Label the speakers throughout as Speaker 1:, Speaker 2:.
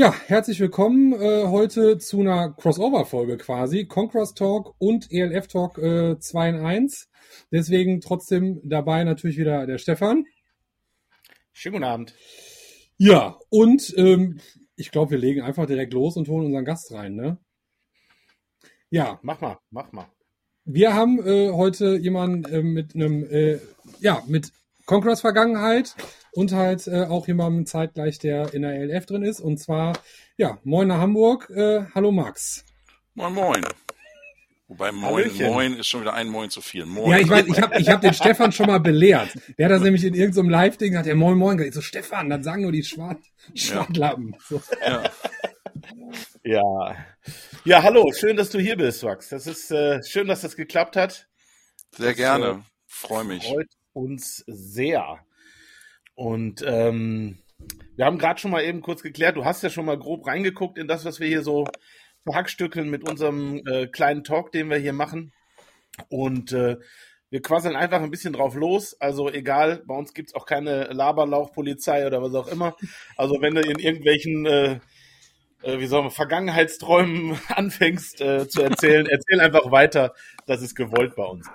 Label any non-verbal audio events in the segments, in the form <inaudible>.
Speaker 1: Ja, herzlich willkommen äh, heute zu einer Crossover-Folge quasi. Concross Talk und ELF Talk äh, 2 in 1. Deswegen trotzdem dabei natürlich wieder der Stefan.
Speaker 2: Schönen guten Abend.
Speaker 1: Ja, und ähm, ich glaube, wir legen einfach direkt los und holen unseren Gast rein, ne?
Speaker 2: Ja. Mach mal, mach mal.
Speaker 1: Wir haben äh, heute jemanden äh, mit einem, äh, ja, mit Conquerors Vergangenheit und halt äh, auch jemandem zeitgleich, der in der ELF drin ist. Und zwar, ja, moin nach Hamburg. Äh, hallo Max.
Speaker 3: Moin, moin. Wobei Moin, Hallöchen. Moin ist schon wieder ein Moin zu viel. Moin.
Speaker 1: Ja, ich weiß, ich habe ich hab den Stefan schon mal belehrt. Der hat das nämlich in irgendeinem Live-Ding gesagt, ja, Moin, Moin. Ich so, Stefan, dann sagen nur die Schwart Schwartlappen. So.
Speaker 2: Ja. ja. Ja, hallo, schön, dass du hier bist, Max. Das ist äh, schön, dass das geklappt hat.
Speaker 3: Sehr das, gerne. Äh, Freue mich.
Speaker 2: Freut uns sehr. Und ähm, wir haben gerade schon mal eben kurz geklärt, du hast ja schon mal grob reingeguckt in das, was wir hier so verhackstückeln mit unserem äh, kleinen Talk, den wir hier machen. Und äh, wir quasseln einfach ein bisschen drauf los. Also egal, bei uns gibt's auch keine Laberlauchpolizei oder was auch immer. Also wenn du in irgendwelchen, äh, äh, wie soll man, Vergangenheitsträumen <laughs> anfängst äh, zu erzählen, erzähl einfach weiter. Das ist gewollt bei uns.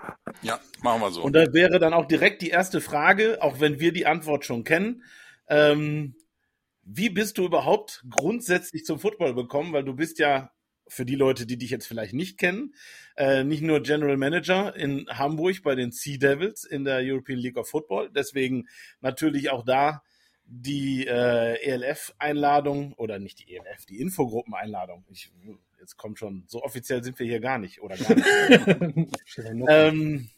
Speaker 3: Ja, machen wir so.
Speaker 2: Und da wäre dann auch direkt die erste Frage, auch wenn wir die Antwort schon kennen. Ähm, wie bist du überhaupt grundsätzlich zum Football gekommen? Weil du bist ja für die Leute, die dich jetzt vielleicht nicht kennen, äh, nicht nur General Manager in Hamburg bei den Sea Devils in der European League of Football. Deswegen natürlich auch da die äh, ELF-Einladung oder nicht die ELF, die Infogruppen-Einladung. jetzt kommt schon, so offiziell sind wir hier gar nicht oder gar nicht. <laughs> ähm,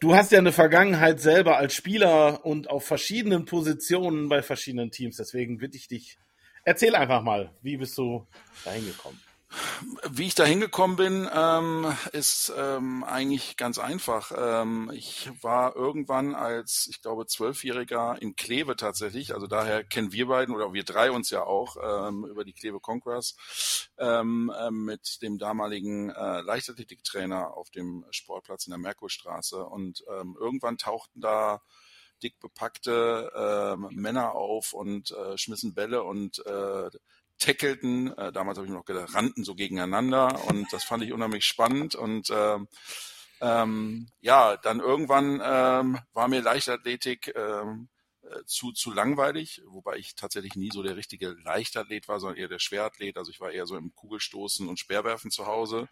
Speaker 2: du hast ja eine Vergangenheit selber als Spieler und auf verschiedenen Positionen bei verschiedenen Teams. Deswegen bitte ich dich, erzähl einfach mal, wie bist du da hingekommen?
Speaker 3: Wie ich da hingekommen bin, ähm, ist ähm, eigentlich ganz einfach. Ähm, ich war irgendwann als, ich glaube, Zwölfjähriger in Kleve tatsächlich. Also daher kennen wir beiden oder wir drei uns ja auch ähm, über die Kleve Conquerors ähm, äh, mit dem damaligen äh, Leichtathletiktrainer auf dem Sportplatz in der Merkurstraße. Und ähm, irgendwann tauchten da dick bepackte Männer auf und äh, schmissen Bälle und äh, tackelten. Äh, damals habe ich noch gedacht, rannten so gegeneinander und das fand ich unheimlich spannend und ähm, ähm, ja, dann irgendwann ähm, war mir Leichtathletik ähm, äh, zu, zu langweilig, wobei ich tatsächlich nie so der richtige Leichtathlet war, sondern eher der Schwerathlet. Also ich war eher so im Kugelstoßen und Speerwerfen zu Hause.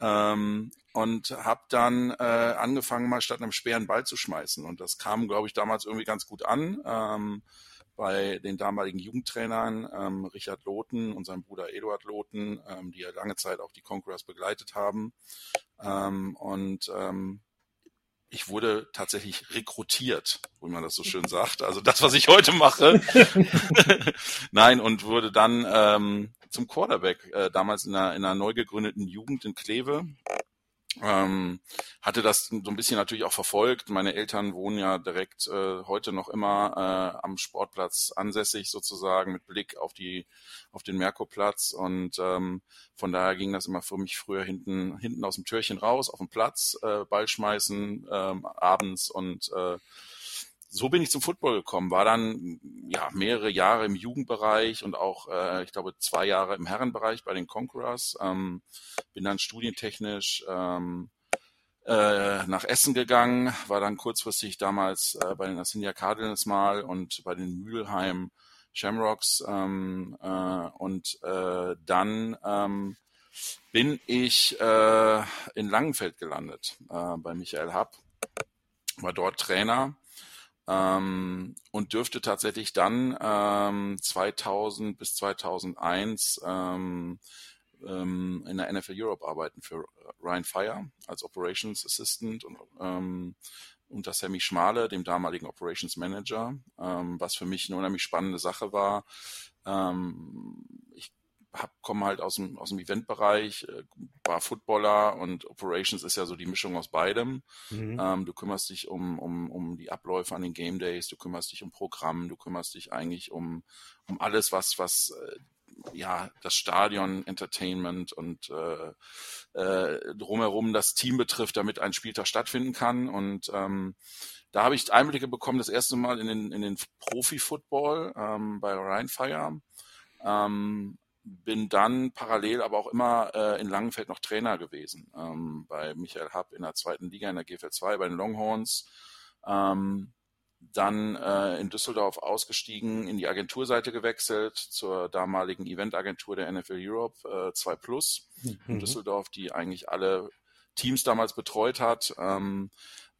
Speaker 3: Ähm, und habe dann äh, angefangen, mal statt einem schweren Ball zu schmeißen. Und das kam, glaube ich, damals irgendwie ganz gut an. Ähm, bei den damaligen Jugendtrainern ähm, Richard Loten und seinem Bruder Eduard Loten, ähm, die ja lange Zeit auch die Conquerors begleitet haben. Ähm, und ähm, ich wurde tatsächlich rekrutiert, wie man das so schön <laughs> sagt. Also das, was ich heute mache. <laughs> Nein, und wurde dann ähm, zum Quarterback, äh, damals in einer, in einer neu gegründeten Jugend in Kleve ähm, hatte das so ein bisschen natürlich auch verfolgt. Meine Eltern wohnen ja direkt äh, heute noch immer äh, am Sportplatz ansässig sozusagen mit Blick auf die auf den Merkurplatz und ähm, von daher ging das immer für mich früher hinten hinten aus dem Türchen raus auf den Platz äh, Ball schmeißen ähm, abends und äh, so bin ich zum Football gekommen, war dann ja mehrere Jahre im Jugendbereich und auch, äh, ich glaube, zwei Jahre im Herrenbereich bei den Conquerors. Ähm, bin dann studientechnisch ähm, äh, nach Essen gegangen, war dann kurzfristig damals äh, bei den Assinia Cardinals mal und bei den Mühlheim Shamrocks. Ähm, äh, und äh, dann ähm, bin ich äh, in Langenfeld gelandet äh, bei Michael Happ, war dort Trainer ähm, und dürfte tatsächlich dann ähm, 2000 bis 2001 ähm, ähm, in der NFL Europe arbeiten für Ryan Fire als Operations Assistant und ähm, unter Sammy Schmale, dem damaligen Operations Manager, ähm, was für mich eine unheimlich spannende Sache war. Ähm, ich hab, komme halt aus dem, aus dem Eventbereich, äh, war Footballer und Operations ist ja so die Mischung aus beidem. Mhm. Ähm, du kümmerst dich um, um, um die Abläufe an den Game Days, du kümmerst dich um Programm, du kümmerst dich eigentlich um, um alles, was, was äh, ja, das Stadion, Entertainment und äh, äh, drumherum das Team betrifft, damit ein Spieltag stattfinden kann. Und ähm, da habe ich Einblicke bekommen, das erste Mal in den, in den Profi-Football ähm, bei Rheinfire Ähm, bin dann parallel aber auch immer äh, in Langenfeld noch Trainer gewesen. Ähm, bei Michael Happ in der zweiten Liga, in der GFL 2, bei den Longhorns. Ähm, dann äh, in Düsseldorf ausgestiegen, in die Agenturseite gewechselt, zur damaligen Eventagentur der NFL Europe äh, 2 Plus mhm. in Düsseldorf, die eigentlich alle Teams damals betreut hat. Ähm,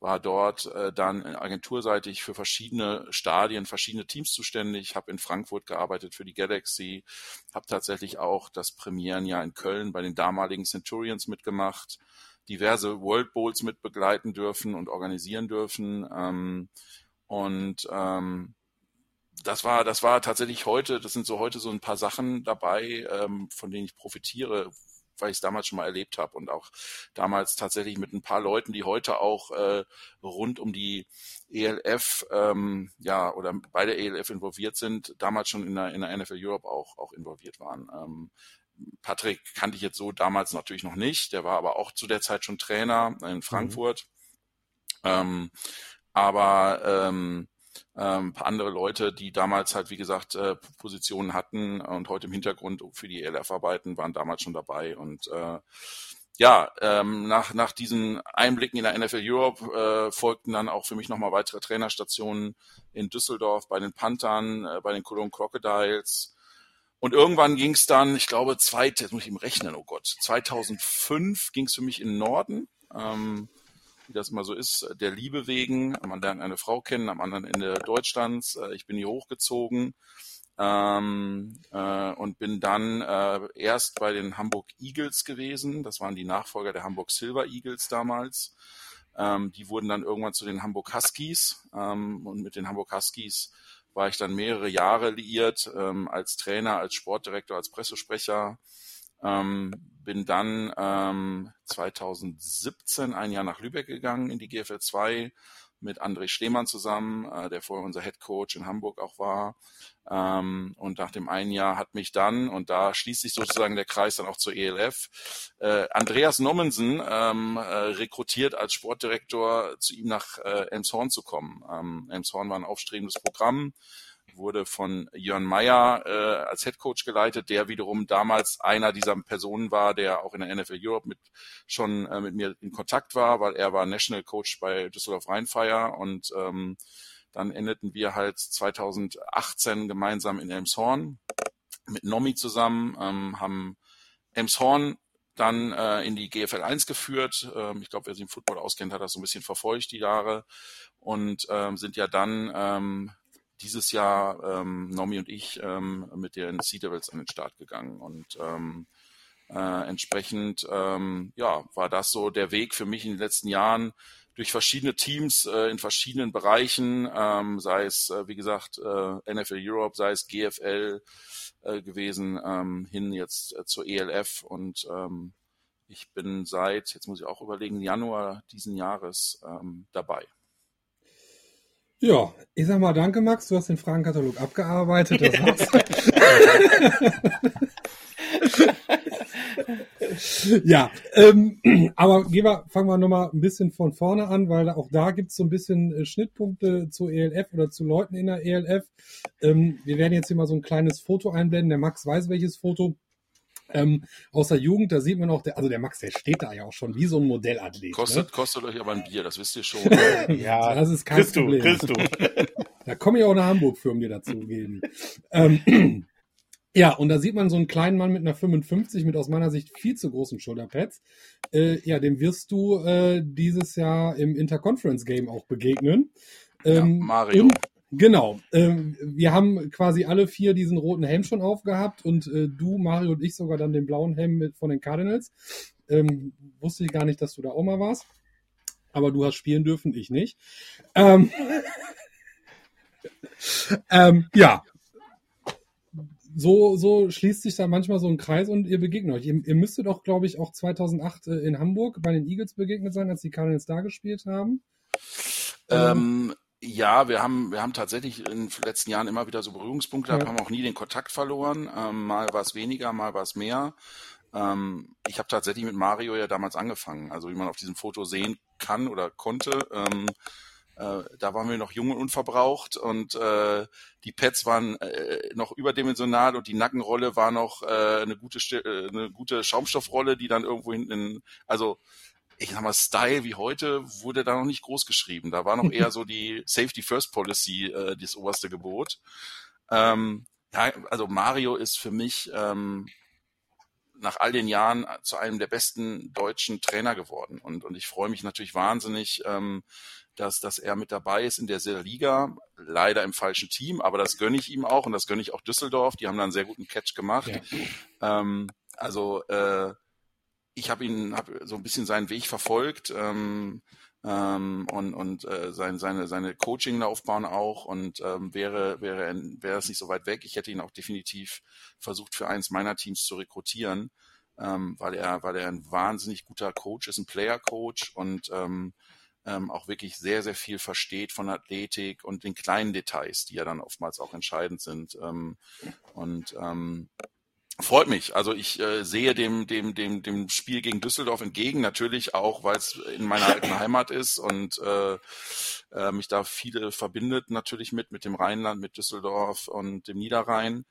Speaker 3: war dort äh, dann agenturseitig für verschiedene Stadien, verschiedene Teams zuständig, habe in Frankfurt gearbeitet für die Galaxy, habe tatsächlich auch das Premierenjahr in Köln bei den damaligen Centurions mitgemacht, diverse World Bowls mit begleiten dürfen und organisieren dürfen. Ähm, und ähm, das war, das war tatsächlich heute, das sind so heute so ein paar Sachen dabei, ähm, von denen ich profitiere, weil ich es damals schon mal erlebt habe und auch damals tatsächlich mit ein paar Leuten, die heute auch äh, rund um die ELF ähm, ja oder bei der ELF involviert sind, damals schon in der, in der NFL Europe auch, auch involviert waren. Ähm, Patrick kannte ich jetzt so damals natürlich noch nicht, der war aber auch zu der Zeit schon Trainer in mhm. Frankfurt. Mhm. Ähm, aber ähm, ähm, ein paar andere Leute, die damals halt, wie gesagt, äh, Positionen hatten und heute im Hintergrund für die ELF arbeiten, waren damals schon dabei. Und äh, ja, ähm, nach, nach diesen Einblicken in der NFL Europe äh, folgten dann auch für mich nochmal weitere Trainerstationen in Düsseldorf, bei den Panthern, äh, bei den Cologne Crocodiles. Und irgendwann ging es dann, ich glaube, zweit, jetzt muss ich ihm rechnen, oh Gott, 2005 ging es für mich in den Norden. Ähm, wie das immer so ist, der Liebe wegen. Man lernt eine Frau kennen am anderen Ende Deutschlands. Äh, ich bin hier hochgezogen ähm, äh, und bin dann äh, erst bei den Hamburg Eagles gewesen. Das waren die Nachfolger der Hamburg Silver Eagles damals. Ähm, die wurden dann irgendwann zu den Hamburg Huskies ähm, und mit den Hamburg Huskies war ich dann mehrere Jahre liiert ähm, als Trainer, als Sportdirektor, als Pressesprecher. Ähm, bin dann ähm, 2017 ein Jahr nach Lübeck gegangen in die GFL 2 mit André Schlemann zusammen, äh, der vorher unser Head Coach in Hamburg auch war. Ähm, und nach dem einen Jahr hat mich dann, und da schließt sich sozusagen der Kreis dann auch zur ELF, äh, Andreas Nommensen ähm, äh, rekrutiert als Sportdirektor zu ihm nach äh, Elmshorn zu kommen. Ähm, Elmshorn war ein aufstrebendes Programm wurde von Jörn Meyer äh, als Head Coach geleitet, der wiederum damals einer dieser Personen war, der auch in der NFL Europe mit schon äh, mit mir in Kontakt war, weil er war National Coach bei Düsseldorf Rheinfire und ähm, dann endeten wir halt 2018 gemeinsam in Elmshorn mit Nomi zusammen, ähm, haben Elmshorn dann äh, in die GFL 1 geführt. Ähm, ich glaube, wer sich im Football auskennt, hat das so ein bisschen verfolgt, die Jahre. Und ähm, sind ja dann ähm, dieses Jahr ähm, Nomi und ich ähm, mit den Sea Devils an den Start gegangen und ähm, äh, entsprechend ähm, ja war das so der Weg für mich in den letzten Jahren durch verschiedene Teams äh, in verschiedenen Bereichen, ähm, sei es äh, wie gesagt äh, NFL Europe, sei es GFL äh, gewesen, ähm, hin jetzt äh, zur ELF und ähm, ich bin seit, jetzt muss ich auch überlegen, Januar diesen Jahres ähm, dabei.
Speaker 1: Ja, ich sag mal danke, Max. Du hast den Fragenkatalog abgearbeitet. Das war's. <laughs> ja, ähm, aber gehen wir, fangen wir nochmal ein bisschen von vorne an, weil auch da gibt's so ein bisschen äh, Schnittpunkte zur ELF oder zu Leuten in der ELF. Ähm, wir werden jetzt hier mal so ein kleines Foto einblenden. Der Max weiß, welches Foto. Ähm, aus der Jugend, da sieht man auch, der, also der Max, der steht da ja auch schon wie so ein Modellathlet.
Speaker 3: Kostet, ne? kostet euch aber ein Bier, das wisst ihr schon. <laughs> <laughs>
Speaker 1: ja, das ist kein kriegst Problem. Du, kriegst du. da komme ich auch nach Hamburg für, um dir dazu geben. ähm, <clears throat> ja, und da sieht man so einen kleinen Mann mit einer 55 mit aus meiner Sicht viel zu großen Schulterpads. Äh, ja, dem wirst du äh, dieses Jahr im Interconference Game auch begegnen.
Speaker 3: Ähm, ja, Mario.
Speaker 1: Und, Genau. Ähm, wir haben quasi alle vier diesen roten Helm schon aufgehabt und äh, du, Mario und ich sogar dann den blauen Helm mit, von den Cardinals. Ähm, wusste ich gar nicht, dass du da auch mal warst. Aber du hast spielen dürfen, ich nicht. Ähm, <laughs> ähm, ja. So, so schließt sich da manchmal so ein Kreis und ihr begegnet euch. Ihr, ihr müsstet auch, glaube ich, auch 2008 äh, in Hamburg bei den Eagles begegnet sein, als die Cardinals da gespielt haben.
Speaker 3: Ähm, ja, wir haben, wir haben tatsächlich in den letzten Jahren immer wieder so Berührungspunkte, ja. haben auch nie den Kontakt verloren. Ähm, mal war es weniger, mal war es mehr. Ähm, ich habe tatsächlich mit Mario ja damals angefangen, also wie man auf diesem Foto sehen kann oder konnte. Ähm, äh, da waren wir noch jung und unverbraucht und äh, die Pads waren äh, noch überdimensional und die Nackenrolle war noch äh, eine gute äh, eine gute Schaumstoffrolle, die dann irgendwo hinten, in, also ich sag mal, Style wie heute wurde da noch nicht groß geschrieben. Da war noch <laughs> eher so die Safety First Policy äh, das oberste Gebot. Ähm, ja, also Mario ist für mich ähm, nach all den Jahren zu einem der besten deutschen Trainer geworden. Und, und ich freue mich natürlich wahnsinnig, ähm, dass, dass er mit dabei ist in der Liga. Leider im falschen Team, aber das gönne ich ihm auch und das gönne ich auch Düsseldorf. Die haben da einen sehr guten Catch gemacht. Ja. Ähm, also äh, ich habe ihn hab so ein bisschen seinen Weg verfolgt ähm, ähm, und, und äh, sein, seine, seine Coaching-Laufbahn auch und ähm, wäre, wäre, wäre es nicht so weit weg. Ich hätte ihn auch definitiv versucht, für eins meiner Teams zu rekrutieren, ähm, weil, er, weil er ein wahnsinnig guter Coach ist, ein Player-Coach und ähm, ähm, auch wirklich sehr, sehr viel versteht von Athletik und den kleinen Details, die ja dann oftmals auch entscheidend sind. Ähm, und ähm, freut mich. Also ich äh, sehe dem, dem, dem, dem Spiel gegen Düsseldorf entgegen, natürlich auch, weil es in meiner alten Heimat ist und äh, äh, mich da viele verbindet natürlich mit, mit dem Rheinland, mit Düsseldorf und dem Niederrhein.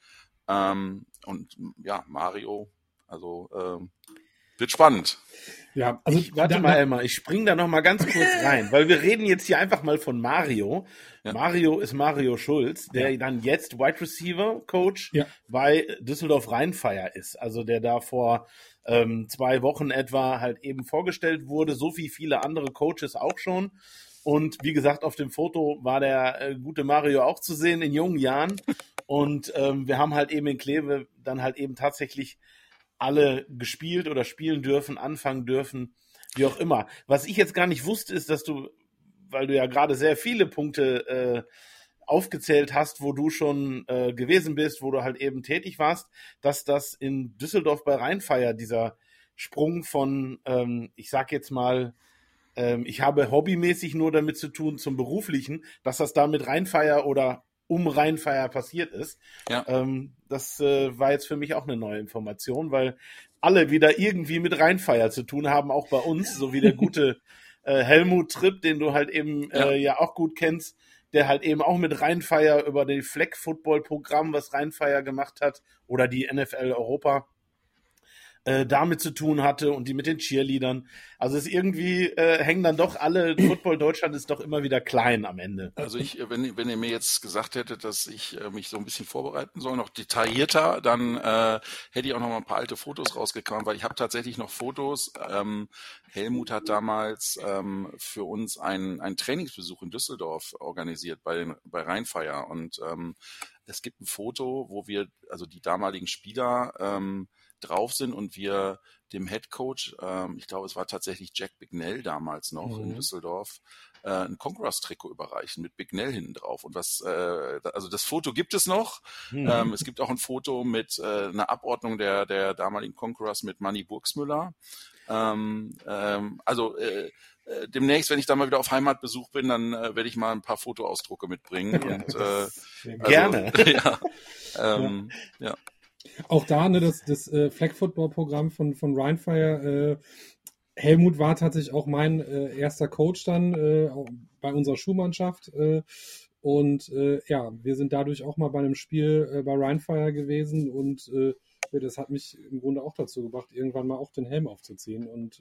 Speaker 3: Ähm, und ja, Mario, also äh, wird spannend.
Speaker 2: Ja, also ich, warte mal, Elmar, ich spring da noch mal ganz kurz <laughs> rein, weil wir reden jetzt hier einfach mal von Mario. Ja. Mario ist Mario Schulz, der ja. dann jetzt Wide Receiver Coach ja. bei Düsseldorf Rheinfeier ist, also der da vor ähm, zwei Wochen etwa halt eben vorgestellt wurde, so wie viele andere Coaches auch schon. Und wie gesagt, auf dem Foto war der äh, gute Mario auch zu sehen in jungen Jahren. <laughs> Und ähm, wir haben halt eben in Kleve dann halt eben tatsächlich alle gespielt oder spielen dürfen, anfangen dürfen, wie auch immer. Was ich jetzt gar nicht wusste, ist, dass du, weil du ja gerade sehr viele Punkte äh, aufgezählt hast, wo du schon äh, gewesen bist, wo du halt eben tätig warst, dass das in Düsseldorf bei Rheinfeier dieser Sprung von, ähm, ich sag jetzt mal, ähm, ich habe hobbymäßig nur damit zu tun zum beruflichen, dass das da mit Rheinfeier oder um Rheinfeier passiert ist. Ja. Ähm, das äh, war jetzt für mich auch eine neue Information, weil alle wieder irgendwie mit Rheinfeier zu tun haben, auch bei uns, so wie der <laughs> gute äh, Helmut Tripp, den du halt eben ja. Äh, ja auch gut kennst, der halt eben auch mit Rheinfeier über die Fleck-Football-Programm, was Rheinfeier gemacht hat, oder die NFL Europa äh, damit zu tun hatte und die mit den Cheerleadern. Also es irgendwie äh, hängen dann doch alle, <clears throat> Football Deutschland ist doch immer wieder klein am Ende.
Speaker 3: Also ich, äh, wenn, wenn ihr mir jetzt gesagt hättet, dass ich äh, mich so ein bisschen vorbereiten soll, noch detaillierter, dann äh, hätte ich auch noch mal ein paar alte Fotos rausgekramt, weil ich habe tatsächlich noch Fotos. Ähm, Helmut hat damals ähm, für uns einen, einen Trainingsbesuch in Düsseldorf organisiert bei, den, bei Rheinfeier und ähm, es gibt ein Foto, wo wir, also die damaligen Spieler, ähm, drauf sind und wir dem Head Coach, ähm, ich glaube, es war tatsächlich Jack Bignell damals noch mhm. in Düsseldorf, äh, ein Conquerors-Trikot überreichen mit Bignell hinten drauf. Und was, äh, also das Foto gibt es noch. Mhm. Ähm, es gibt auch ein Foto mit äh, einer Abordnung der, der damaligen Conquerors mit Manny Burgsmüller. Ähm, ähm, also äh, äh, demnächst, wenn ich dann mal wieder auf Heimatbesuch bin, dann äh, werde ich mal ein paar Fotoausdrucke mitbringen. Ja, und,
Speaker 2: äh, gerne. <laughs> Also, ja, ähm,
Speaker 1: ja. ja. Auch da, ne, das, das äh, Flag Football Programm von, von Rheinfire, äh, Helmut war tatsächlich auch mein äh, erster Coach dann äh, bei unserer Schulmannschaft. Äh, und äh, ja, wir sind dadurch auch mal bei einem Spiel bei Rheinfire gewesen und das hat mich im Grunde auch dazu gebracht, irgendwann mal auch den Helm aufzuziehen und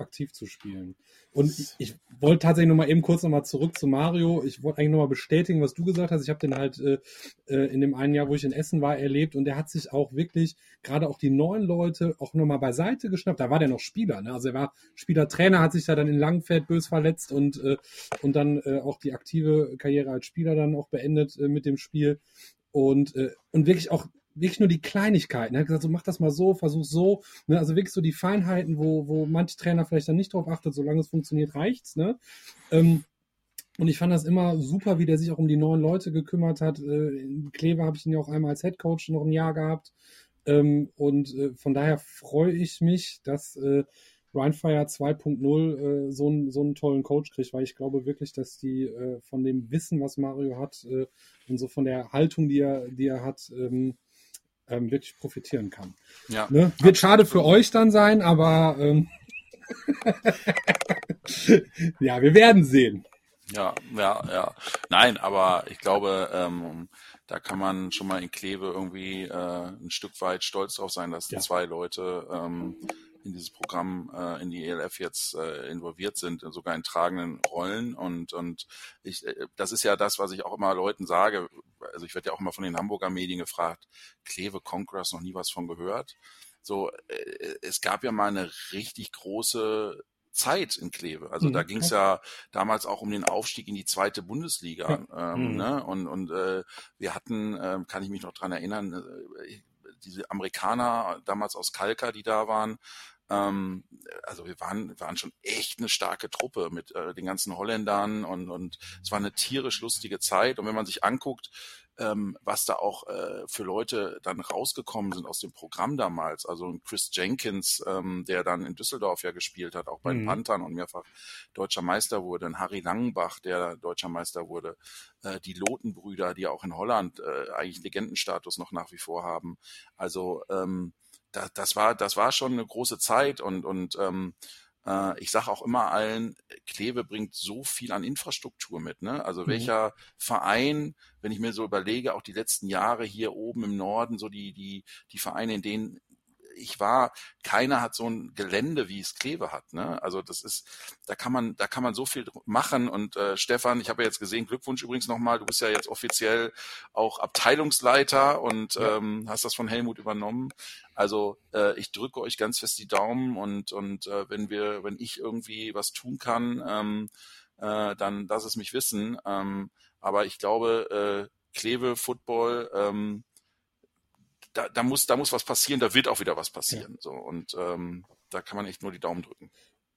Speaker 1: aktiv zu spielen. Und ich, wollte tatsächlich noch mal eben kurz noch mal zurück zu Mario. Ich wollte eigentlich noch mal bestätigen, was du gesagt hast. Ich habe den halt äh, äh, in dem einen Jahr, wo ich in Essen war, erlebt und der hat sich auch wirklich gerade auch die neuen Leute auch noch mal beiseite geschnappt. Da war der noch Spieler, ne? Also er war Spielertrainer, hat sich da dann in Langfeld bös verletzt und äh, und dann äh, auch die aktive Karriere als Spieler dann auch beendet äh, mit dem Spiel und äh, und wirklich auch wirklich nur die Kleinigkeiten. Er hat gesagt, so mach das mal so, versuch so. Ne? Also wirklich so die Feinheiten, wo, wo manche Trainer vielleicht dann nicht drauf achtet, solange es funktioniert, reicht's. Ne? Ähm, und ich fand das immer super, wie der sich auch um die neuen Leute gekümmert hat. Äh, in Kleve habe ich ihn ja auch einmal als Head Coach noch ein Jahr gehabt. Ähm, und äh, von daher freue ich mich, dass äh, Rheinfire 2.0 äh, so, einen, so einen tollen Coach kriegt, weil ich glaube wirklich, dass die äh, von dem Wissen, was Mario hat äh, und so von der Haltung, die er, die er hat, ähm, ähm, wirklich profitieren kann. Ja. Ne? Wird schade für euch dann sein, aber ähm, <laughs> ja, wir werden sehen.
Speaker 3: Ja, ja, ja. Nein, aber ich glaube, ähm, da kann man schon mal in Kleve irgendwie äh, ein Stück weit stolz drauf sein, dass ja. zwei Leute ähm, in dieses Programm äh, in die ELF jetzt äh, involviert sind, sogar in tragenden Rollen. Und, und ich, äh, das ist ja das, was ich auch immer Leuten sage. Also ich werde ja auch immer von den Hamburger Medien gefragt, Kleve Conquerors noch nie was von gehört. So, äh, es gab ja mal eine richtig große Zeit in Kleve. Also mhm. da ging es ja damals auch um den Aufstieg in die zweite Bundesliga. Ähm, mhm. ne? Und, und äh, wir hatten, äh, kann ich mich noch dran erinnern, äh, diese Amerikaner damals aus Kalka, die da waren, ähm, also wir waren, waren schon echt eine starke Truppe mit äh, den ganzen Holländern und, und es war eine tierisch lustige Zeit. Und wenn man sich anguckt, ähm, was da auch äh, für Leute dann rausgekommen sind aus dem Programm damals. Also Chris Jenkins, ähm, der dann in Düsseldorf ja gespielt hat, auch bei den mhm. Panthern und mehrfach deutscher Meister wurde. Ein Harry Langenbach, der deutscher Meister wurde. Äh, die Lotenbrüder, die auch in Holland äh, eigentlich Legendenstatus noch nach wie vor haben. Also ähm, da, das war das war schon eine große Zeit und und ähm, äh, ich sage auch immer allen, Kleve bringt so viel an Infrastruktur mit. Ne? Also mhm. welcher Verein, wenn ich mir so überlege, auch die letzten Jahre hier oben im Norden, so die, die, die Vereine, in denen ich war, keiner hat so ein Gelände, wie es Kleve hat. Ne? Also das ist, da kann man, da kann man so viel machen. Und äh, Stefan, ich habe ja jetzt gesehen, Glückwunsch übrigens nochmal, du bist ja jetzt offiziell auch Abteilungsleiter und ja. ähm, hast das von Helmut übernommen. Also äh, ich drücke euch ganz fest die Daumen und, und äh, wenn wir, wenn ich irgendwie was tun kann, ähm, äh, dann lass es mich wissen. Ähm, aber ich glaube, äh, Kleve Football, ähm, da, da, muss, da muss was passieren, da wird auch wieder was passieren. Ja. So, und ähm, da kann man echt nur die Daumen drücken.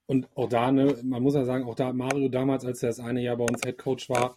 Speaker 1: Und auch da, ne, man muss ja sagen, auch da Mario damals, als er das eine Jahr bei uns Head Coach war,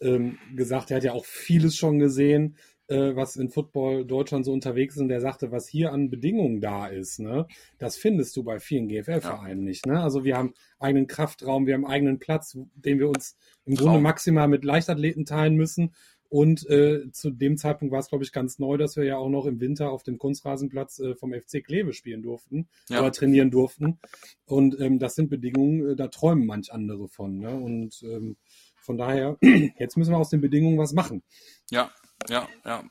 Speaker 1: ähm, gesagt, er hat ja auch vieles schon gesehen, äh, was in Football Deutschland so unterwegs ist. Und der sagte, was hier an Bedingungen da ist, ne, das findest du bei vielen GFL-Vereinen ja. nicht. Ne? Also wir haben eigenen Kraftraum, wir haben eigenen Platz, den wir uns im Traum. Grunde maximal mit Leichtathleten teilen müssen. Und äh, zu dem Zeitpunkt war es, glaube ich, ganz neu, dass wir ja auch noch im Winter auf dem Kunstrasenplatz äh, vom FC Kleve spielen durften ja. oder trainieren durften. Und ähm, das sind Bedingungen, äh, da träumen manch andere von. Ne? Und ähm, von daher, <clears throat> jetzt müssen wir aus den Bedingungen was machen.
Speaker 3: Ja, ja, ja.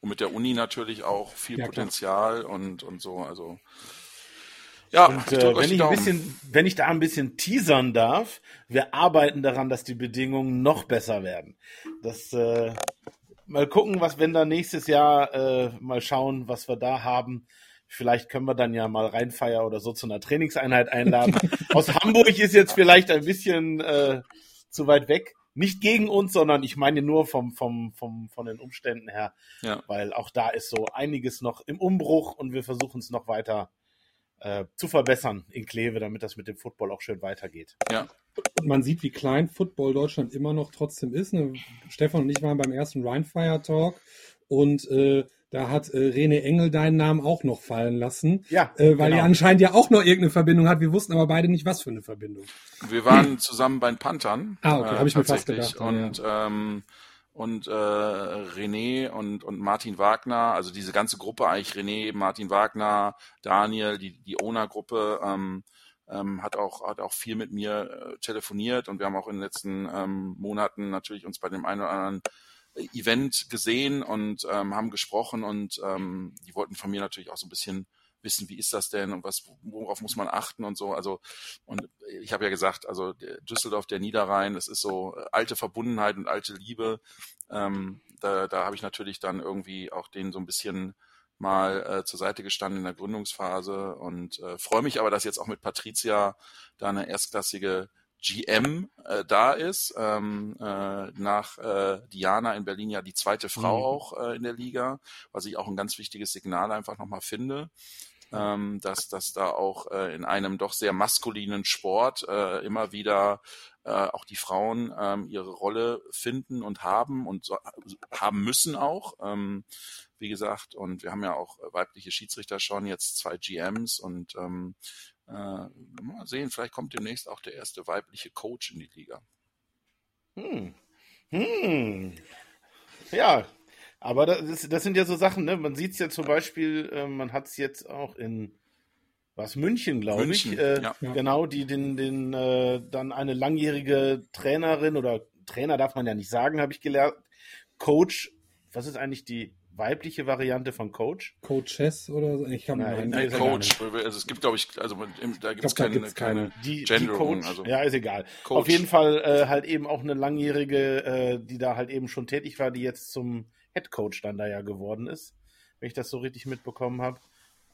Speaker 3: Und mit der Uni natürlich auch viel ja, Potenzial und, und so. Also
Speaker 2: ja, und äh, wenn ich ein bisschen, wenn ich da ein bisschen teasern darf, wir arbeiten daran, dass die Bedingungen noch besser werden. Das äh, mal gucken, was wenn da nächstes Jahr äh, mal schauen, was wir da haben. Vielleicht können wir dann ja mal Rheinfeier oder so zu einer Trainingseinheit einladen. <laughs> Aus Hamburg ist jetzt vielleicht ein bisschen äh, zu weit weg. Nicht gegen uns, sondern ich meine nur vom, vom, vom, von den Umständen her. Ja. Weil auch da ist so einiges noch im Umbruch und wir versuchen es noch weiter äh, zu verbessern in Kleve, damit das mit dem Football auch schön weitergeht.
Speaker 1: Ja. Und man sieht, wie klein Football Deutschland immer noch trotzdem ist. Ne? Stefan und ich waren beim ersten Rhinefire Talk und äh, da hat äh, Rene Engel deinen Namen auch noch fallen lassen. Ja. Äh, weil genau. er anscheinend ja auch noch irgendeine Verbindung hat. Wir wussten aber beide nicht, was für eine Verbindung.
Speaker 3: Wir waren zusammen bei den Panthern.
Speaker 1: Ah, okay, äh, habe ich mir fast gedacht.
Speaker 3: Und ja. ähm, und äh, René und, und Martin Wagner, also diese ganze Gruppe eigentlich, René, Martin Wagner, Daniel, die, die Owner-Gruppe, ähm, ähm, hat auch hat auch viel mit mir äh, telefoniert und wir haben auch in den letzten ähm, Monaten natürlich uns bei dem einen oder anderen Event gesehen und ähm, haben gesprochen und ähm, die wollten von mir natürlich auch so ein bisschen wissen, wie ist das denn und was, worauf muss man achten und so. Also, und ich habe ja gesagt, also Düsseldorf, der Niederrhein, das ist so äh, alte Verbundenheit und alte Liebe. Ähm, da da habe ich natürlich dann irgendwie auch den so ein bisschen mal äh, zur Seite gestanden in der Gründungsphase und äh, freue mich aber, dass jetzt auch mit Patricia da eine erstklassige GM äh, da ist. Ähm, äh, nach äh, Diana in Berlin ja die zweite Frau mhm. auch äh, in der Liga, was ich auch ein ganz wichtiges Signal einfach nochmal finde ähm, dass, dass da auch äh, in einem doch sehr maskulinen Sport äh, immer wieder äh, auch die Frauen ähm, ihre Rolle finden und haben und so, haben müssen auch. Ähm, wie gesagt, und wir haben ja auch weibliche Schiedsrichter schon, jetzt zwei GMs und ähm, äh, mal sehen, vielleicht kommt demnächst auch der erste weibliche Coach in die Liga.
Speaker 2: Hm. Hm. Ja, aber das, das sind ja so Sachen, ne? Man sieht es ja zum Beispiel, äh, man hat es jetzt auch in was München, glaube ich, äh, ja. genau, die den, den äh, dann eine langjährige Trainerin oder Trainer darf man ja nicht sagen, habe ich gelernt. Coach, was ist eigentlich die weibliche Variante von Coach?
Speaker 1: Coaches oder so? Ich kann
Speaker 3: nein, nein, Coach. Also es gibt, glaube ich, also da gibt es keine, keine,
Speaker 2: die, die Coach, also. Ja, ist egal. Coach. Auf jeden Fall äh, halt eben auch eine langjährige, äh, die da halt eben schon tätig war, die jetzt zum Head Coach dann da ja geworden ist, wenn ich das so richtig mitbekommen habe.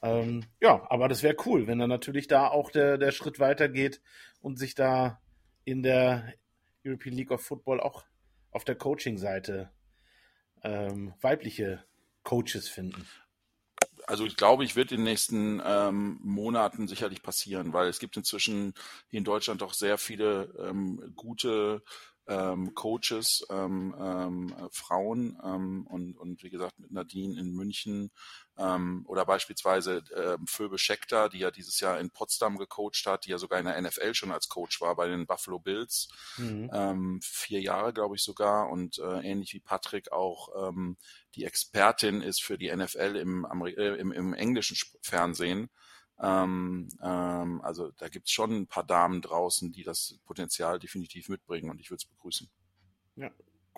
Speaker 2: Ähm, ja, aber das wäre cool, wenn dann natürlich da auch der, der Schritt weitergeht und sich da in der European League of Football auch auf der Coaching-Seite ähm, weibliche Coaches finden?
Speaker 3: Also ich glaube, ich wird in den nächsten ähm, Monaten sicherlich passieren, weil es gibt inzwischen hier in Deutschland doch sehr viele ähm, gute ähm, Coaches, ähm, ähm, Frauen ähm, und, und wie gesagt mit Nadine in München ähm, oder beispielsweise ähm, Phoebe Scheckter, die ja dieses Jahr in Potsdam gecoacht hat, die ja sogar in der NFL schon als Coach war bei den Buffalo Bills, mhm. ähm, vier Jahre glaube ich sogar und äh, ähnlich wie Patrick auch ähm, die Expertin ist für die NFL im, äh, im, im englischen Fernsehen. Ähm, ähm, also da gibt's schon ein paar Damen draußen, die das Potenzial definitiv mitbringen und ich würde es begrüßen.
Speaker 2: Ja,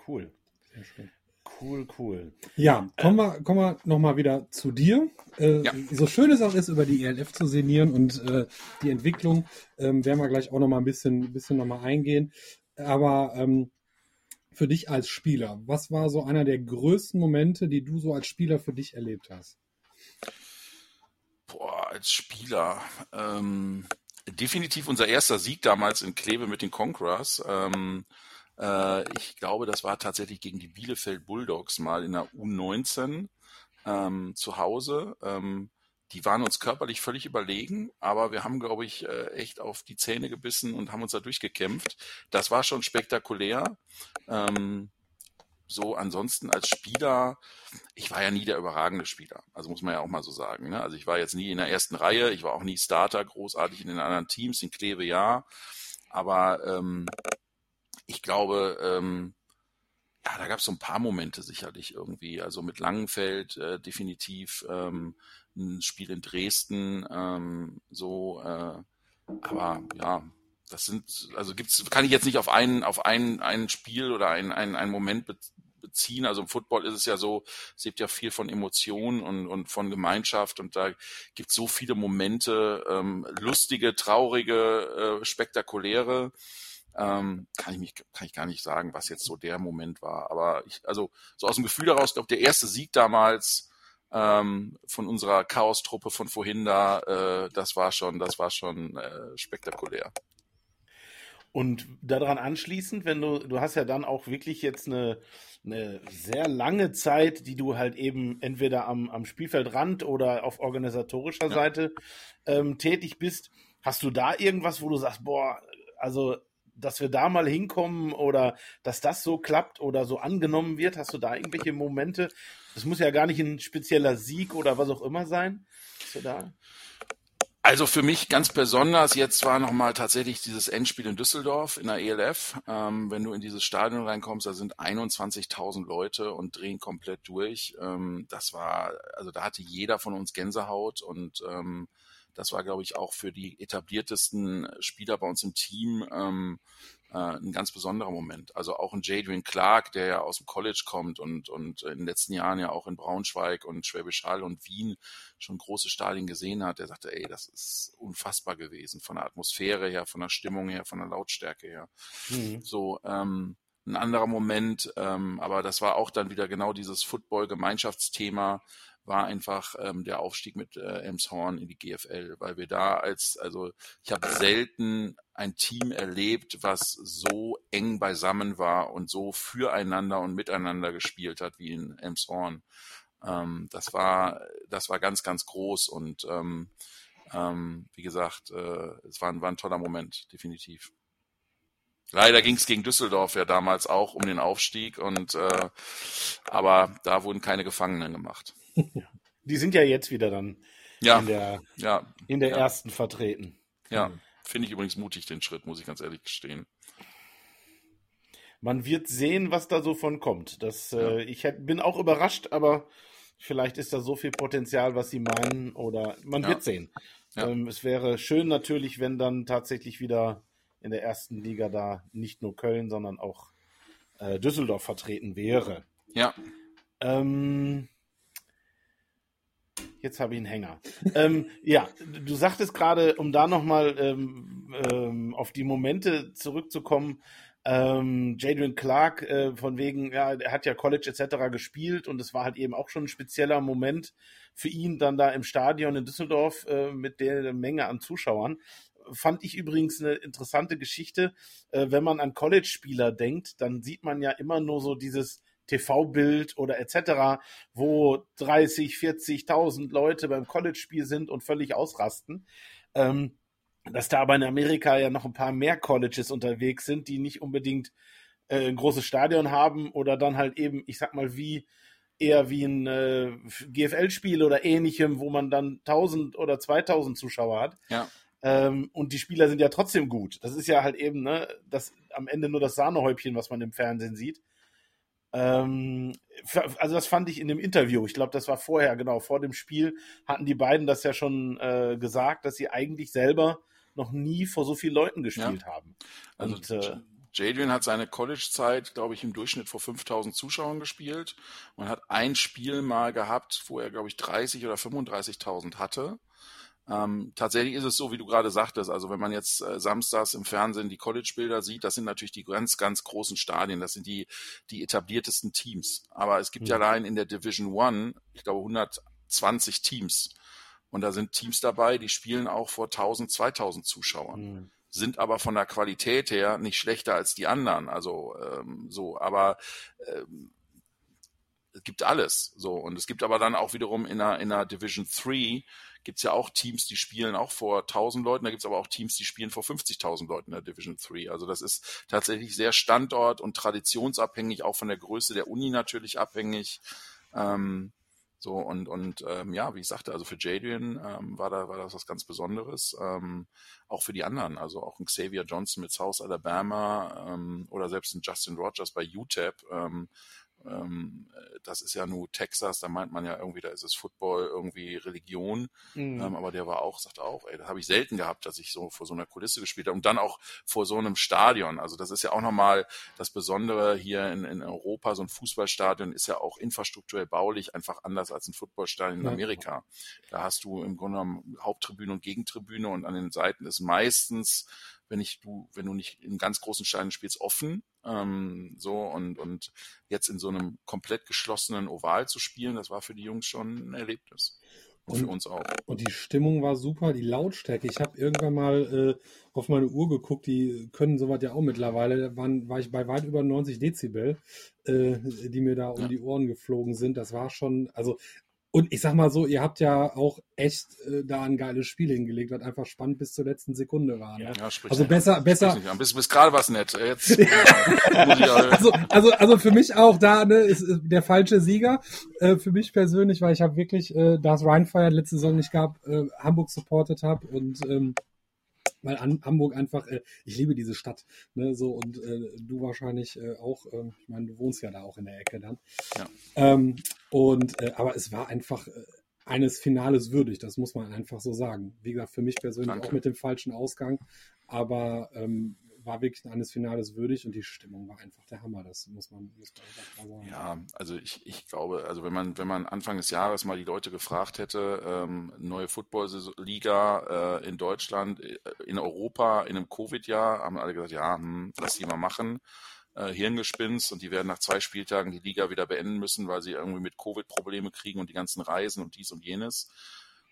Speaker 2: cool. Sehr schön. Cool, cool.
Speaker 1: Ja, kommen wir, kommen wir nochmal wieder zu dir. Äh, ja. So schön es auch ist, über die ELF zu sinnieren und äh, die Entwicklung, ähm, werden wir gleich auch nochmal ein bisschen, bisschen nochmal eingehen. Aber ähm, für dich als Spieler, was war so einer der größten Momente, die du so als Spieler für dich erlebt hast?
Speaker 3: Boah, als Spieler. Ähm, definitiv unser erster Sieg damals in Kleve mit den Conquerors. Ähm, äh, ich glaube, das war tatsächlich gegen die Bielefeld Bulldogs mal in der U19 ähm, zu Hause. Ähm, die waren uns körperlich völlig überlegen, aber wir haben, glaube ich, äh, echt auf die Zähne gebissen und haben uns da durchgekämpft. Das war schon spektakulär. Ähm, so ansonsten als Spieler, ich war ja nie der überragende Spieler. Also muss man ja auch mal so sagen. Ne? Also ich war jetzt nie in der ersten Reihe, ich war auch nie Starter großartig in den anderen Teams, in Kleve ja. Aber ähm, ich glaube, ähm, ja, da gab es so ein paar Momente sicherlich irgendwie. Also mit Langenfeld äh, definitiv ähm, ein Spiel in Dresden, ähm, so, äh, aber ja, das sind, also gibt's, kann ich jetzt nicht auf einen, auf ein, ein Spiel oder ein, ein, ein Moment beziehen. Also im Football ist es ja so, es gibt ja viel von Emotionen und, und von Gemeinschaft und da gibt es so viele Momente, ähm, lustige, traurige, äh, spektakuläre. Ähm, kann ich mich, kann ich gar nicht sagen, was jetzt so der Moment war. Aber ich, also so aus dem Gefühl heraus, glaube der erste Sieg damals ähm, von unserer Chaos-Truppe von vorhin da, äh, das war schon, das war schon äh, spektakulär.
Speaker 2: Und daran anschließend, wenn du, du hast ja dann auch wirklich jetzt eine, eine sehr lange Zeit, die du halt eben entweder am, am Spielfeldrand oder auf organisatorischer ja. Seite ähm, tätig bist. Hast du da irgendwas, wo du sagst, boah, also dass wir da mal hinkommen oder dass das so klappt oder so angenommen wird? Hast du da irgendwelche Momente? Das muss ja gar nicht ein spezieller Sieg oder was auch immer sein. Hast du da?
Speaker 3: Also für mich ganz besonders jetzt war nochmal tatsächlich dieses Endspiel in Düsseldorf in der ELF. Ähm, wenn du in dieses Stadion reinkommst, da sind 21.000 Leute und drehen komplett durch. Ähm, das war, also da hatte jeder von uns Gänsehaut und ähm, das war, glaube ich, auch für die etabliertesten Spieler bei uns im Team ähm, äh, ein ganz besonderer Moment. Also auch ein Jadrian Clark, der ja aus dem College kommt und, und in den letzten Jahren ja auch in Braunschweig und Schwäbisch Hall und Wien schon große Stadien gesehen hat, der sagte, ey, das ist unfassbar gewesen, von der Atmosphäre her, von der Stimmung her, von der Lautstärke her. Mhm. So, ähm, ein anderer Moment, ähm, aber das war auch dann wieder genau dieses Football-Gemeinschaftsthema, war einfach ähm, der Aufstieg mit äh, Elmshorn in die GFL, weil wir da als, also ich habe selten ein Team erlebt, was so eng beisammen war und so füreinander und miteinander gespielt hat wie in Elmshorn. Ähm, das war, das war ganz, ganz groß und ähm, ähm, wie gesagt, äh, es war, war ein toller Moment, definitiv. Leider ging es gegen Düsseldorf ja damals auch um den Aufstieg und äh, aber da wurden keine Gefangenen gemacht. <laughs>
Speaker 2: Die sind ja jetzt wieder dann ja. in der, ja. in der ja. ersten vertreten.
Speaker 3: Ja, finde ich übrigens mutig, den Schritt, muss ich ganz ehrlich gestehen.
Speaker 2: Man wird sehen, was da so von kommt. Das, äh, ich bin auch überrascht, aber vielleicht ist da so viel Potenzial, was sie meinen, oder man wird sehen. Ähm, es wäre schön natürlich, wenn dann tatsächlich wieder in der ersten Liga da nicht nur Köln, sondern auch äh, Düsseldorf vertreten wäre.
Speaker 3: Ja,
Speaker 2: Ähm, jetzt habe ich einen Hänger. ähm, ja, du sagtest gerade, um da nochmal ähm, ähm, auf die Momente zurückzukommen, ähm, Jadrian Clark, äh, von wegen, ja, er hat ja College etc. gespielt und es war halt eben auch schon ein spezieller Moment für ihn dann da im Stadion in Düsseldorf äh, mit der Menge an Zuschauern. Fand ich übrigens eine interessante Geschichte. Äh, wenn man an College-Spieler denkt, dann sieht man ja immer nur so dieses TV-Bild oder etc., wo 30, 40.000 Leute beim College-Spiel sind und völlig ausrasten. Ähm, dass da aber in Amerika ja noch ein paar mehr Colleges unterwegs sind, die nicht unbedingt äh, ein großes Stadion haben oder dann halt eben, ich sag mal, wie eher wie ein äh, GFL-Spiel oder ähnlichem, wo man dann 1000 oder 2000 Zuschauer hat.
Speaker 3: ja,
Speaker 2: Ähm, und die Spieler sind ja trotzdem gut. Das ist ja halt eben, ne, das am Ende nur das Sahnehäubchen, was man im Fernsehen sieht. Ähm, also das fand ich in dem Interview. Ich glaube, das war vorher, genau, vor dem Spiel hatten die beiden das ja schon äh, gesagt, dass sie eigentlich selber noch nie vor so vielen Leuten gespielt haben.
Speaker 3: Also
Speaker 2: Und, äh,
Speaker 3: Jadrian hat seine College-Zeit, glaube ich, im Durchschnitt vor 5000 Zuschauern gespielt. Man hat ein Spiel mal gehabt, wo er, glaube ich, 30 oder 35.000 hatte. Ähm, tatsächlich ist es so, wie du gerade sagtest, also wenn man jetzt äh, samstags im Fernsehen die College-Bilder sieht, das sind natürlich die ganz, ganz großen Stadien, das sind die, die etabliertesten Teams. Aber es gibt ja
Speaker 2: Mhm.
Speaker 3: allein in der Division One, ich glaube, 120 Teams. Und da sind Teams dabei, die spielen auch vor 1000, 2000 Zuschauern
Speaker 2: mh.
Speaker 3: sind aber von der Qualität her nicht schlechter als die anderen. Also ähm, so, aber ähm, es gibt alles. So und es gibt aber dann auch wiederum in einer, in einer Division 3 gibt's ja auch Teams, die spielen auch vor 1000 Leuten. Da gibt's aber auch Teams, die spielen vor 50.000 Leuten in der Division 3. Also das ist tatsächlich sehr standort- und traditionsabhängig, auch von der Größe der Uni natürlich abhängig. Ähm, so und und ähm, ja, wie ich sagte, also für Jadrian ähm, war da war das was ganz Besonderes, ähm, auch für die anderen, also auch ein Xavier Johnson mit South Alabama ähm, oder selbst ein Justin Rogers bei UTEP. Ähm, ähm, das ist ja nur Texas, da meint man ja irgendwie, da ist es Football irgendwie Religion,
Speaker 2: Mhm.
Speaker 3: ähm, aber der war auch, sagt auch, ey, das habe ich selten gehabt, dass ich so vor so einer Kulisse gespielt habe und dann auch vor so einem Stadion. Also das ist ja auch nochmal das Besondere hier in, in Europa. So ein Fußballstadion ist ja auch infrastrukturell baulich einfach anders als ein Footballstadion in. Amerika. Da hast du im Grunde genommen Haupttribüne und Gegentribüne und an den Seiten ist meistens wenn ich du, wenn du nicht in ganz großen Steinen spielst, offen. Ähm, so und, und jetzt in so einem komplett geschlossenen Oval zu spielen, das war für die Jungs schon ein Erlebnis. Und, für
Speaker 1: Und-
Speaker 3: uns auch.
Speaker 1: Und die Stimmung war super, die Lautstärke. Ich habe irgendwann mal äh, auf meine Uhr geguckt, die können sowas ja auch mittlerweile. Da waren, war ich bei weit über 90 Dezibel, äh, die mir da um
Speaker 3: Ja.
Speaker 1: die Ohren geflogen sind. Das war schon, also, und ich sag mal so, ihr habt ja auch echt äh, da ein geiles Spiel hingelegt, was einfach spannend bis zur letzten Sekunde war. Ne?
Speaker 3: Ja, sprich
Speaker 1: Also
Speaker 3: nicht
Speaker 1: besser, besser,
Speaker 3: nicht an. Bis, bis gerade was nett. Jetzt <laughs> muss ich, äh,
Speaker 1: also, also, also für mich auch da ne, ist ist der falsche Sieger. Äh, für mich persönlich, weil ich habe wirklich, äh, da es Rheinfire letzte Saison nicht gab, äh, Hamburg supportet habe und ähm, weil an, Hamburg einfach, äh, ich liebe diese Stadt, ne, so und äh, du wahrscheinlich äh, auch, ähm, ich meine, du wohnst ja da auch in der Ecke dann.
Speaker 3: Ja.
Speaker 1: Ähm, und äh, aber es war einfach äh, eines Finales würdig, das muss man einfach so sagen. Wie gesagt, für mich persönlich
Speaker 3: Danke.
Speaker 1: auch mit dem falschen Ausgang, aber ähm, war wirklich eines Finales würdig und die Stimmung war einfach der Hammer. Das muss man, muss man sagen.
Speaker 3: Ja, also ich, ich glaube, also wenn man, wenn man Anfang des Jahres mal die Leute gefragt hätte, ähm, neue Football-Liga äh, in Deutschland, äh, in Europa, in einem Covid-Jahr, haben alle gesagt, ja, hm, lass die mal machen. Äh, Hirngespinst und die werden nach zwei Spieltagen die Liga wieder beenden müssen, weil sie irgendwie mit Covid Probleme kriegen und die ganzen Reisen und dies und jenes.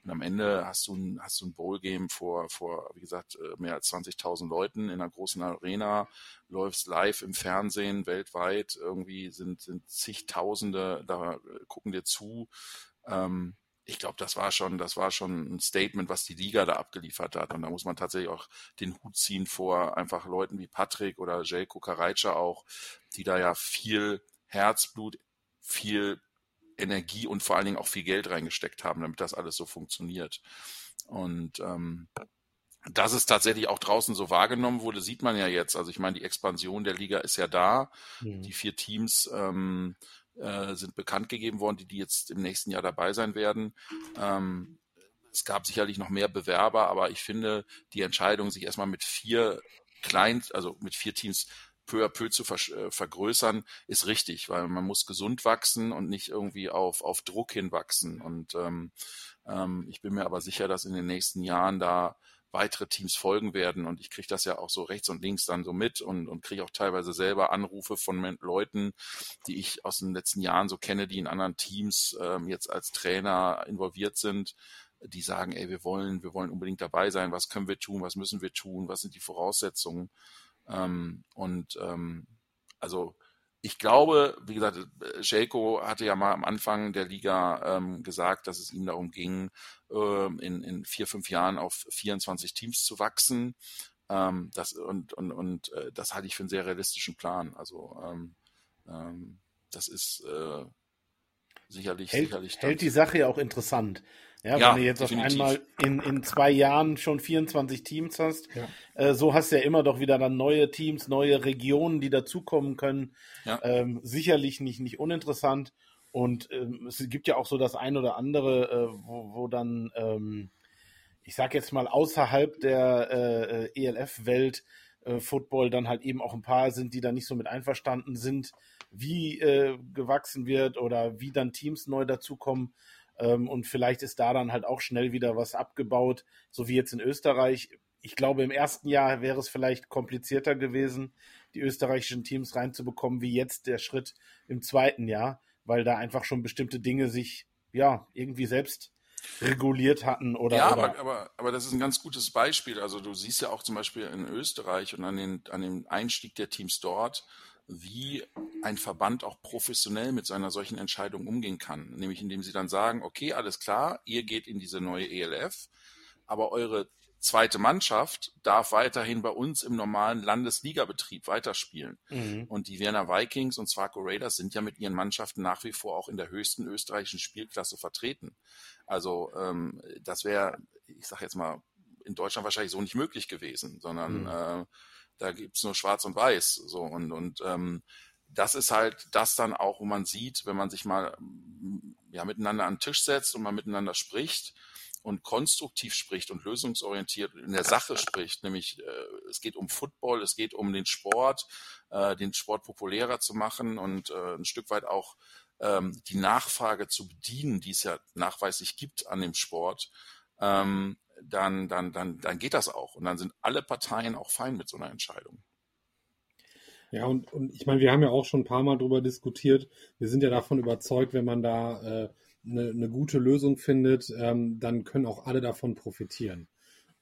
Speaker 3: Und am Ende hast du ein, hast du ein Bowl-Game vor, vor, wie gesagt, äh, mehr als 20.000 Leuten in einer großen Arena, läufst live im Fernsehen weltweit, irgendwie sind, sind zigtausende da äh, gucken dir zu. Ähm, ich glaube, das war schon, das war schon ein Statement, was die Liga da abgeliefert hat. Und da muss man tatsächlich auch den Hut ziehen vor einfach Leuten wie Patrick oder Jelko Karajca auch, die da ja viel Herzblut, viel Energie und vor allen Dingen auch viel Geld reingesteckt haben, damit das alles so funktioniert. Und ähm, dass es tatsächlich auch draußen so wahrgenommen wurde, sieht man ja jetzt. Also ich meine, die Expansion der Liga ist ja da.
Speaker 2: Mhm.
Speaker 3: Die vier Teams ähm, äh, sind bekannt gegeben worden, die, die jetzt im nächsten Jahr dabei sein werden. Ähm, es gab sicherlich noch mehr Bewerber, aber ich finde die Entscheidung, sich erstmal mit vier klein, also mit vier Teams peu à peu zu äh, vergrößern, ist richtig, weil man muss gesund wachsen und nicht irgendwie auf, auf Druck hinwachsen. Und ähm, ähm, ich bin mir aber sicher, dass in den nächsten Jahren da weitere Teams folgen werden. Und ich kriege das ja auch so rechts und links dann so mit und, und kriege auch teilweise selber Anrufe von Leuten, die ich aus den letzten Jahren so kenne, die in anderen Teams ähm, jetzt als Trainer involviert sind, die sagen, ey, wir wollen, wir wollen unbedingt dabei sein, was können wir tun, was müssen wir tun, was sind die Voraussetzungen. Ähm, und ähm, also ich glaube, wie gesagt, Jelko hatte ja mal am Anfang der Liga ähm, gesagt, dass es ihm darum ging, ähm, in, in vier, fünf Jahren auf 24 Teams zu wachsen. Ähm, das, und und, und äh, das halte ich für einen sehr realistischen Plan. Also ähm, ähm, das ist äh, sicherlich,
Speaker 2: hält,
Speaker 3: sicherlich.
Speaker 2: Hält die Sache ja auch interessant. Ja, ja, wenn du jetzt definitiv. auf einmal in, in zwei Jahren schon 24 Teams hast, ja. äh, so hast du ja immer doch wieder dann neue Teams, neue Regionen, die dazukommen können. Ja. Ähm, sicherlich nicht, nicht uninteressant. Und ähm, es gibt ja auch so das ein oder andere, äh, wo, wo dann, ähm, ich sag jetzt mal, außerhalb der äh, äh ELF-Welt äh, Football dann halt eben auch ein paar sind, die da nicht so mit einverstanden sind, wie äh, gewachsen wird oder wie dann Teams neu dazukommen. Ähm, und vielleicht ist da dann halt auch schnell wieder was abgebaut, so wie jetzt in Österreich. Ich glaube, im ersten Jahr wäre es vielleicht komplizierter gewesen, die österreichischen Teams reinzubekommen, wie jetzt der Schritt im zweiten Jahr, weil da einfach schon bestimmte Dinge sich ja irgendwie selbst reguliert hatten oder.
Speaker 3: Ja, aber, aber, aber das ist ein ganz gutes Beispiel. Also du siehst ja auch zum Beispiel in Österreich und an, den, an dem Einstieg der Teams dort, wie ein Verband auch professionell mit so einer solchen Entscheidung umgehen kann. Nämlich indem sie dann sagen, okay, alles klar, ihr geht in diese neue ELF, aber eure zweite Mannschaft darf weiterhin bei uns im normalen Landesligabetrieb weiterspielen. Mhm. Und die Werner Vikings und Swaco Raiders sind ja mit ihren Mannschaften nach wie vor auch in der höchsten österreichischen Spielklasse vertreten. Also ähm, das wäre, ich sage jetzt mal, in Deutschland wahrscheinlich so nicht möglich gewesen, sondern mhm. äh, da gibt's nur Schwarz und Weiß. So und, und ähm, das ist halt das dann auch, wo man sieht, wenn man sich mal ja miteinander an den Tisch setzt und mal miteinander spricht und konstruktiv spricht und lösungsorientiert in der Sache spricht, nämlich äh, es geht um Football, es geht um den Sport, äh, den Sport populärer zu machen und äh, ein Stück weit auch ähm, die Nachfrage zu bedienen, die es ja nachweislich gibt an dem Sport, ähm, dann, dann, dann, dann geht das auch. Und dann sind alle Parteien auch fein mit so einer Entscheidung.
Speaker 1: Ja, und, und ich meine, wir haben ja auch schon ein paar Mal darüber diskutiert. Wir sind ja davon überzeugt, wenn man da äh, eine, eine gute Lösung findet, ähm, dann können auch alle davon profitieren.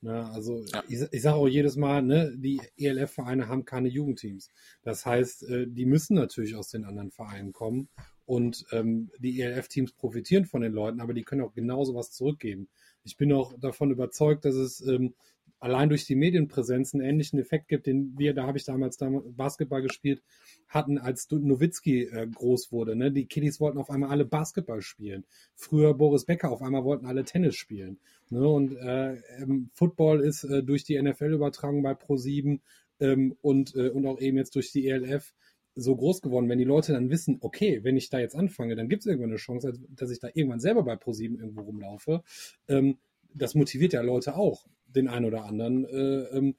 Speaker 1: Ne, also ja. ich, ich sage auch jedes Mal, ne, die ELF-Vereine haben keine Jugendteams. Das heißt, äh, die müssen natürlich aus den anderen Vereinen kommen und ähm, die ELF-Teams profitieren von den Leuten, aber die können auch genauso was zurückgeben. Ich bin auch davon überzeugt, dass es ähm, allein durch die Medienpräsenz einen ähnlichen Effekt gibt, den wir, da habe ich damals Basketball gespielt, hatten, als Nowitzki äh, groß wurde. Ne? Die Kiddies wollten auf einmal alle Basketball spielen. Früher Boris Becker, auf einmal wollten alle Tennis spielen. Ne? Und äh, ähm, Football ist äh, durch die NFL übertragen bei Pro7 ähm, und, äh, und auch eben jetzt durch die ELF so groß geworden, wenn die Leute dann wissen, okay, wenn ich da jetzt anfange, dann gibt es irgendwann eine Chance, dass ich da irgendwann selber bei Pro7 irgendwo rumlaufe. Ähm, das motiviert ja Leute auch, den einen oder anderen, äh, ähm,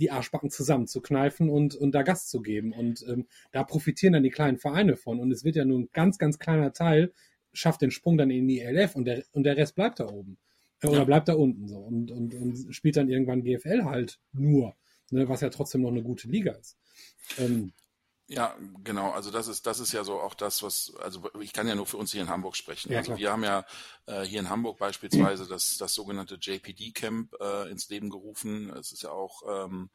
Speaker 1: die Arschbacken zusammenzukneifen und, und da Gast zu geben. Und ähm, da profitieren dann die kleinen Vereine von. Und es wird ja nur ein ganz, ganz kleiner Teil, schafft den Sprung dann in die ELF und der, und der Rest bleibt da oben. Äh, oder bleibt da unten so und, und, und spielt dann irgendwann GFL halt nur, ne, was ja trotzdem noch eine gute Liga ist. Ähm,
Speaker 3: ja, genau. Also das ist das ist ja so auch das, was also ich kann ja nur für uns hier in Hamburg sprechen. Ja, also wir haben ja äh, hier in Hamburg beispielsweise das das sogenannte JPD Camp äh, ins Leben gerufen. Es ist ja auch ähm,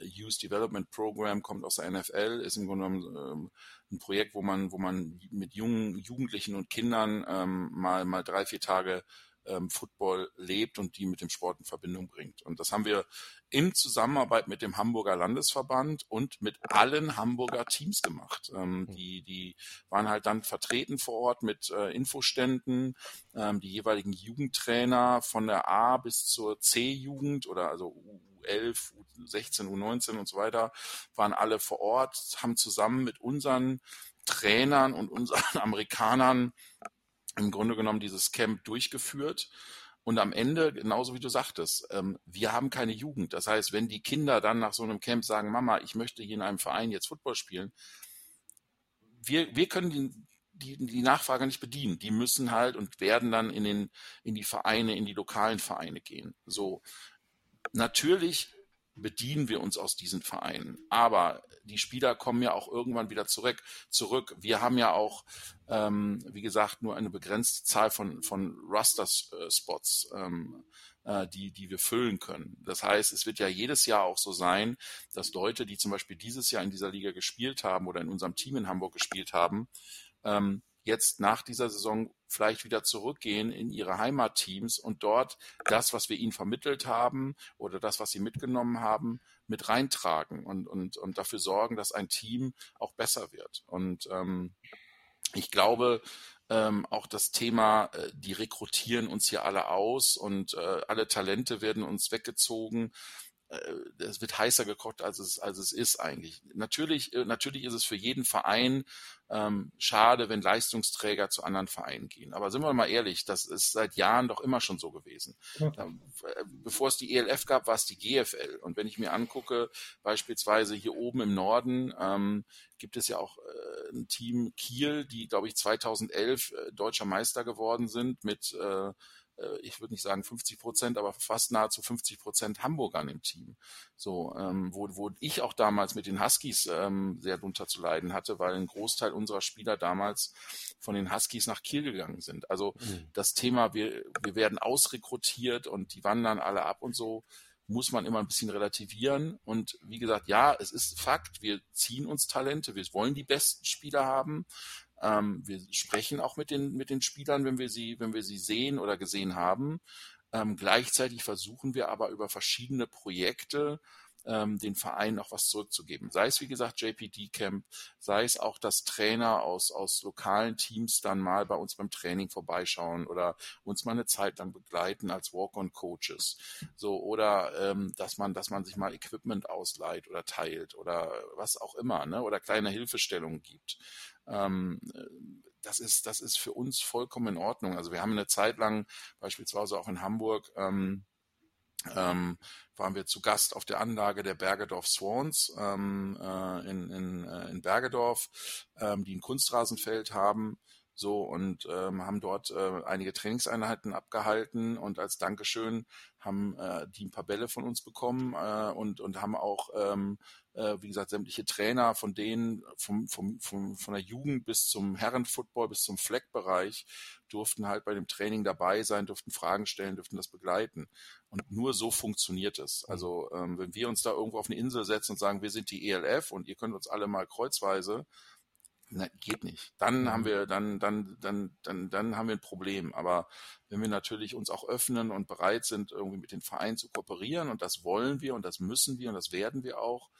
Speaker 3: Youth Development Program kommt aus der NFL, ist im Grunde genommen ähm, ein Projekt, wo man wo man mit jungen Jugendlichen und Kindern ähm, mal mal drei vier Tage ähm, Football lebt und die mit dem Sport in Verbindung bringt. Und das haben wir in Zusammenarbeit mit dem Hamburger Landesverband und mit allen Hamburger Teams gemacht. Ähm, hm. die, die waren halt dann vertreten vor Ort mit äh, Infoständen, ähm, die jeweiligen Jugendtrainer von der A bis zur C-Jugend oder also U11, U16, U19 und so weiter, waren alle vor Ort, haben zusammen mit unseren Trainern und unseren <laughs> Amerikanern im Grunde genommen dieses Camp durchgeführt. Und am Ende, genauso wie du sagtest, ähm, wir haben keine Jugend. Das heißt, wenn die Kinder dann nach so einem Camp sagen, Mama, ich möchte hier in einem Verein jetzt Football spielen, wir, wir können die, die, die Nachfrage nicht bedienen. Die müssen halt und werden dann in, den, in die Vereine, in die lokalen Vereine gehen. So. Natürlich bedienen wir uns aus diesen Vereinen. Aber die Spieler kommen ja auch irgendwann wieder zurück. zurück. Wir haben ja auch, ähm, wie gesagt, nur eine begrenzte Zahl von, von Raster-Spots, ähm, äh, die, die wir füllen können. Das heißt, es wird ja jedes Jahr auch so sein, dass Leute, die zum Beispiel dieses Jahr in dieser Liga gespielt haben oder in unserem Team in Hamburg gespielt haben, ähm, jetzt nach dieser Saison vielleicht wieder zurückgehen in ihre Heimatteams und dort das, was wir ihnen vermittelt haben oder das, was sie mitgenommen haben, mit reintragen und, und, und dafür sorgen, dass ein Team auch besser wird. Und ähm, ich glaube, ähm, auch das Thema, äh, die rekrutieren uns hier alle aus und äh, alle Talente werden uns weggezogen. Äh, es wird heißer gekocht, als es, als es ist eigentlich. Natürlich, äh, natürlich ist es für jeden Verein ähm, schade, wenn Leistungsträger zu anderen Vereinen gehen. Aber sind wir mal ehrlich, das ist seit Jahren doch immer schon so gewesen. Ja. Ähm, äh, bevor es die ELF gab, war es die GFL. Und wenn ich mir angucke, beispielsweise hier oben im Norden, ähm, gibt es ja auch äh, ein Team Kiel, die, glaube ich, 2011 äh, deutscher Meister geworden sind mit äh, äh, ich würde nicht sagen 50 Prozent, aber fast nahezu 50 Prozent Hamburgern im Team. So, ähm, wo, wo ich auch damals mit den Huskies ähm, sehr drunter zu leiden hatte, weil ein Großteil unserer Spieler damals von den Huskies nach Kiel gegangen sind. Also mhm. das Thema, wir, wir werden ausrekrutiert und die wandern alle ab und so, muss man immer ein bisschen relativieren. Und wie gesagt, ja, es ist Fakt, wir ziehen uns Talente, wir wollen die besten Spieler haben, ähm, wir sprechen auch mit den, mit den Spielern, wenn wir sie, wenn wir sie sehen oder gesehen haben. Ähm, gleichzeitig versuchen wir aber über verschiedene Projekte ähm, den Verein noch was zurückzugeben. Sei es, wie gesagt, JPD Camp, sei es auch, dass Trainer aus, aus lokalen Teams dann mal bei uns beim Training vorbeischauen oder uns mal eine Zeit lang begleiten als Walk-on-Coaches. So, oder ähm, dass man, dass man sich mal Equipment ausleiht oder teilt oder was auch immer, ne? Oder kleine Hilfestellungen gibt. Ähm, das ist, das ist für uns vollkommen in Ordnung. Also wir haben eine Zeit lang, beispielsweise auch in Hamburg, ähm, ähm, waren wir zu Gast auf der Anlage der Bergedorf Swans ähm, äh, in, in, äh, in Bergedorf, ähm, die ein Kunstrasenfeld haben. So und ähm, haben dort äh, einige Trainingseinheiten abgehalten und als Dankeschön haben äh, die ein paar Bälle von uns bekommen äh, und, und haben auch ähm, äh, wie gesagt, sämtliche Trainer von denen, vom, vom, vom, von der Jugend bis zum Herrenfootball, bis zum Fleckbereich, durften halt bei dem Training dabei sein, durften Fragen stellen, durften das begleiten. Und nur so funktioniert es. Also ähm, wenn wir uns da irgendwo auf eine Insel setzen und sagen, wir sind die ELF und ihr könnt uns alle mal kreuzweise, na, geht nicht. Dann mhm. haben wir, dann, dann, dann, dann, dann haben wir ein Problem. Aber wenn wir natürlich uns auch öffnen und bereit sind, irgendwie mit den Vereinen zu kooperieren, und das wollen wir und das müssen wir und das werden wir auch,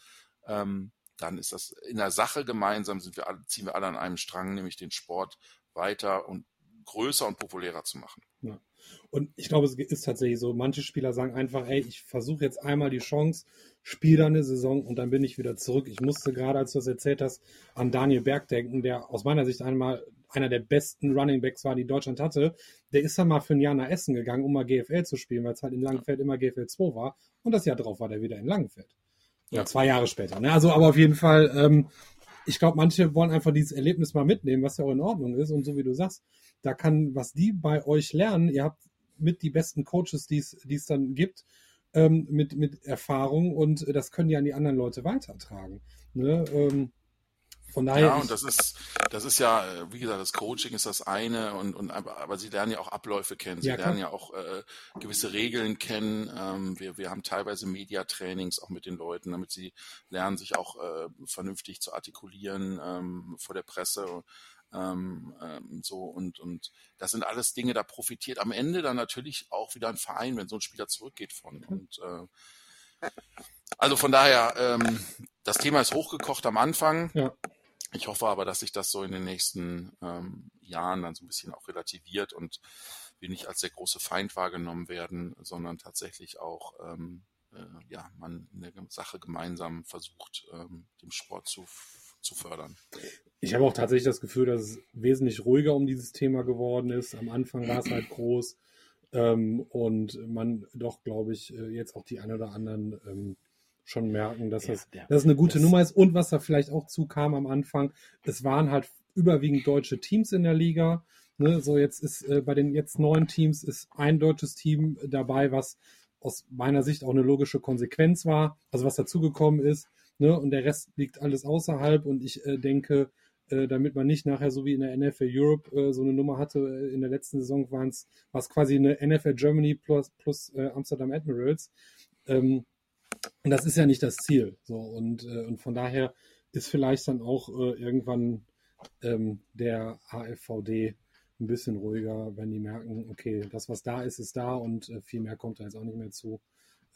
Speaker 3: ähm, dann ist das in der Sache gemeinsam, sind wir alle, ziehen wir alle an einem Strang, nämlich den Sport weiter und größer und populärer zu machen.
Speaker 1: Ja. Und ich glaube, es ist tatsächlich so, manche Spieler sagen einfach, ey, ich versuche jetzt einmal die Chance, spiele da eine Saison und dann bin ich wieder zurück. Ich musste gerade, als du das erzählt hast, an Daniel Berg denken, der aus meiner Sicht einmal einer der besten Running Backs war, die Deutschland hatte. Der ist dann mal für ein Jahr nach Essen gegangen, um mal GFL zu spielen, weil es halt in Langenfeld immer GFL 2 war. Und das Jahr drauf war der wieder in Langenfeld. Ja, zwei Jahre später. Ne? Also, aber auf jeden Fall, ähm, ich glaube, manche wollen einfach dieses Erlebnis mal mitnehmen, was ja auch in Ordnung ist. Und so wie du sagst, da kann, was die bei euch lernen, ihr habt mit die besten Coaches, die es dann gibt, ähm, mit, mit Erfahrung und das können ja an die anderen Leute weitertragen. Ne? Ähm,
Speaker 3: von daher. Ja, und das ist, das ist ja, wie gesagt, das Coaching ist das eine und, und aber, aber sie lernen ja auch Abläufe kennen, sie ja, lernen ja auch äh, gewisse Regeln kennen. Ähm, wir, wir haben teilweise Mediatrainings auch mit den Leuten, damit sie lernen, sich auch äh, vernünftig zu artikulieren ähm, vor der Presse. Ähm, ähm, so und und das sind alles Dinge, da profitiert am Ende dann natürlich auch wieder ein Verein, wenn so ein Spieler zurückgeht von und äh, also von daher, ähm, das Thema ist hochgekocht am Anfang. Ja. Ich hoffe aber, dass sich das so in den nächsten ähm, Jahren dann so ein bisschen auch relativiert und wir nicht als der große Feind wahrgenommen werden, sondern tatsächlich auch ähm, äh, ja, man in der Sache gemeinsam versucht, ähm, dem Sport zu zu fördern.
Speaker 1: Ich habe auch tatsächlich das Gefühl, dass es wesentlich ruhiger um dieses Thema geworden ist. Am Anfang war es halt groß ähm, und man doch, glaube ich, äh, jetzt auch die ein oder anderen ähm, schon merken, dass, ja, das, dass es eine gute das, Nummer ist. Und was da vielleicht auch zukam am Anfang, es waren halt überwiegend deutsche Teams in der Liga. Ne, so jetzt ist äh, bei den jetzt neun Teams ist ein deutsches Team dabei, was aus meiner Sicht auch eine logische Konsequenz war, also was dazugekommen ist. Ne, und der Rest liegt alles außerhalb. Und ich äh, denke, äh, damit man nicht nachher so wie in der NFL Europe äh, so eine Nummer hatte, äh, in der letzten Saison waren es quasi eine NFL Germany plus, plus äh, Amsterdam Admirals. Ähm, und das ist ja nicht das Ziel. So, und, äh, und von daher ist vielleicht dann auch irgendwann ähm, der HFVD ein bisschen ruhiger, wenn die merken, okay, das, was da ist, ist da und äh, viel mehr kommt da jetzt auch nicht mehr zu.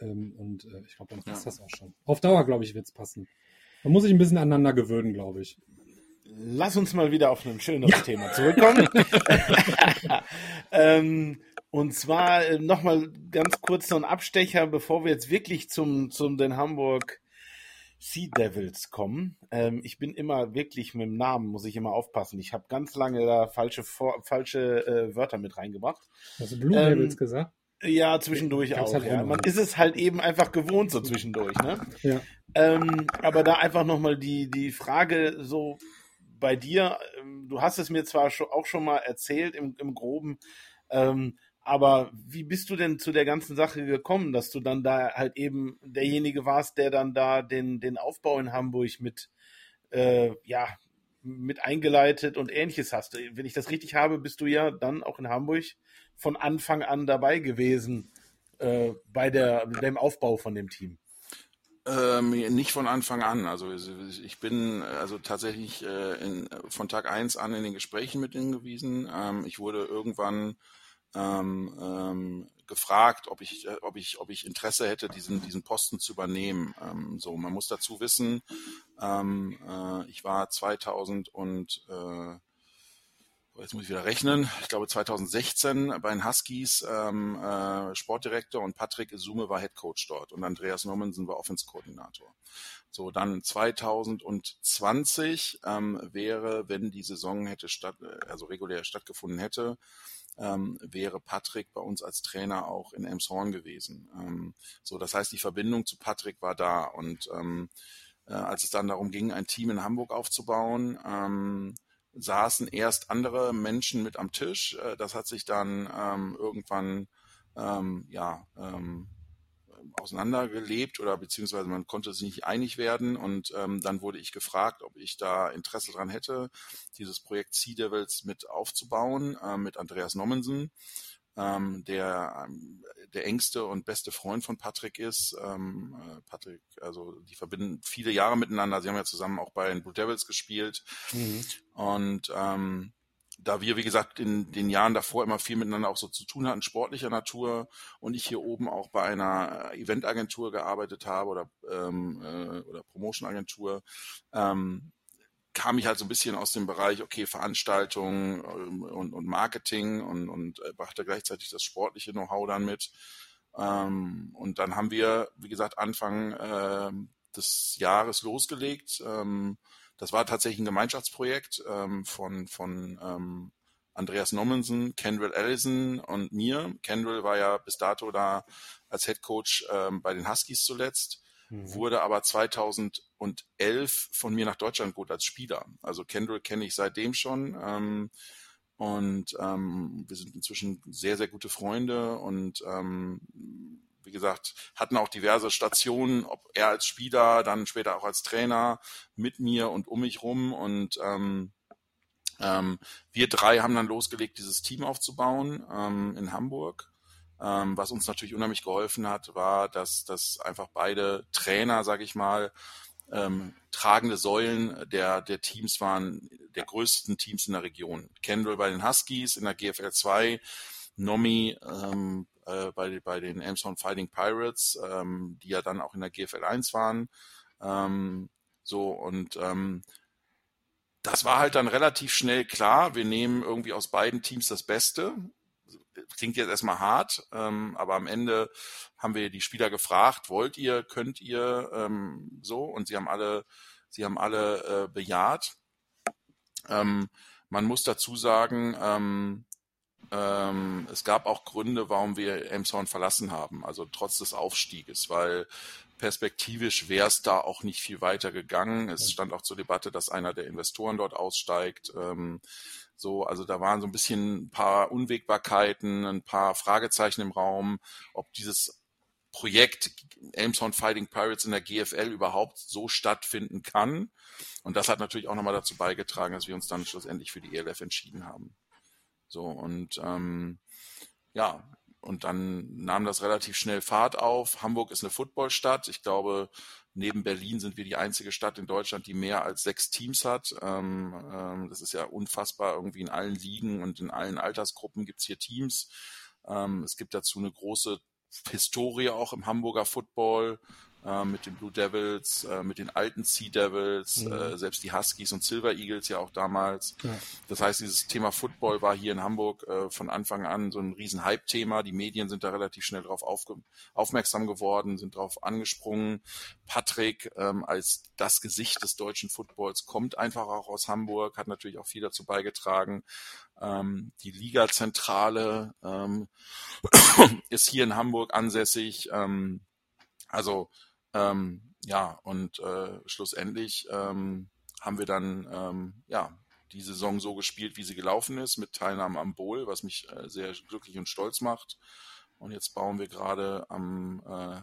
Speaker 1: Ähm, und äh, ich glaube, dann passt ja. das auch schon. Auf Dauer, glaube ich, wird es passen. Man muss sich ein bisschen aneinander gewöhnen, glaube ich.
Speaker 2: Lass uns mal wieder auf ein schöneres ja. Thema zurückkommen. <laughs> <laughs> ähm, und zwar äh, nochmal ganz kurz so ein Abstecher, bevor wir jetzt wirklich zum, zum den Hamburg Sea Devils kommen. Ähm, ich bin immer wirklich mit dem Namen, muss ich immer aufpassen. Ich habe ganz lange da falsche, falsche äh, Wörter mit reingebracht.
Speaker 1: Hast du Blue ähm, Devils gesagt?
Speaker 2: Ja, zwischendurch auch. Halt ja. Man ist es halt eben einfach gewohnt so zwischendurch. Ne?
Speaker 1: Ja.
Speaker 2: Ähm, aber da einfach nochmal die, die Frage so bei dir. Ähm, du hast es mir zwar auch schon mal erzählt im, im Groben, ähm, aber wie bist du denn zu der ganzen Sache gekommen, dass du dann da halt eben derjenige warst, der dann da den, den Aufbau in Hamburg mit, äh, ja, mit eingeleitet und ähnliches hast? Wenn ich das richtig habe, bist du ja dann auch in Hamburg von Anfang an dabei gewesen äh, bei der, dem Aufbau von dem Team.
Speaker 3: Ähm, nicht von Anfang an. Also ich bin also tatsächlich äh, in, von Tag eins an in den Gesprächen mit ihnen gewesen. Ähm, ich wurde irgendwann ähm, ähm, gefragt, ob ich, äh, ob ich, ob ich Interesse hätte, diesen, diesen Posten zu übernehmen. Ähm, so, man muss dazu wissen, ähm, äh, ich war 2000 und äh, jetzt muss ich wieder rechnen, ich glaube 2016 bei den Huskies ähm, äh, Sportdirektor und Patrick Isume war Head Coach dort und Andreas Nommensen war Offense-Koordinator. So, dann 2020 ähm, wäre, wenn die Saison hätte statt, äh, also regulär stattgefunden hätte, ähm, wäre Patrick bei uns als Trainer auch in Elmshorn gewesen. Ähm, so, das heißt, die Verbindung zu Patrick war da und ähm, äh, als es dann darum ging, ein Team in Hamburg aufzubauen, ähm, saßen erst andere Menschen mit am Tisch. Äh, das hat sich dann ähm, irgendwann ähm, ja ähm, auseinandergelebt oder beziehungsweise man konnte sich nicht einig werden und ähm, dann wurde ich gefragt, ob ich da Interesse dran hätte, dieses Projekt Sea Devils mit aufzubauen äh, mit Andreas Nommensen, ähm, der ähm, der engste und beste Freund von Patrick ist. Ähm, äh, Patrick, also die verbinden viele Jahre miteinander. Sie haben ja zusammen auch bei den Blue Devils gespielt mhm. und ähm, da wir, wie gesagt, in den Jahren davor immer viel miteinander auch so zu tun hatten, sportlicher Natur, und ich hier oben auch bei einer Eventagentur gearbeitet habe oder, ähm, äh, oder Promotion-Agentur, ähm, kam ich halt so ein bisschen aus dem Bereich, okay, Veranstaltungen ähm, und, und Marketing und, und äh, brachte gleichzeitig das sportliche Know-how dann mit. Ähm, und dann haben wir, wie gesagt, Anfang äh, des Jahres losgelegt. Ähm, das war tatsächlich ein Gemeinschaftsprojekt ähm, von, von ähm, Andreas Nommensen, Kendall Allison und mir. Kendall war ja bis dato da als Head Coach ähm, bei den Huskies zuletzt, mhm. wurde aber 2011 von mir nach Deutschland gut als Spieler. Also Kendall kenne ich seitdem schon. Ähm, und ähm, wir sind inzwischen sehr, sehr gute Freunde und ähm, wie gesagt, hatten auch diverse Stationen, ob er als Spieler, dann später auch als Trainer mit mir und um mich rum. Und ähm, ähm, wir drei haben dann losgelegt, dieses Team aufzubauen ähm, in Hamburg. Ähm, was uns natürlich unheimlich geholfen hat, war, dass, dass einfach beide Trainer, sage ich mal, ähm, tragende Säulen der, der Teams waren, der größten Teams in der Region. Kendall bei den Huskies in der GFL 2, Nomi ähm, äh, bei, bei den Elmshorn Fighting Pirates, ähm, die ja dann auch in der GFL 1 waren. Ähm, so und ähm, das war halt dann relativ schnell klar. Wir nehmen irgendwie aus beiden Teams das Beste. Klingt jetzt erstmal hart, ähm, aber am Ende haben wir die Spieler gefragt, wollt ihr, könnt ihr, ähm, so, und sie haben alle Sie haben alle äh, bejaht. Ähm, man muss dazu sagen, ähm, ähm, es gab auch Gründe, warum wir Elmshorn verlassen haben, also trotz des Aufstieges, weil perspektivisch wäre es da auch nicht viel weiter gegangen. Es stand auch zur Debatte, dass einer der Investoren dort aussteigt. Ähm, so, also da waren so ein bisschen ein paar Unwägbarkeiten, ein paar Fragezeichen im Raum, ob dieses Projekt Elmshorn Fighting Pirates in der GFL überhaupt so stattfinden kann. Und das hat natürlich auch nochmal dazu beigetragen, dass wir uns dann schlussendlich für die ELF entschieden haben. So, und ähm, ja, und dann nahm das relativ schnell Fahrt auf. Hamburg ist eine Footballstadt. Ich glaube, neben Berlin sind wir die einzige Stadt in Deutschland, die mehr als sechs Teams hat. Ähm, ähm, das ist ja unfassbar. Irgendwie in allen Ligen und in allen Altersgruppen gibt's hier Teams. Ähm, es gibt dazu eine große Historie auch im Hamburger Football äh, mit den Blue Devils, äh, mit den alten Sea Devils, mhm. äh, selbst die Huskies und Silver Eagles ja auch damals. Ja. Das heißt, dieses Thema Football war hier in Hamburg äh, von Anfang an so ein riesen Hype-Thema. Die Medien sind da relativ schnell drauf aufmerksam geworden, sind drauf angesprungen. Patrick ähm, als das Gesicht des deutschen Footballs kommt einfach auch aus Hamburg, hat natürlich auch viel dazu beigetragen. Ähm, die Liga-Zentrale ähm, <coughs> ist hier in Hamburg ansässig. Ähm, also ähm, ja, und äh, schlussendlich ähm, haben wir dann ähm, ja die Saison so gespielt, wie sie gelaufen ist, mit Teilnahme am Bowl, was mich äh, sehr glücklich und stolz macht. Und jetzt bauen wir gerade am äh,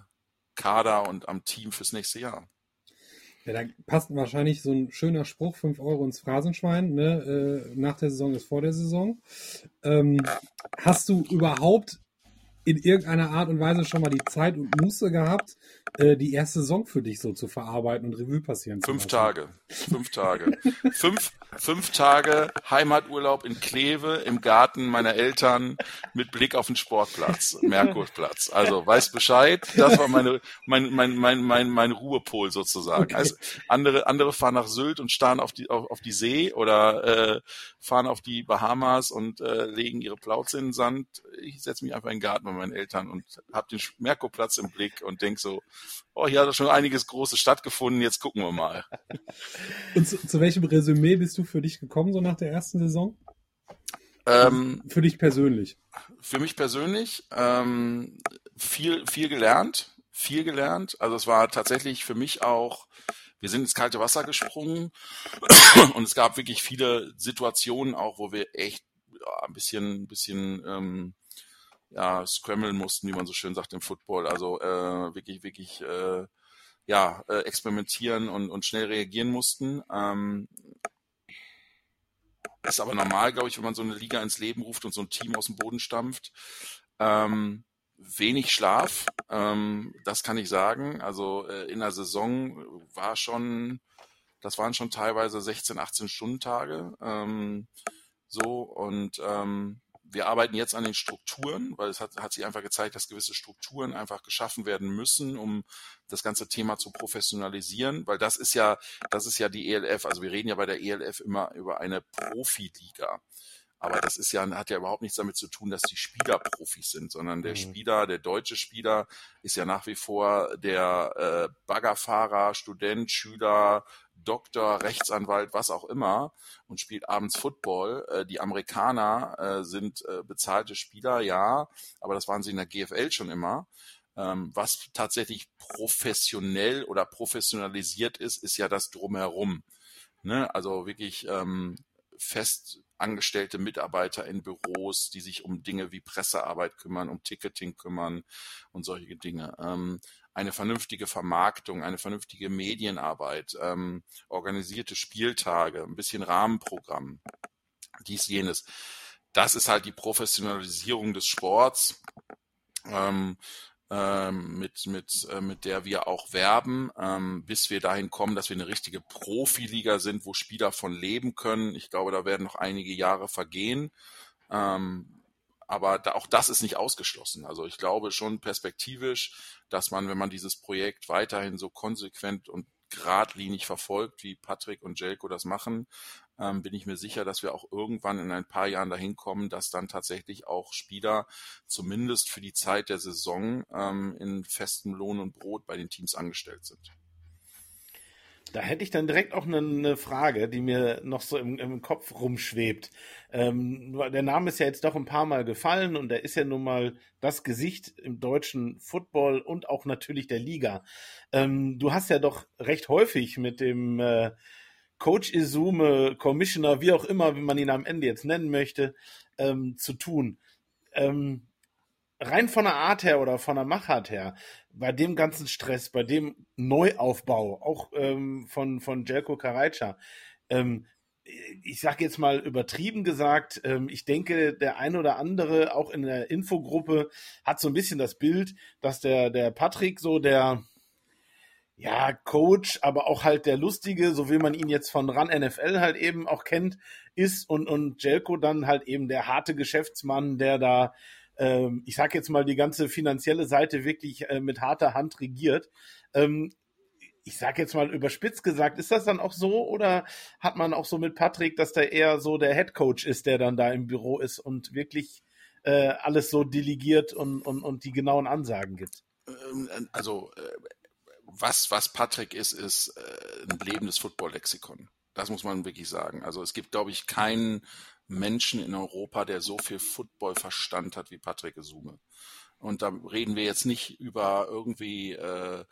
Speaker 3: Kader und am Team fürs nächste Jahr.
Speaker 1: Ja, da passt wahrscheinlich so ein schöner Spruch, 5 Euro ins Phrasenschwein, ne? äh, nach der Saison ist vor der Saison. Ähm, hast du überhaupt in irgendeiner Art und Weise schon mal die Zeit und Muße gehabt, äh, die erste Saison für dich so zu verarbeiten und Revue passieren
Speaker 3: zu Fünf Tage. Fünf Tage. <laughs> fünf, fünf Tage Heimaturlaub in Kleve im Garten meiner Eltern mit Blick auf den Sportplatz, Merkurplatz. Also weiß Bescheid, das war meine, mein, mein, mein, mein, mein Ruhepol sozusagen. Okay. Also andere, andere fahren nach Sylt und starren auf die, auf, auf die See oder äh, fahren auf die Bahamas und äh, legen ihre Plauze in den Sand. Ich setze mich einfach in den Garten bei meinen Eltern und habe den Merkurplatz im Blick und denk so, oh, hier hat schon einiges Großes stattgefunden, jetzt gucken wir mal.
Speaker 1: Und zu, zu welchem Resümee bist du für dich gekommen, so nach der ersten Saison? Ähm, für dich persönlich?
Speaker 3: Für mich persönlich ähm, viel, viel gelernt, viel gelernt. Also es war tatsächlich für mich auch, wir sind ins kalte Wasser gesprungen <clears throat> und es gab wirklich viele Situationen auch, wo wir echt ja, ein bisschen, ein bisschen ähm, ja, scrammeln mussten, wie man so schön sagt im Football. Also äh, wirklich, wirklich äh, ja, äh, experimentieren und, und schnell reagieren mussten. Ähm, ist aber normal, glaube ich, wenn man so eine Liga ins Leben ruft und so ein Team aus dem Boden stampft. Ähm, wenig Schlaf, ähm, das kann ich sagen. Also äh, in der Saison war schon, das waren schon teilweise 16, 18 Stunden Tage. Ähm, so und ähm, wir arbeiten jetzt an den Strukturen, weil es hat, hat sich einfach gezeigt, dass gewisse Strukturen einfach geschaffen werden müssen, um das ganze Thema zu professionalisieren, weil das ist ja, das ist ja die ELF. Also wir reden ja bei der ELF immer über eine Profiliga. Aber das ist ja, hat ja überhaupt nichts damit zu tun, dass die Spieler Profis sind, sondern der mhm. Spieler, der deutsche Spieler ist ja nach wie vor der äh, Baggerfahrer, Student, Schüler, Doktor, Rechtsanwalt, was auch immer und spielt abends Football. Äh, die Amerikaner äh, sind äh, bezahlte Spieler, ja, aber das waren sie in der GFL schon immer. Ähm, was tatsächlich professionell oder professionalisiert ist, ist ja das drumherum. Ne? Also wirklich ähm, fest angestellte Mitarbeiter in Büros, die sich um Dinge wie Pressearbeit kümmern, um Ticketing kümmern und solche Dinge. Ähm, eine vernünftige Vermarktung, eine vernünftige Medienarbeit, ähm, organisierte Spieltage, ein bisschen Rahmenprogramm, dies, jenes. Das ist halt die Professionalisierung des Sports. Ähm, ähm, mit, mit, äh, mit der wir auch werben, ähm, bis wir dahin kommen, dass wir eine richtige Profiliga sind, wo Spieler von leben können. Ich glaube, da werden noch einige Jahre vergehen. Ähm, aber da, auch das ist nicht ausgeschlossen. Also ich glaube schon perspektivisch, dass man, wenn man dieses Projekt weiterhin so konsequent und geradlinig verfolgt, wie Patrick und Jelko das machen, ähm, bin ich mir sicher, dass wir auch irgendwann in ein paar Jahren dahin kommen, dass dann tatsächlich auch Spieler zumindest für die Zeit der Saison ähm, in festem Lohn und Brot bei den Teams angestellt sind.
Speaker 2: Da hätte ich dann direkt auch eine, Frage, die mir noch so im, im Kopf rumschwebt. Ähm, der Name ist ja jetzt doch ein paar Mal gefallen und er ist ja nun mal das Gesicht im deutschen Football und auch natürlich der Liga. Ähm, du hast ja doch recht häufig mit dem äh, Coach Izume, Commissioner, wie auch immer, wie man ihn am Ende jetzt nennen möchte, ähm, zu tun. Ähm, rein von der Art her oder von der Machart her, bei dem ganzen Stress, bei dem Neuaufbau, auch ähm, von, von Jelko Karajca, ähm, ich sage jetzt mal übertrieben gesagt, ähm, ich denke, der ein oder andere, auch in der Infogruppe, hat so ein bisschen das Bild, dass der, der Patrick so der, ja, Coach, aber auch halt der Lustige, so wie man ihn jetzt von RAN NFL halt eben auch kennt, ist und, und Jelko dann halt eben der harte Geschäftsmann, der da ähm, ich sage jetzt mal, die ganze finanzielle Seite wirklich äh, mit harter Hand regiert. Ähm, ich sage jetzt mal überspitzt gesagt, ist das dann auch so oder hat man auch so mit Patrick, dass der eher so der Head Coach ist, der dann da im Büro ist und wirklich äh, alles so delegiert und, und, und die genauen Ansagen gibt?
Speaker 3: Ähm, also äh, was, was Patrick ist, ist äh, ein lebendes Football-Lexikon. Das muss man wirklich sagen. Also es gibt, glaube ich, keinen Menschen in Europa, der so viel Football-Verstand hat wie Patrick Esume. Und da reden wir jetzt nicht über irgendwie äh,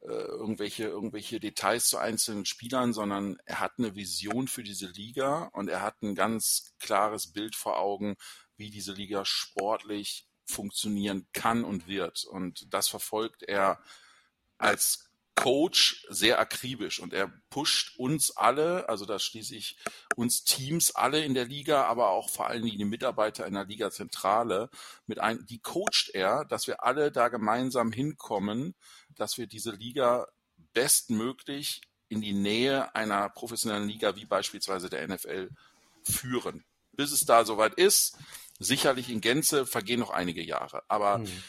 Speaker 3: äh, irgendwelche, irgendwelche Details zu einzelnen Spielern, sondern er hat eine Vision für diese Liga und er hat ein ganz klares Bild vor Augen, wie diese Liga sportlich funktionieren kann und wird. Und das verfolgt er als Coach sehr akribisch und er pusht uns alle, also da schließe ich uns Teams alle in der Liga, aber auch vor allen Dingen die Mitarbeiter in der Liga-Zentrale mit ein, die coacht er, dass wir alle da gemeinsam hinkommen, dass wir diese Liga bestmöglich in die Nähe einer professionellen Liga wie beispielsweise der NFL führen. Bis es da soweit ist, sicherlich in Gänze vergehen noch einige Jahre. Aber mhm.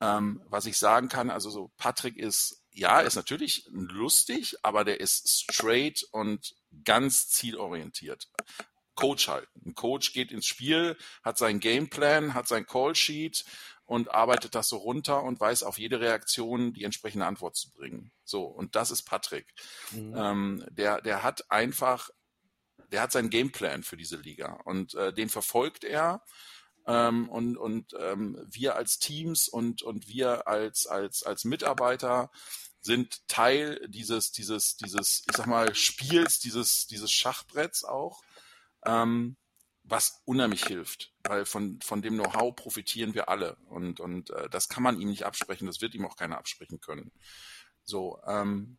Speaker 3: ähm, was ich sagen kann, also so Patrick ist ja, ist natürlich lustig, aber der ist straight und ganz zielorientiert. Coach halt. Ein Coach geht ins Spiel, hat seinen Gameplan, hat sein Callsheet und arbeitet das so runter und weiß auf jede Reaktion die entsprechende Antwort zu bringen. So, und das ist Patrick. Mhm. Ähm, der, der hat einfach, der hat seinen Gameplan für diese Liga und äh, den verfolgt er ähm, und und ähm, wir als Teams und und wir als als als Mitarbeiter sind Teil dieses dieses dieses ich sag mal Spiels dieses dieses Schachbretts auch ähm, was unheimlich hilft weil von von dem Know-how profitieren wir alle. Und und äh, das kann man ihm nicht absprechen das wird ihm auch keiner absprechen können. So ähm,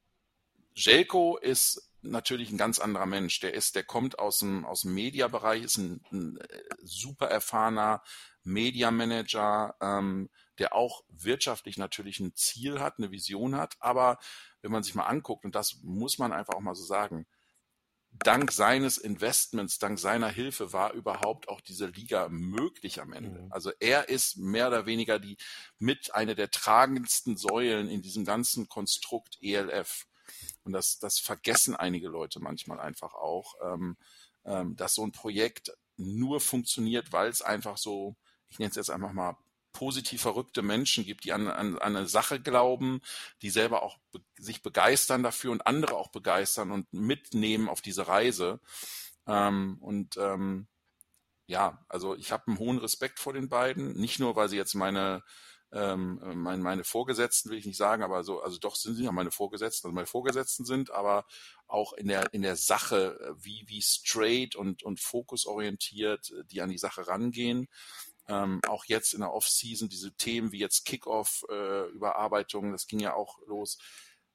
Speaker 3: Jelko ist natürlich ein ganz anderer Mensch. Der ist, der kommt aus dem, aus dem Mediabereich, ist ein, ein äh, super erfahrener Mediamanager, ähm, der auch wirtschaftlich natürlich ein Ziel hat, eine Vision hat. Aber wenn man sich mal anguckt, und das muss man einfach auch mal so sagen, dank seines Investments, dank seiner Hilfe war überhaupt auch diese Liga möglich am Ende. Mhm. Also er ist mehr oder weniger die mit einer der tragendsten Säulen in diesem ganzen Konstrukt ELF. Und das, das vergessen einige Leute manchmal einfach auch, ähm, ähm, dass so ein Projekt nur funktioniert, weil es einfach so, ich nenne es jetzt einfach mal positiv verrückte Menschen gibt, die an, an, an eine Sache glauben, die selber auch be sich begeistern dafür und andere auch begeistern und mitnehmen auf diese Reise. Ähm, und ähm, ja, also ich habe einen hohen Respekt vor den beiden, nicht nur, weil sie jetzt meine ähm, meine, meine Vorgesetzten will ich nicht sagen, aber so, also doch sind sie ja meine Vorgesetzten, also meine Vorgesetzten sind, aber auch in der, in der Sache, wie, wie straight und, und fokusorientiert die an die Sache rangehen. Ähm, auch jetzt in der Off-Season diese Themen wie jetzt Kickoff-Überarbeitung, äh, das ging ja auch los.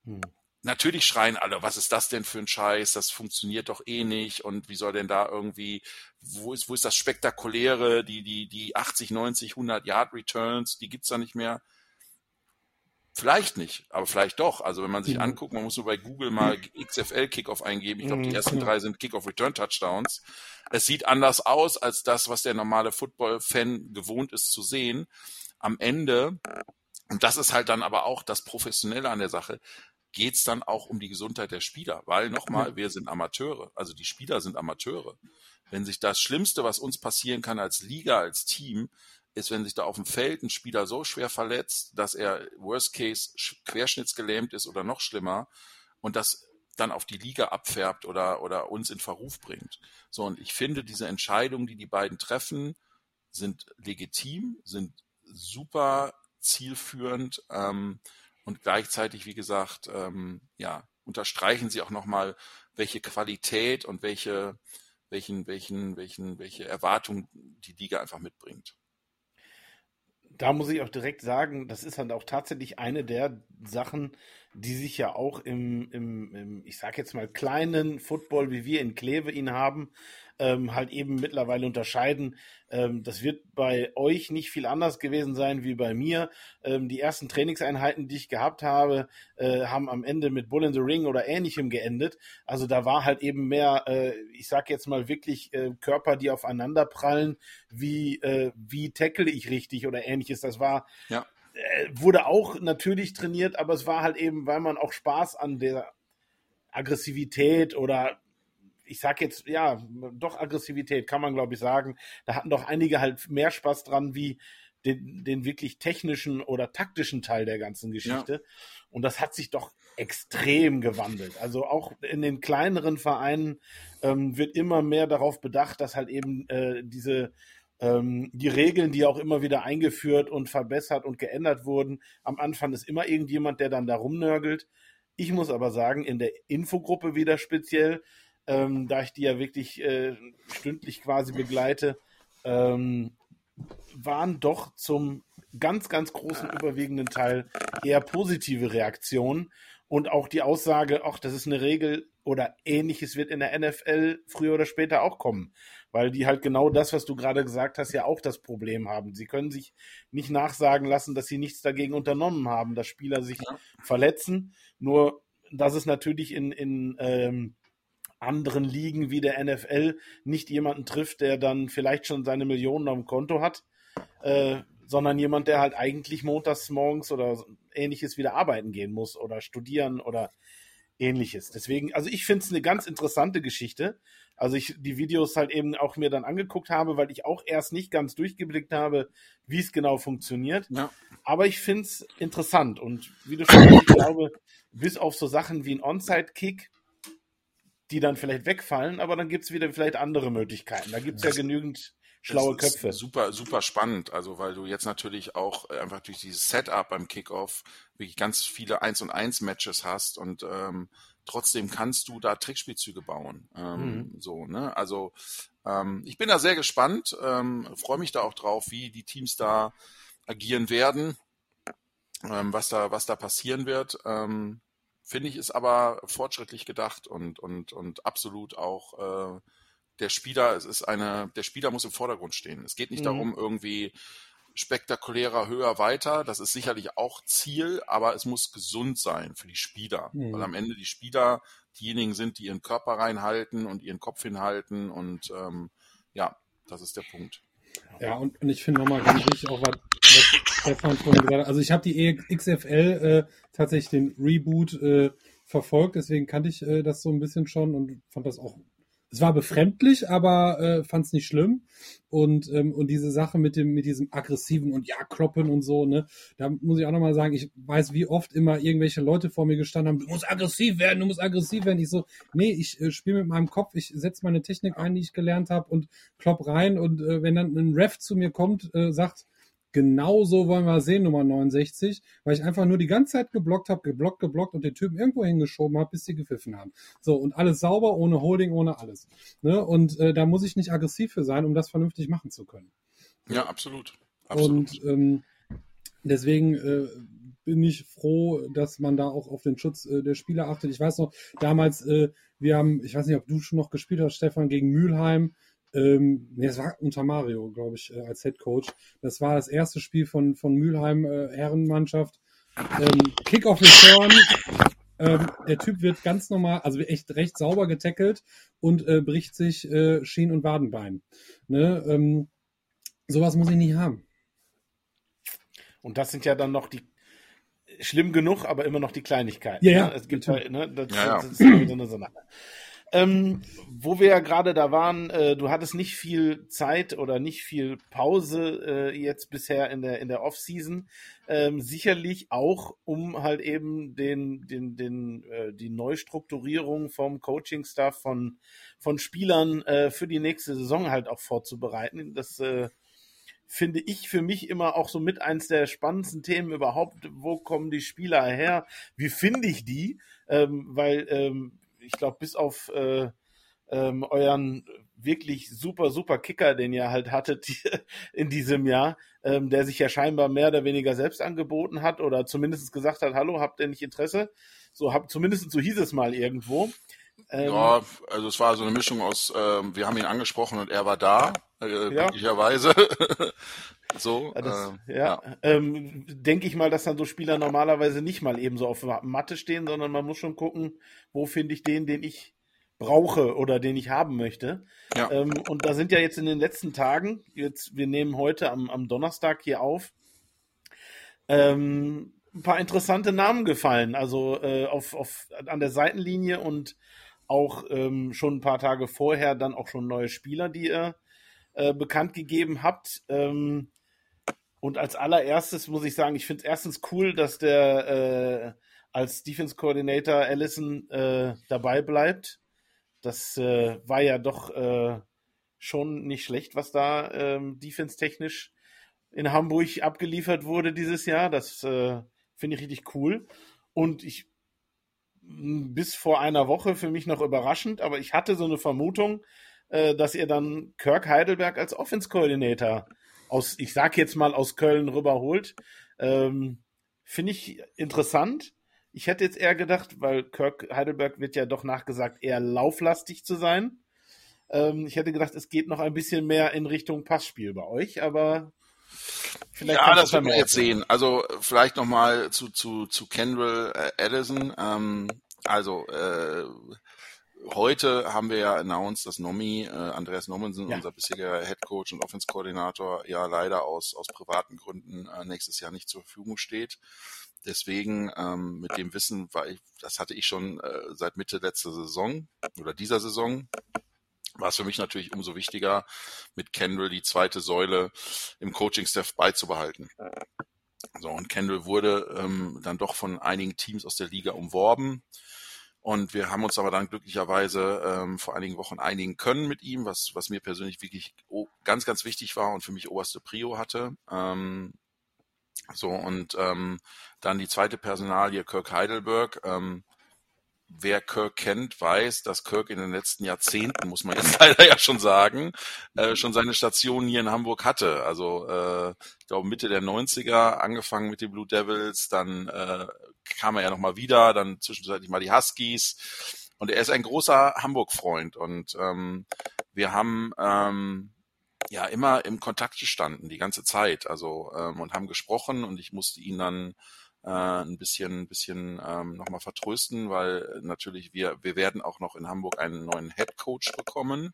Speaker 3: Hm natürlich schreien alle, was ist das denn für ein Scheiß? Das funktioniert doch eh nicht. Und wie soll denn da irgendwie, wo ist, wo ist das Spektakuläre? Die, die, die 80, 90, 100 Yard Returns, die gibt's da nicht mehr. Vielleicht nicht, aber vielleicht doch. Also wenn man sich mhm. anguckt, man muss nur bei Google mal XFL Kickoff eingeben. Ich glaube, die mhm, ersten genau. drei sind Kickoff Return Touchdowns. Es sieht anders aus als das, was der normale Football-Fan gewohnt ist zu sehen. Am Ende, und das ist halt dann aber auch das Professionelle an der Sache, geht es dann auch um die Gesundheit der Spieler, weil nochmal, wir sind Amateure, also die Spieler sind Amateure. Wenn sich das Schlimmste, was uns passieren kann als Liga, als Team, ist, wenn sich da auf dem Feld ein Spieler so schwer verletzt, dass er worst case querschnittsgelähmt ist oder noch schlimmer und das dann auf die Liga abfärbt oder, oder uns in Verruf bringt. So, und ich finde, diese Entscheidungen, die die beiden treffen, sind legitim, sind super zielführend ähm, und gleichzeitig, wie gesagt, ähm, ja, unterstreichen sie auch nochmal, welche Qualität und welche, welchen, welchen, welchen, welche Erwartung die Liga einfach mitbringt.
Speaker 2: Da muss ich auch direkt sagen, das ist halt auch tatsächlich eine der Sachen, die sich ja auch im, im, im ich sag jetzt mal, kleinen Football, wie wir in Kleve ihn haben, ähm, halt eben mittlerweile unterscheiden. Ähm, das wird bei euch nicht viel anders gewesen sein wie bei mir. Ähm, die ersten Trainingseinheiten, die ich gehabt habe, äh, haben am Ende mit Bull in the Ring oder ähnlichem geendet. Also da war halt eben mehr, äh, ich sag jetzt mal wirklich äh, Körper, die aufeinander prallen, wie, äh, wie tackle ich richtig oder ähnliches. Das war ja wurde auch natürlich trainiert, aber es war halt eben, weil man auch Spaß an der Aggressivität oder ich sag jetzt, ja, doch Aggressivität, kann man glaube ich sagen. Da hatten doch einige halt mehr Spaß dran, wie den, den wirklich technischen oder taktischen Teil der ganzen Geschichte. Ja. Und das hat sich doch extrem gewandelt. Also auch in den kleineren Vereinen ähm, wird immer mehr darauf bedacht, dass halt eben äh, diese ähm, die Regeln, die auch immer wieder eingeführt und verbessert und geändert wurden. Am Anfang ist immer irgendjemand, der dann da rumnörgelt. Ich muss aber sagen, in der Infogruppe wieder speziell ähm, da ich die ja wirklich äh, stündlich quasi begleite, ähm, waren doch zum ganz, ganz großen überwiegenden Teil eher positive Reaktionen und auch die Aussage, ach, das ist eine Regel oder ähnliches wird in der NFL früher oder später auch kommen, weil die halt genau das, was du gerade gesagt hast, ja auch das Problem haben. Sie können sich nicht nachsagen lassen, dass sie nichts dagegen unternommen haben, dass Spieler sich ja. verletzen, nur dass es natürlich in, in ähm, anderen Ligen wie der NFL nicht jemanden trifft, der dann vielleicht schon seine Millionen am Konto hat, äh, sondern jemand, der halt eigentlich montags morgens oder ähnliches wieder arbeiten gehen muss oder studieren oder ähnliches. Deswegen, also ich finde es eine ganz interessante Geschichte. Also ich die Videos halt eben auch mir dann angeguckt habe, weil ich auch erst nicht ganz durchgeblickt habe, wie es genau funktioniert. Ja. Aber ich finde es interessant und wie du schon sagst, ich glaube, bis auf so Sachen wie ein Onside-Kick die dann vielleicht wegfallen, aber dann gibt es wieder vielleicht andere Möglichkeiten. Da gibt es ja genügend schlaue Köpfe.
Speaker 3: Super, super spannend. Also, weil du jetzt natürlich auch einfach durch dieses Setup beim Kickoff wirklich ganz viele 1 und 1 Matches hast und ähm, trotzdem kannst du da Trickspielzüge bauen. Ähm, mhm. So, ne? Also ähm, ich bin da sehr gespannt, ähm, freue mich da auch drauf, wie die Teams da agieren werden, ähm, was da, was da passieren wird. Ähm, Finde ich, ist aber fortschrittlich gedacht und, und, und absolut auch äh, der Spieler, es ist eine, der Spieler muss im Vordergrund stehen. Es geht nicht mhm. darum, irgendwie spektakulärer, höher, weiter. Das ist sicherlich auch Ziel, aber es muss gesund sein für die Spieler. Mhm. Weil am Ende die Spieler diejenigen sind, die ihren Körper reinhalten und ihren Kopf hinhalten. Und ähm, ja, das ist der Punkt.
Speaker 1: Ja, und, und ich finde nochmal ganz wichtig auch, was, was Stefan vorhin gesagt hat. Also ich habe die XFL äh, tatsächlich den Reboot äh, verfolgt, deswegen kannte ich äh, das so ein bisschen schon und fand das auch es war befremdlich, aber äh, fand es nicht schlimm. Und, ähm, und diese Sache mit dem, mit diesem aggressiven und ja, kloppen und so, ne, da muss ich auch nochmal sagen, ich weiß, wie oft immer irgendwelche Leute vor mir gestanden haben, du musst aggressiv werden, du musst aggressiv werden. Ich so, nee, ich äh, spiele mit meinem Kopf, ich setze meine Technik ein, die ich gelernt habe und klopp rein. Und äh, wenn dann ein Ref zu mir kommt, äh, sagt, Genauso wollen wir sehen, Nummer 69, weil ich einfach nur die ganze Zeit geblockt habe, geblockt, geblockt und den Typen irgendwo hingeschoben habe, bis sie gepfiffen haben. So, und alles sauber, ohne Holding, ohne alles. Ne? Und äh, da muss ich nicht aggressiv für sein, um das vernünftig machen zu können.
Speaker 3: Ja, absolut.
Speaker 1: absolut. Und ähm, deswegen äh, bin ich froh, dass man da auch auf den Schutz äh, der Spieler achtet. Ich weiß noch, damals, äh, wir haben, ich weiß nicht, ob du schon noch gespielt hast, Stefan, gegen Mülheim. Ähm, nee, das war unter Mario, glaube ich, äh, als Head Coach. Das war das erste Spiel von, von Mülheim äh, Herrenmannschaft. Ähm, Kick-off Return. Ähm, der Typ wird ganz normal, also echt recht sauber getackelt und äh, bricht sich äh, Schien- und Wadenbein. Ne? Ähm, sowas muss ich nie haben.
Speaker 2: Und das sind ja dann noch die schlimm genug, aber immer noch die Kleinigkeiten.
Speaker 1: Ja, ja.
Speaker 2: Ne? Es gibt halt, ne, das,
Speaker 3: ja, ja.
Speaker 2: das ist so eine Sache. Ähm, wo wir ja gerade da waren, äh, du hattest nicht viel Zeit oder nicht viel Pause äh, jetzt bisher in der in der Offseason. Ähm, sicherlich auch, um halt eben den den den äh, die Neustrukturierung vom Coaching-Staff von von Spielern äh, für die nächste Saison halt auch vorzubereiten. Das äh, finde ich für mich immer auch so mit eins der spannendsten Themen überhaupt. Wo kommen die Spieler her? Wie finde ich die? Ähm, weil ähm, ich glaube, bis auf äh, ähm, euren wirklich super, super Kicker, den ihr halt hattet <laughs> in diesem Jahr, ähm, der sich ja scheinbar mehr oder weniger selbst angeboten hat oder zumindest gesagt hat, hallo, habt ihr nicht Interesse? So, hab, zumindest so hieß es mal irgendwo.
Speaker 3: Ähm, ja, also es war so eine Mischung aus, ähm, wir haben ihn angesprochen und er war da, äh, ja. glücklicherweise. <laughs> so.
Speaker 2: Ja, das, äh, ja. ja. Ähm, denke ich mal, dass dann so Spieler normalerweise nicht mal eben so auf Matte stehen, sondern man muss schon gucken, wo finde ich den, den ich brauche oder den ich haben möchte. Ja. Ähm, und da sind ja jetzt in den letzten Tagen, jetzt, wir nehmen heute am, am Donnerstag hier auf, ähm, ein paar interessante Namen gefallen. Also äh, auf, auf, an der Seitenlinie und auch ähm, schon ein paar Tage vorher dann auch schon neue Spieler, die ihr äh, bekannt gegeben habt. Ähm, und als allererstes muss ich sagen, ich finde es erstens cool, dass der äh, als Defense Coordinator Allison äh, dabei bleibt. Das äh, war ja doch äh, schon nicht schlecht, was da ähm, defense-technisch in Hamburg abgeliefert wurde dieses Jahr. Das äh, finde ich richtig cool. Und ich bis vor einer Woche für mich noch überraschend, aber ich hatte so eine Vermutung, äh, dass ihr dann Kirk Heidelberg als Offense Coordinator aus, ich sag jetzt mal, aus Köln rüberholt. Ähm, Finde ich interessant. Ich hätte jetzt eher gedacht, weil Kirk Heidelberg wird ja doch nachgesagt, eher lauflastig zu sein. Ähm, ich hätte gedacht, es geht noch ein bisschen mehr in Richtung Passspiel bei euch, aber
Speaker 3: vielleicht. Ja, das werden wir jetzt sehen. Also vielleicht nochmal zu, zu, zu Kendall äh, Addison. Ähm, also äh, heute haben wir ja announced, dass Nomi, äh, Andreas Nommensen, ja. unser bisheriger Head Coach und Offense Koordinator, ja leider aus, aus privaten Gründen äh, nächstes Jahr nicht zur Verfügung steht. Deswegen ähm, mit dem Wissen, weil ich, das hatte ich schon äh, seit Mitte letzter Saison oder dieser Saison, war es für mich natürlich umso wichtiger, mit Kendall die zweite Säule im Coaching-Staff beizubehalten. So, und Kendall wurde ähm, dann doch von einigen Teams aus der Liga umworben. Und wir haben uns aber dann glücklicherweise ähm, vor einigen Wochen einigen können mit ihm, was, was mir persönlich wirklich ganz, ganz wichtig war und für mich oberste Prio hatte. Ähm, so, und ähm, dann die zweite Personalie, Kirk Heidelberg. Ähm, wer Kirk kennt, weiß, dass Kirk in den letzten Jahrzehnten, muss man jetzt <laughs> leider ja schon sagen, äh, schon seine Station hier in Hamburg hatte. Also äh, ich glaube Mitte der 90er, angefangen mit den Blue Devils, dann äh, kam er ja nochmal wieder, dann zwischenzeitlich mal die Huskies. Und er ist ein großer Hamburg-Freund und ähm, wir haben ähm, ja immer im Kontakt gestanden, die ganze Zeit. Also ähm, und haben gesprochen und ich musste ihn dann äh, ein bisschen, ein bisschen ähm, nochmal vertrösten, weil natürlich wir, wir werden auch noch in Hamburg einen neuen Head Coach bekommen,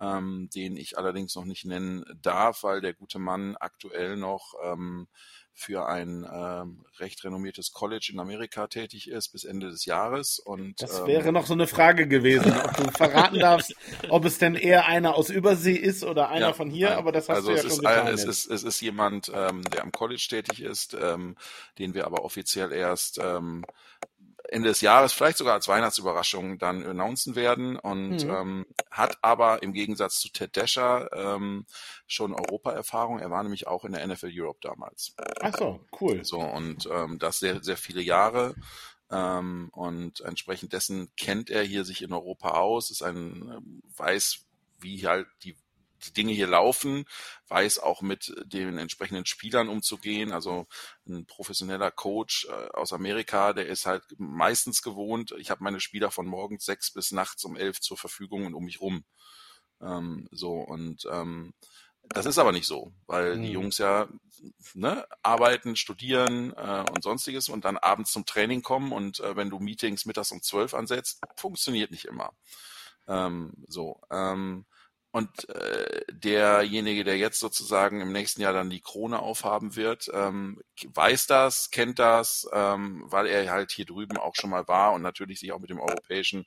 Speaker 3: ähm, den ich allerdings noch nicht nennen darf, weil der gute Mann aktuell noch ähm, für ein ähm, recht renommiertes College in Amerika tätig ist bis Ende des Jahres. Und
Speaker 2: das ähm, wäre noch so eine Frage gewesen, ob du verraten darfst, <laughs> ob es denn eher einer aus Übersee ist oder einer ja, von hier. Aber das hast also du ja
Speaker 3: schon
Speaker 2: ist, getan.
Speaker 3: Es ist, es ist jemand, ähm, der am College tätig ist, ähm, den wir aber offiziell erst ähm, Ende des Jahres, vielleicht sogar als Weihnachtsüberraschung dann announcen werden und mhm. ähm, hat aber im Gegensatz zu Ted Dasher ähm, schon Europa-Erfahrung. Er war nämlich auch in der NFL Europe damals.
Speaker 2: Ach so, cool.
Speaker 3: So und ähm, das sehr, sehr viele Jahre. Ähm, und entsprechend dessen kennt er hier sich in Europa aus, ist ein, ähm, weiß, wie halt die die Dinge hier laufen, weiß auch mit den entsprechenden Spielern umzugehen. Also ein professioneller Coach äh, aus Amerika, der ist halt meistens gewohnt, ich habe meine Spieler von morgens sechs bis nachts um elf zur Verfügung und um mich rum. Ähm, so und ähm, das ist aber nicht so, weil die Jungs ja ne, arbeiten, studieren äh, und sonstiges und dann abends zum Training kommen und äh, wenn du Meetings mittags um zwölf ansetzt, funktioniert nicht immer. Ähm, so. Ähm, und äh, derjenige, der jetzt sozusagen im nächsten Jahr dann die Krone aufhaben wird, ähm, weiß das, kennt das, ähm, weil er halt hier drüben auch schon mal war und natürlich sich auch mit dem europäischen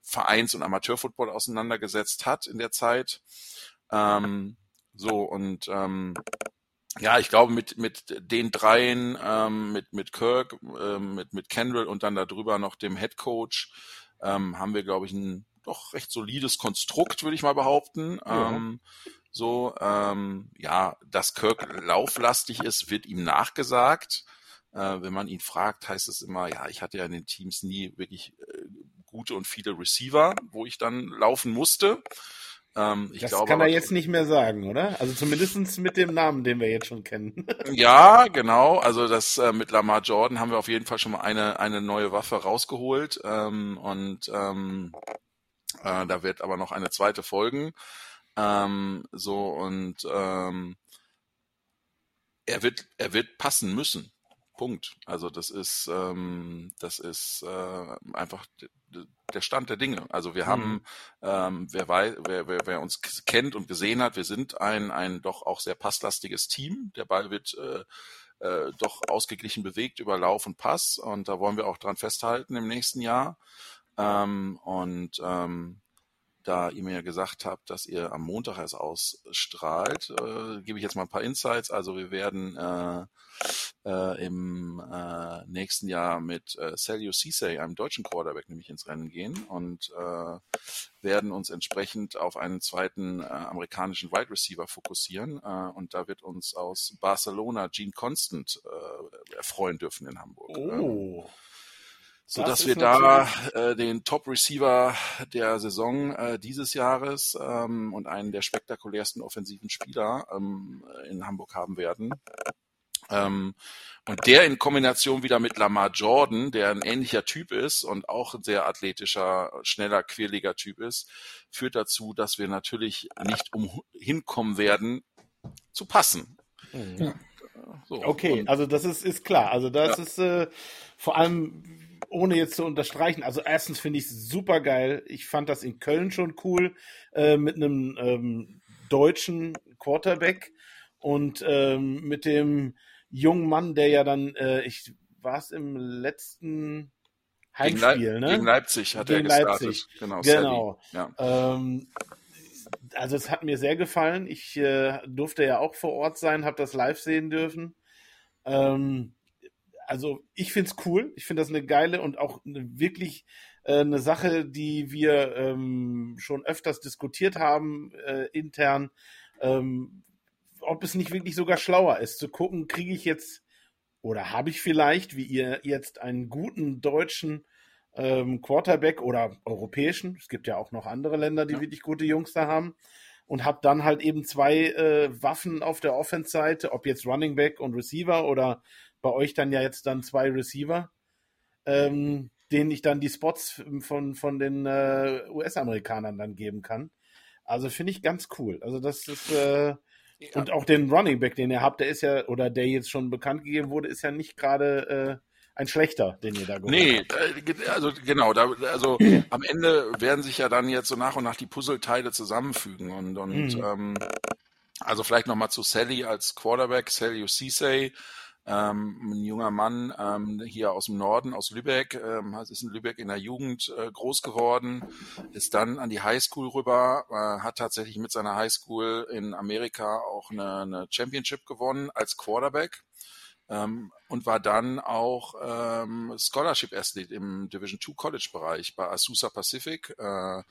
Speaker 3: Vereins- und Amateurfootball auseinandergesetzt hat in der Zeit. Ähm, so und ähm, ja, ich glaube mit mit den dreien, ähm, mit mit Kirk, ähm, mit mit Kendall und dann darüber noch dem Head Coach, ähm, haben wir glaube ich ein doch recht solides Konstrukt, würde ich mal behaupten. Ja. Ähm, so, ähm, ja, dass Kirk lauflastig ist, wird ihm nachgesagt. Äh, wenn man ihn fragt, heißt es immer, ja, ich hatte ja in den Teams nie wirklich äh, gute und viele Receiver, wo ich dann laufen musste.
Speaker 2: Ähm, ich das glaube, kann er jetzt nicht mehr sagen, oder? Also zumindestens mit dem Namen, den wir jetzt schon kennen. <laughs>
Speaker 3: ja, genau. Also das äh, mit Lamar Jordan haben wir auf jeden Fall schon mal eine, eine neue Waffe rausgeholt. Ähm, und ähm, äh, da wird aber noch eine zweite folgen. Ähm, so und ähm, er wird, er wird passen müssen. Punkt. Also das ist, ähm, das ist äh, einfach der Stand der Dinge. Also wir haben, mhm. ähm, wer, weiß, wer, wer, wer uns kennt und gesehen hat, wir sind ein, ein doch auch sehr passlastiges Team. Der Ball wird äh, äh, doch ausgeglichen bewegt über Lauf und Pass und da wollen wir auch dran festhalten im nächsten Jahr. Ähm, und ähm, da ihr mir gesagt habt, dass ihr am Montag erst ausstrahlt, äh, gebe ich jetzt mal ein paar Insights. Also wir werden äh, äh, im äh, nächsten Jahr mit äh, Celio Cisse, einem deutschen Quarterback, nämlich ins Rennen gehen und äh, werden uns entsprechend auf einen zweiten äh, amerikanischen Wide Receiver fokussieren. Äh, und da wird uns aus Barcelona Gene Constant äh, erfreuen dürfen in Hamburg. Oh so dass wir da äh, den Top Receiver der Saison äh, dieses Jahres ähm, und einen der spektakulärsten offensiven Spieler ähm, in Hamburg haben werden. Ähm, und der in Kombination wieder mit Lamar Jordan, der ein ähnlicher Typ ist und auch ein sehr athletischer, schneller, quirliger Typ ist, führt dazu, dass wir natürlich nicht umhinkommen werden, zu passen.
Speaker 2: Ja. So. Okay, und, also das ist, ist klar. Also das ja. ist äh, vor allem ohne jetzt zu unterstreichen, also erstens finde ich es super geil. Ich fand das in Köln schon cool äh, mit einem ähm, deutschen Quarterback und ähm, mit dem jungen Mann, der ja dann, äh, ich war es im letzten Heimspiel,
Speaker 3: gegen
Speaker 2: ne?
Speaker 3: Gegen Leipzig hat gegen er gestartet. Leipzig.
Speaker 2: Genau. genau. Ja. Ähm, also es hat mir sehr gefallen. Ich äh, durfte ja auch vor Ort sein, habe das live sehen dürfen. Ähm, also ich finde es cool. Ich finde das eine geile und auch eine, wirklich äh, eine Sache, die wir ähm, schon öfters diskutiert haben äh, intern. Ähm, ob es nicht wirklich sogar schlauer ist, zu gucken, kriege ich jetzt oder habe ich vielleicht, wie ihr jetzt einen guten deutschen ähm, Quarterback oder europäischen, es gibt ja auch noch andere Länder, die ja. wirklich gute Jungs da haben, und habe dann halt eben zwei äh, Waffen auf der Offense-Seite, ob jetzt Running Back und Receiver oder bei euch dann ja jetzt dann zwei Receiver, ähm, denen ich dann die Spots von, von den äh, US-Amerikanern dann geben kann. Also finde ich ganz cool. Also das ist äh, ja. und auch den Running Back, den ihr habt, der ist ja oder der jetzt schon bekannt gegeben wurde, ist ja nicht gerade äh, ein schlechter, den ihr da
Speaker 3: geholt nee, habt. Nee, also genau, da, also <clears throat> am Ende werden sich ja dann jetzt so nach und nach die Puzzleteile zusammenfügen und, und mhm. ähm, also vielleicht nochmal zu Sally als Quarterback, Sally Cisse, ähm, ein junger Mann ähm, hier aus dem Norden, aus Lübeck, ähm, ist in Lübeck in der Jugend äh, groß geworden, ist dann an die Highschool rüber, äh, hat tatsächlich mit seiner Highschool in Amerika auch eine, eine Championship gewonnen als Quarterback. Ähm, und war dann auch ähm, Scholarship Athlete im Division II College Bereich bei Azusa Pacific, äh,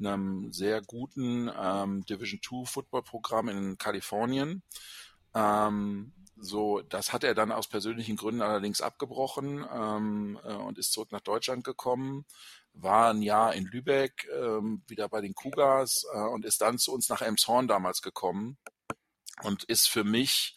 Speaker 3: einem sehr guten ähm, Division II Football Programm in Kalifornien. Ähm, so, das hat er dann aus persönlichen Gründen allerdings abgebrochen ähm, äh, und ist zurück nach Deutschland gekommen, war ein Jahr in Lübeck, ähm, wieder bei den Cougars äh, und ist dann zu uns nach Elmshorn damals gekommen und ist für mich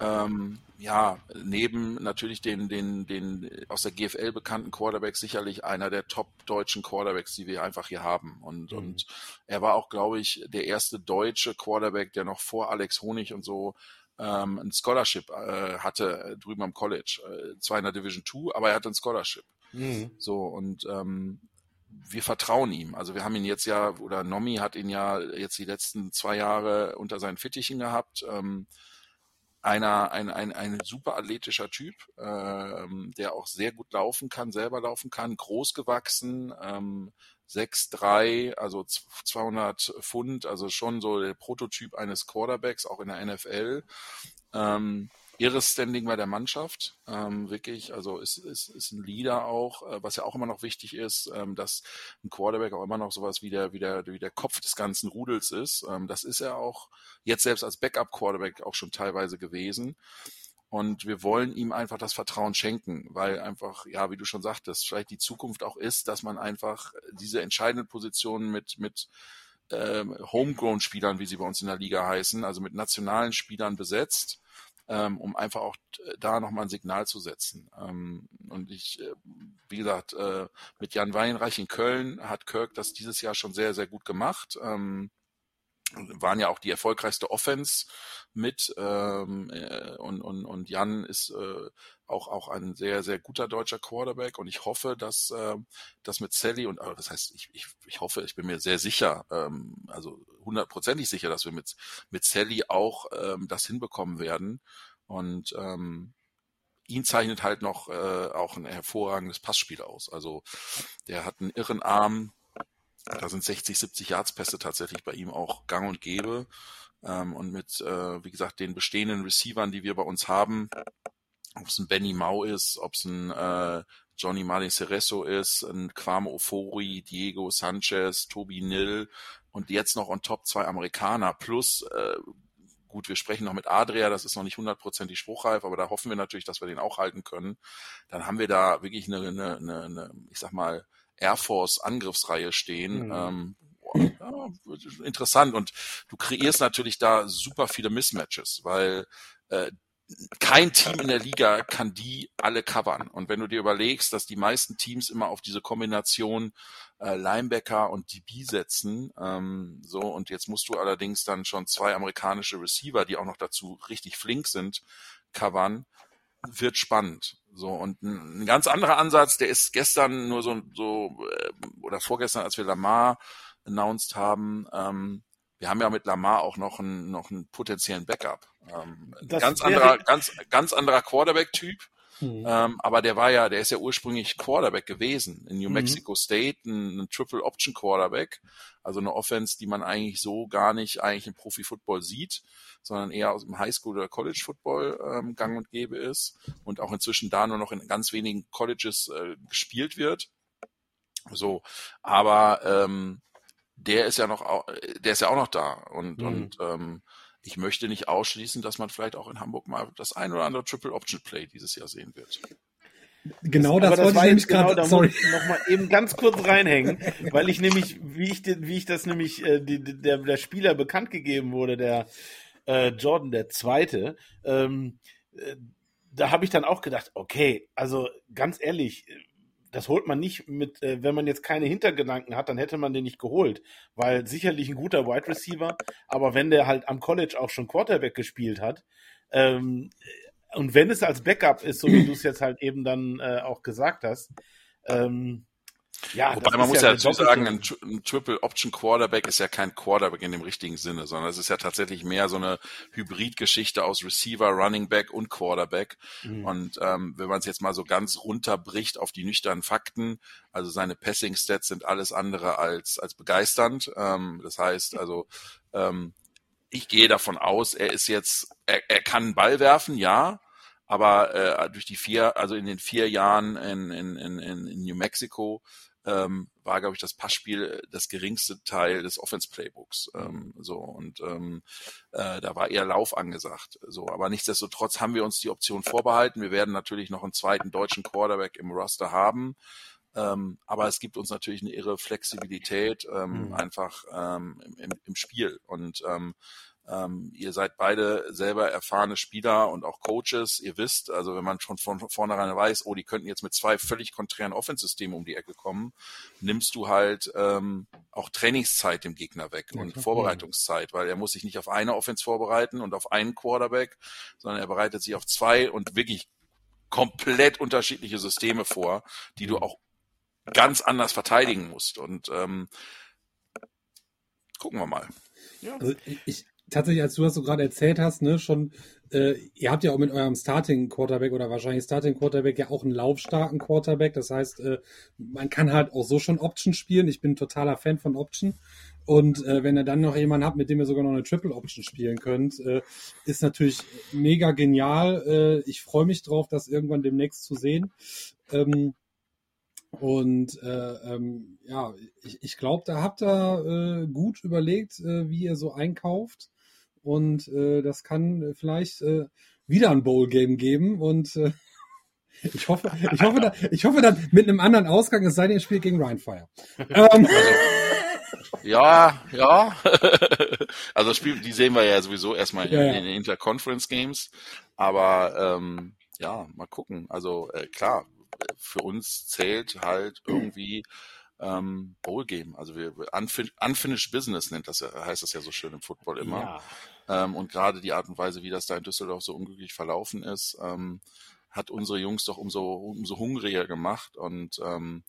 Speaker 3: ähm, ja, neben natürlich den, den, den aus der GFL bekannten Quarterbacks sicherlich einer der top deutschen Quarterbacks, die wir einfach hier haben. Und, mhm. und er war auch, glaube ich, der erste deutsche Quarterback, der noch vor Alex Honig und so ähm, ein Scholarship äh, hatte äh, drüben am College. Äh, zwar in der Division 2, aber er hatte ein Scholarship. Mhm. So, und ähm, wir vertrauen ihm. Also wir haben ihn jetzt ja, oder Nomi hat ihn ja jetzt die letzten zwei Jahre unter seinen Fittichen gehabt. Ähm, einer, ein, ein, ein super athletischer Typ, ähm, der auch sehr gut laufen kann, selber laufen kann, groß gewachsen, ähm, 6'3, also 200 Pfund, also schon so der Prototyp eines Quarterbacks, auch in der NFL. Ähm, irres Standing bei der Mannschaft, ähm, wirklich, also ist, ist, ist ein Leader auch, äh, was ja auch immer noch wichtig ist, ähm, dass ein Quarterback auch immer noch sowas wie der, wie der, wie der Kopf des ganzen Rudels ist. Ähm, das ist er auch jetzt selbst als Backup-Quarterback auch schon teilweise gewesen. Und wir wollen ihm einfach das Vertrauen schenken, weil einfach, ja, wie du schon sagtest, vielleicht die Zukunft auch ist, dass man einfach diese entscheidenden Positionen mit, mit ähm, Homegrown-Spielern, wie sie bei uns in der Liga heißen, also mit nationalen Spielern besetzt ähm, um einfach auch da nochmal ein Signal zu setzen. Ähm, und ich, äh, wie gesagt, äh, mit Jan Weinreich in Köln hat Kirk das dieses Jahr schon sehr, sehr gut gemacht. Ähm, waren ja auch die erfolgreichste Offense mit ähm, äh, und, und, und Jan ist äh, auch, auch ein sehr, sehr guter deutscher Quarterback und ich hoffe, dass äh, das mit Sally und also das heißt, ich, ich, ich hoffe, ich bin mir sehr sicher, ähm, also hundertprozentig sicher, dass wir mit, mit Sally auch ähm, das hinbekommen werden. Und ähm, ihn zeichnet halt noch äh, auch ein hervorragendes Passspiel aus. Also der hat einen irren Arm, da sind 60, 70 Yards-Pässe tatsächlich bei ihm auch gang und gäbe. Ähm, und mit, äh, wie gesagt, den bestehenden Receivern, die wir bei uns haben, ob es ein Benny Mau ist, ob es ein äh, Johnny Marlin Cereso ist, ein Kwame Ofori, Diego Sanchez, Tobi Nill und jetzt noch on top zwei Amerikaner plus äh, gut, wir sprechen noch mit Adria, das ist noch nicht hundertprozentig spruchreif, aber da hoffen wir natürlich, dass wir den auch halten können. Dann haben wir da wirklich eine, eine, eine, eine ich sag mal, Air Force Angriffsreihe stehen. Mhm. Ähm, ja, interessant und du kreierst natürlich da super viele Mismatches, weil äh, kein Team in der Liga kann die alle covern. Und wenn du dir überlegst, dass die meisten Teams immer auf diese Kombination äh, Linebacker und DB setzen, ähm, so und jetzt musst du allerdings dann schon zwei amerikanische Receiver, die auch noch dazu richtig flink sind, covern, wird spannend. So und ein, ein ganz anderer Ansatz, der ist gestern nur so so äh, oder vorgestern, als wir Lamar announced haben. Ähm, wir haben ja mit Lamar auch noch einen, noch einen potenziellen Backup. Ähm, ganz anderer, ganz, ganz anderer Quarterback-Typ. Mhm. Ähm, aber der war ja, der ist ja ursprünglich Quarterback gewesen in New mhm. Mexico State, ein, ein, Triple Option Quarterback, also eine Offense, die man eigentlich so gar nicht eigentlich im Profi-Football sieht, sondern eher aus dem Highschool oder College Football ähm, gang und gäbe ist und auch inzwischen da nur noch in ganz wenigen Colleges äh, gespielt wird. So, aber ähm, der ist ja noch, der ist ja auch noch da und mhm. und ähm, ich möchte nicht ausschließen, dass man vielleicht auch in Hamburg mal das ein oder andere Triple Option Play dieses Jahr sehen wird.
Speaker 1: Genau, das, das wollte ich nämlich genau, gerade.
Speaker 2: Sorry. noch mal eben ganz kurz reinhängen, weil ich nämlich, wie ich, wie ich das nämlich äh, die, der, der Spieler bekannt gegeben wurde, der äh, Jordan der Zweite. Ähm, äh, da habe ich dann auch gedacht, okay, also ganz ehrlich, das holt man nicht mit, äh, wenn man jetzt keine Hintergedanken hat, dann hätte man den nicht geholt, weil sicherlich ein guter Wide Receiver, aber wenn der halt am College auch schon Quarterback gespielt hat, ähm, und wenn es als Backup ist, so wie du es jetzt halt eben dann äh, auch gesagt hast, ähm,
Speaker 3: ja, Wobei man muss ja dazu sagen, ein, ein, Triple Option Quarterback ist ja kein Quarterback in dem richtigen Sinne, sondern es ist ja tatsächlich mehr so eine Hybridgeschichte aus Receiver, Running Back und Quarterback. Mhm. Und ähm, wenn man es jetzt mal so ganz runterbricht auf die nüchternen Fakten, also seine Passing Stats sind alles andere als als begeisternd. Ähm, das heißt also ähm, ich gehe davon aus, er ist jetzt, er, er kann einen Ball werfen, ja, aber äh, durch die vier, also in den vier Jahren in, in, in, in New Mexico ähm, war, glaube ich, das Passspiel das geringste Teil des Offense-Playbooks. Ähm, so und ähm, äh, da war eher Lauf angesagt. So, aber nichtsdestotrotz haben wir uns die Option vorbehalten. Wir werden natürlich noch einen zweiten deutschen Quarterback im Roster haben. Ähm, aber es gibt uns natürlich eine irre Flexibilität ähm, mhm. einfach ähm, im, im, Spiel. Und ähm, ähm, ihr seid beide selber erfahrene Spieler und auch Coaches. Ihr wisst, also wenn man schon von vornherein weiß, oh, die könnten jetzt mit zwei völlig konträren Offensystemen um die Ecke kommen, nimmst du halt ähm, auch Trainingszeit dem Gegner weg und. Vorbereitungszeit, weil er muss sich nicht auf eine Offense vorbereiten und auf einen Quarterback, sondern er bereitet sich auf zwei und wirklich komplett unterschiedliche Systeme vor, die du auch ganz anders verteidigen musst. Und ähm, gucken wir mal.
Speaker 1: Ja. Also ich, tatsächlich, als du das so gerade erzählt hast, ne, schon, äh, ihr habt ja auch mit eurem Starting Quarterback oder wahrscheinlich Starting Quarterback ja auch einen laufstarken Quarterback. Das heißt, äh, man kann halt auch so schon Option spielen. Ich bin totaler Fan von Option. Und äh, wenn ihr dann noch jemanden habt, mit dem ihr sogar noch eine Triple Option spielen könnt, äh, ist natürlich mega genial. Äh, ich freue mich drauf, das irgendwann demnächst zu sehen. Ähm, und äh, ähm, ja, ich, ich glaube, da habt ihr äh, gut überlegt, äh, wie ihr so einkauft. Und äh, das kann vielleicht äh, wieder ein Bowl-Game geben. Und äh, <laughs> ich hoffe, ich hoffe, da, ich hoffe dann mit einem anderen Ausgang, es sei denn, ihr spielt gegen Rheinfire. ähm, <laughs>
Speaker 3: ja, ja. <laughs> also das Spiel, die sehen wir ja sowieso erstmal
Speaker 1: Ja,
Speaker 3: in, in den Interconference Games. Aber ähm, ja, mal gucken. Also äh, klar, für uns zählt halt irgendwie ähm, Bowl Game. Also wir unfin unfinished Business nennt das ja, heißt das ja so schön im Football immer.
Speaker 2: Ja.
Speaker 3: Ähm, und gerade die Art und Weise, wie das da in Düsseldorf so unglücklich verlaufen ist, ähm, hat unsere Jungs doch umso, umso hungriger gemacht. Und ähm,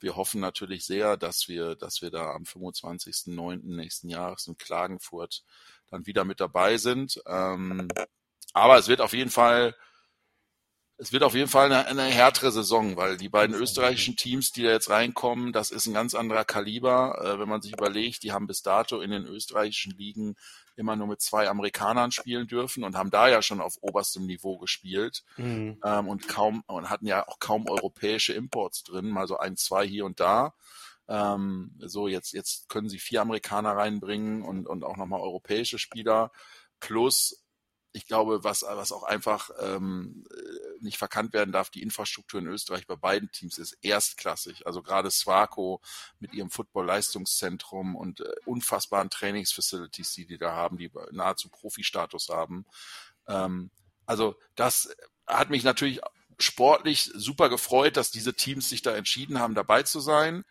Speaker 3: wir hoffen natürlich sehr, dass wir, dass wir da am 25.09. nächsten Jahres in Klagenfurt dann wieder mit dabei sind. Ähm, aber es wird auf jeden Fall, es wird auf jeden Fall eine, eine härtere Saison, weil die beiden österreichischen Teams, die da jetzt reinkommen, das ist ein ganz anderer Kaliber. Äh, wenn man sich überlegt, die haben bis dato in den österreichischen Ligen immer nur mit zwei Amerikanern spielen dürfen und haben da ja schon auf oberstem Niveau gespielt
Speaker 2: Mhm.
Speaker 3: ähm, und kaum und hatten ja auch kaum europäische Imports drin, mal so ein, zwei hier und da. Ähm, so jetzt jetzt können sie vier Amerikaner reinbringen und und auch nochmal europäische Spieler plus ich glaube, was was auch einfach ähm, äh, nicht verkannt werden darf, die Infrastruktur in Österreich bei beiden Teams ist erstklassig. Also gerade Swaco mit ihrem Football-Leistungszentrum und äh, unfassbaren Trainingsfacilities, die die da haben, die nahezu Profi-Status haben. Ähm, also das hat mich natürlich sportlich super gefreut, dass diese Teams sich da entschieden haben, dabei zu sein.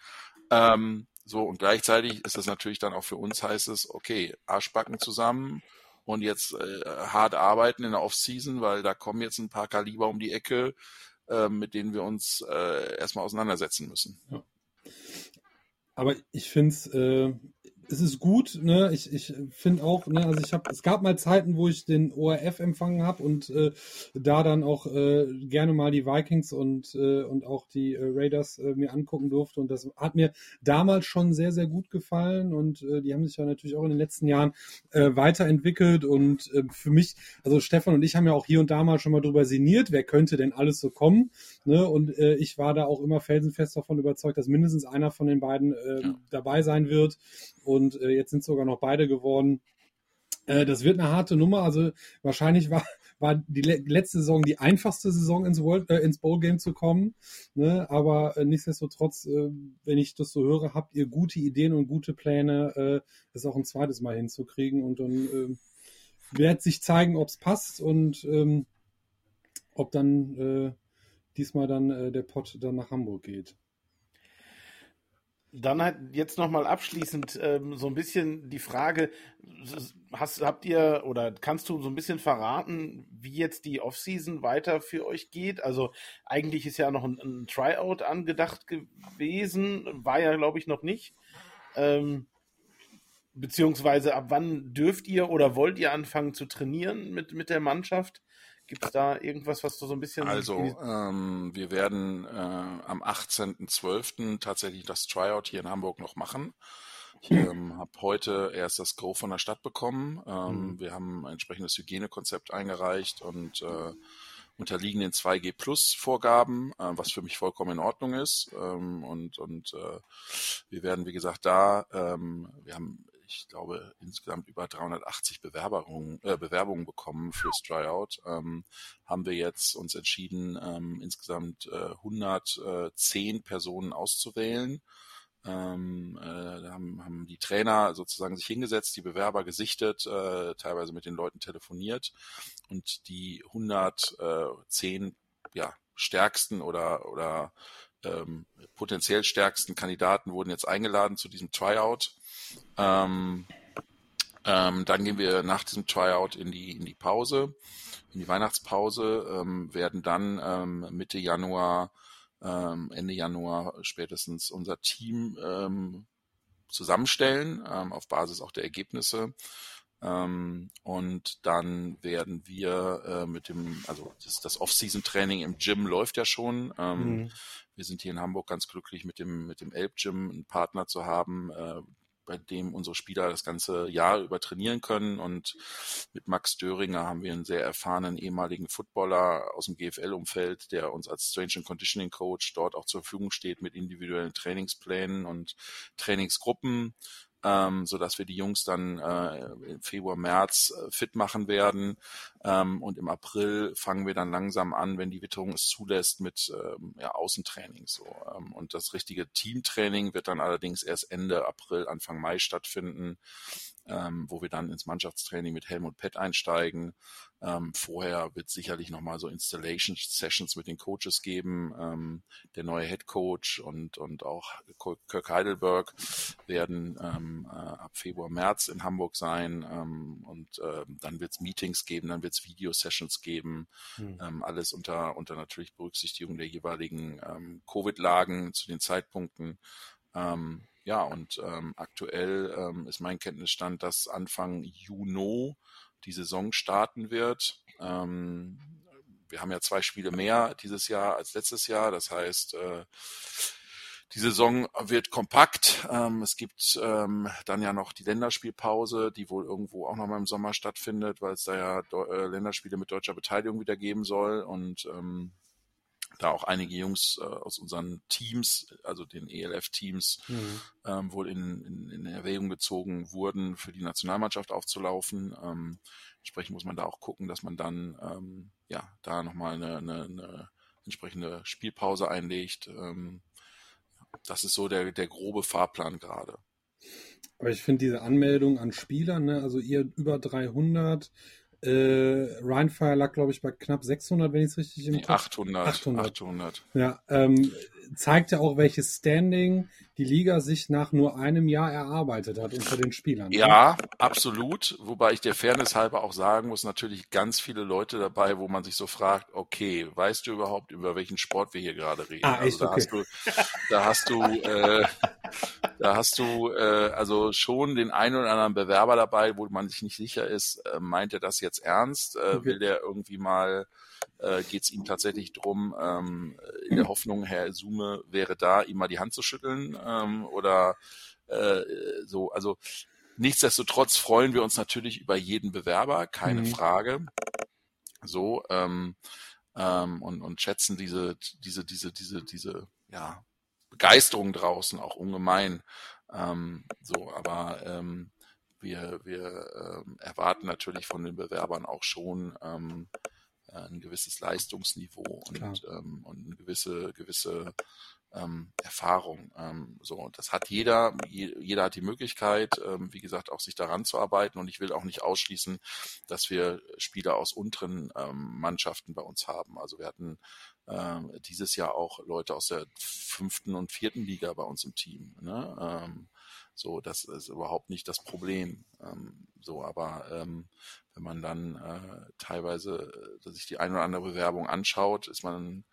Speaker 3: Ähm, so, und gleichzeitig ist es natürlich dann auch für uns heißt es, okay, Arschbacken zusammen und jetzt äh, hart arbeiten in der Offseason, weil da kommen jetzt ein paar Kaliber um die Ecke, äh, mit denen wir uns äh, erstmal auseinandersetzen müssen.
Speaker 1: Aber ich finde es, äh, es ist gut, ne? Ich, ich finde auch, ne, also ich habe, es gab mal Zeiten, wo ich den ORF empfangen habe und äh, da dann auch äh, gerne mal die Vikings und, äh, und auch die äh, Raiders äh, mir angucken durfte. Und das hat mir damals schon sehr, sehr gut gefallen. Und äh, die haben sich ja natürlich auch in den letzten Jahren weiterentwickelt. Und für mich, also Stefan und ich haben ja auch hier und da mal schon mal drüber sinniert, wer könnte denn alles so kommen. Ne? Und ich war da auch immer felsenfest davon überzeugt, dass mindestens einer von den beiden
Speaker 3: Ja.
Speaker 1: dabei sein wird. Und äh, jetzt sind sogar noch beide geworden. Äh, das wird eine harte Nummer. Also wahrscheinlich war, war die le letzte Saison die einfachste Saison ins, World, äh, ins Bowl Game zu kommen. Ne? Aber äh, nichtsdestotrotz, äh, wenn ich das so höre, habt ihr gute Ideen und gute Pläne, äh, auch ein zweites Mal hinzukriegen. Und dann äh, wird sich zeigen, ob es passt und ähm, ob dann äh, diesmal dann äh, der Pott dann nach Hamburg geht.
Speaker 2: Dann halt jetzt nochmal abschließend ähm, so ein bisschen die Frage, hast, habt ihr oder kannst du so ein bisschen verraten, wie jetzt die Offseason weiter für euch geht? Also eigentlich ist ja noch ein, ein Tryout angedacht gewesen, war ja glaube ich noch nicht. Ähm, beziehungsweise ab wann dürft ihr oder wollt ihr anfangen zu trainieren mit, mit der Mannschaft? Gibt es da irgendwas, was du so ein bisschen...
Speaker 3: Also, ähm, wir werden äh, am 18.12. tatsächlich das Tryout hier in Hamburg noch machen. Ich ähm, habe heute erst das Go von der Stadt bekommen. Ähm,
Speaker 2: Mhm.
Speaker 3: Wir haben ein entsprechendes Hygienekonzept eingereicht und äh, unterliegen den 2G Plus Vorgaben, äh, was für mich vollkommen in Ordnung ist. Ähm, und und äh, wir werden, wie gesagt, da, ähm, wir haben, ich glaube, insgesamt über 380 Bewerbungen, äh, Bewerbungen bekommen fürs Tryout. Ähm, haben wir jetzt uns entschieden, ähm, insgesamt äh, 110 Personen auszuwählen. Ähm, äh, haben, haben die Trainer sozusagen sich hingesetzt, die Bewerber gesichtet, äh, teilweise mit den Leuten telefoniert und die 110 ja, stärksten oder, oder ähm, potenziell stärksten Kandidaten wurden jetzt eingeladen zu diesem Tryout. Ähm, ähm, dann gehen wir nach diesem Tryout in die, in die Pause, in die Weihnachtspause, ähm, werden dann ähm, Mitte Januar ähm, Ende Januar spätestens unser Team ähm, zusammenstellen, ähm, auf Basis auch der Ergebnisse. Ähm, und dann werden wir äh, mit dem, also das, das Off-Season-Training im Gym läuft ja schon. Ähm, mhm. Wir sind hier in Hamburg ganz glücklich, mit dem, mit dem Elb-Gym einen Partner zu haben, äh, bei dem unsere Spieler das ganze Jahr über trainieren können. Und mit Max Döringer haben wir einen sehr erfahrenen ehemaligen Footballer aus dem GFL-Umfeld, der uns als Strange and Conditioning Coach dort auch zur Verfügung steht mit individuellen Trainingsplänen und Trainingsgruppen ähm, so dass wir die Jungs dann äh, im Februar, März äh, fit machen werden. Ähm, und im April fangen wir dann langsam an, wenn die Witterung es zulässt, mit ähm, ja, Außentraining. So. Ähm, und das richtige Teamtraining wird dann allerdings erst Ende April, Anfang Mai stattfinden ähm, wo wir dann ins Mannschaftstraining mit Helmut Pett einsteigen. Ähm, vorher wird sicherlich nochmal so Installation Sessions mit den Coaches geben. Ähm, der neue Head Coach und, und auch Kirk Heidelberg werden ähm, äh, ab Februar, März in Hamburg sein. Ähm, und äh, dann wird es Meetings geben, dann wird es Video-Sessions geben. Mhm. Ähm, alles unter, unter natürlich Berücksichtigung der jeweiligen ähm, Covid-Lagen zu den Zeitpunkten. Ähm, ja, und ähm, aktuell ähm, ist mein Kenntnisstand, dass Anfang Juni die Saison starten wird. Ähm, wir haben ja zwei Spiele mehr dieses Jahr als letztes Jahr. Das heißt, äh, die Saison wird kompakt. Ähm, es gibt ähm, dann ja noch die Länderspielpause, die wohl irgendwo auch noch mal im Sommer stattfindet, weil es da ja äh, Länderspiele mit deutscher Beteiligung wieder geben soll. Und ähm, da auch einige Jungs äh, aus unseren Teams, also den ELF-Teams, mhm. ähm, wohl in, in, in Erwägung gezogen wurden, für die Nationalmannschaft aufzulaufen. Ähm, entsprechend muss man da auch gucken, dass man dann ähm, ja da nochmal eine, eine, eine entsprechende Spielpause einlegt. Ähm, das ist so der, der grobe Fahrplan gerade.
Speaker 1: Aber ich finde diese Anmeldung an Spieler, ne, also ihr über 300, äh, Rheinfire lag, glaube ich, bei knapp 600, wenn ich es richtig
Speaker 3: im nee, 800, 800. 800.
Speaker 1: Ja, ähm, zeigt ja auch, welches Standing die Liga sich nach nur einem Jahr erarbeitet hat unter den Spielern.
Speaker 3: Ne? Ja, ne? absolut. Wobei ich der Fairness halber auch sagen muss, natürlich ganz viele Leute dabei, wo man sich so fragt, okay, weißt du überhaupt, über welchen Sport wir hier gerade reden?
Speaker 1: Ah, echt?
Speaker 3: Also da
Speaker 1: okay.
Speaker 3: hast du, da hast du, äh, da hast du äh, also schon den einen oder anderen Bewerber dabei, wo man sich nicht sicher ist, äh, meint er das jetzt ernst? Äh, okay. Will der irgendwie mal äh, geht es ihm tatsächlich drum, ähm, in der Hoffnung, Herr Sume wäre da, ihm mal die Hand zu schütteln ähm, oder äh, so. Also nichtsdestotrotz freuen wir uns natürlich über jeden Bewerber, keine mhm. Frage. So ähm, ähm, und, und schätzen diese diese diese diese diese ja Begeisterung draußen auch ungemein. Ähm, so, aber ähm, wir, wir ähm, erwarten natürlich von den Bewerbern auch schon ähm, äh, ein gewisses Leistungsniveau und, ähm, und eine gewisse, gewisse ähm, Erfahrung. Ähm, so, das hat jeder, je, jeder hat die Möglichkeit, ähm, wie gesagt, auch sich daran zu arbeiten. Und ich will auch nicht ausschließen, dass wir Spieler aus unteren ähm, Mannschaften bei uns haben. Also wir hatten äh, dieses Jahr auch Leute aus der fünften und vierten Liga bei uns im Team. Ne? Ähm, so, das ist überhaupt nicht das Problem. Ähm, so, aber ähm, wenn man dann äh, teilweise äh, sich die eine oder andere Bewerbung anschaut, ist man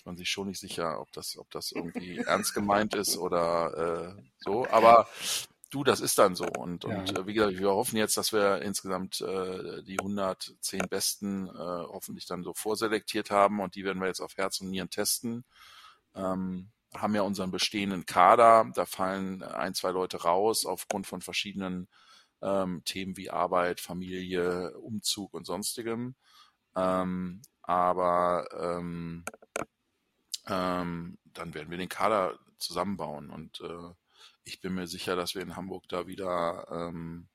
Speaker 3: ist man sich schon nicht sicher, ob das, ob das irgendwie <laughs> ernst gemeint ist oder äh, so. Aber du, das ist dann so. Und, ja. und äh, wie gesagt, wir hoffen jetzt, dass wir insgesamt äh, die 110 Besten äh, hoffentlich dann so vorselektiert haben und die werden wir jetzt auf Herz und Nieren testen. Ähm, haben ja unseren bestehenden Kader, da fallen ein, zwei Leute raus aufgrund von verschiedenen ähm, Themen wie Arbeit, Familie, Umzug und sonstigem. Ähm, aber ähm, ähm, dann werden wir den Kader zusammenbauen und äh, ich bin mir sicher, dass wir in Hamburg da wieder ähm,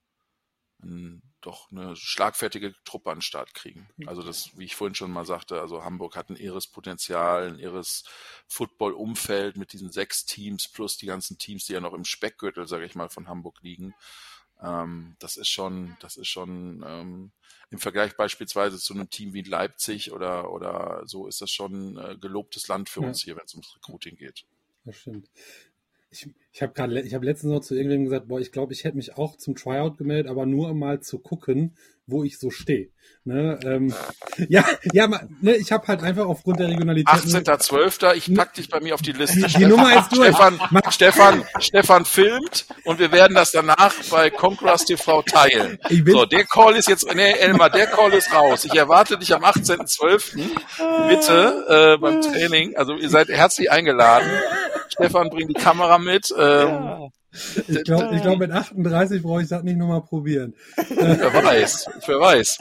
Speaker 3: doch eine schlagfertige Truppe an den Start kriegen. Also das, wie ich vorhin schon mal sagte, also Hamburg hat ein irres Potenzial, ein irres Football-Umfeld mit diesen sechs Teams plus die ganzen Teams, die ja noch im Speckgürtel, sage ich mal, von Hamburg liegen. Ähm, das ist schon, das ist schon ähm, im Vergleich beispielsweise zu einem Team wie Leipzig oder, oder so ist das schon äh, gelobtes Land für ja. uns hier, wenn es ums Recruiting geht.
Speaker 1: Das stimmt. Ich, ich habe gerade, ich habe letztens noch zu irgendjemandem gesagt, boah, ich glaube, ich hätte mich auch zum Tryout gemeldet, aber nur um mal zu gucken, wo ich so stehe. Ne, ähm, <laughs> ja, ja, ne, ich habe halt einfach aufgrund der Regionalität.
Speaker 3: 18.12. Ich pack dich bei mir auf die Liste.
Speaker 1: Die Stefan, Nummer ist durch.
Speaker 3: Stefan, Stefan, Stefan filmt und wir werden das danach bei Conquerors TV teilen. So, der Call ist jetzt, nee, Elmar, der Call ist raus. Ich erwarte dich am 18.12. Bitte äh, beim Training. Also ihr seid herzlich eingeladen. Stefan bringt die Kamera mit. Ähm, ja.
Speaker 1: Ich glaube, ich glaub, mit 38 brauche ich das nicht nochmal probieren.
Speaker 3: Wer weiß, wer weiß.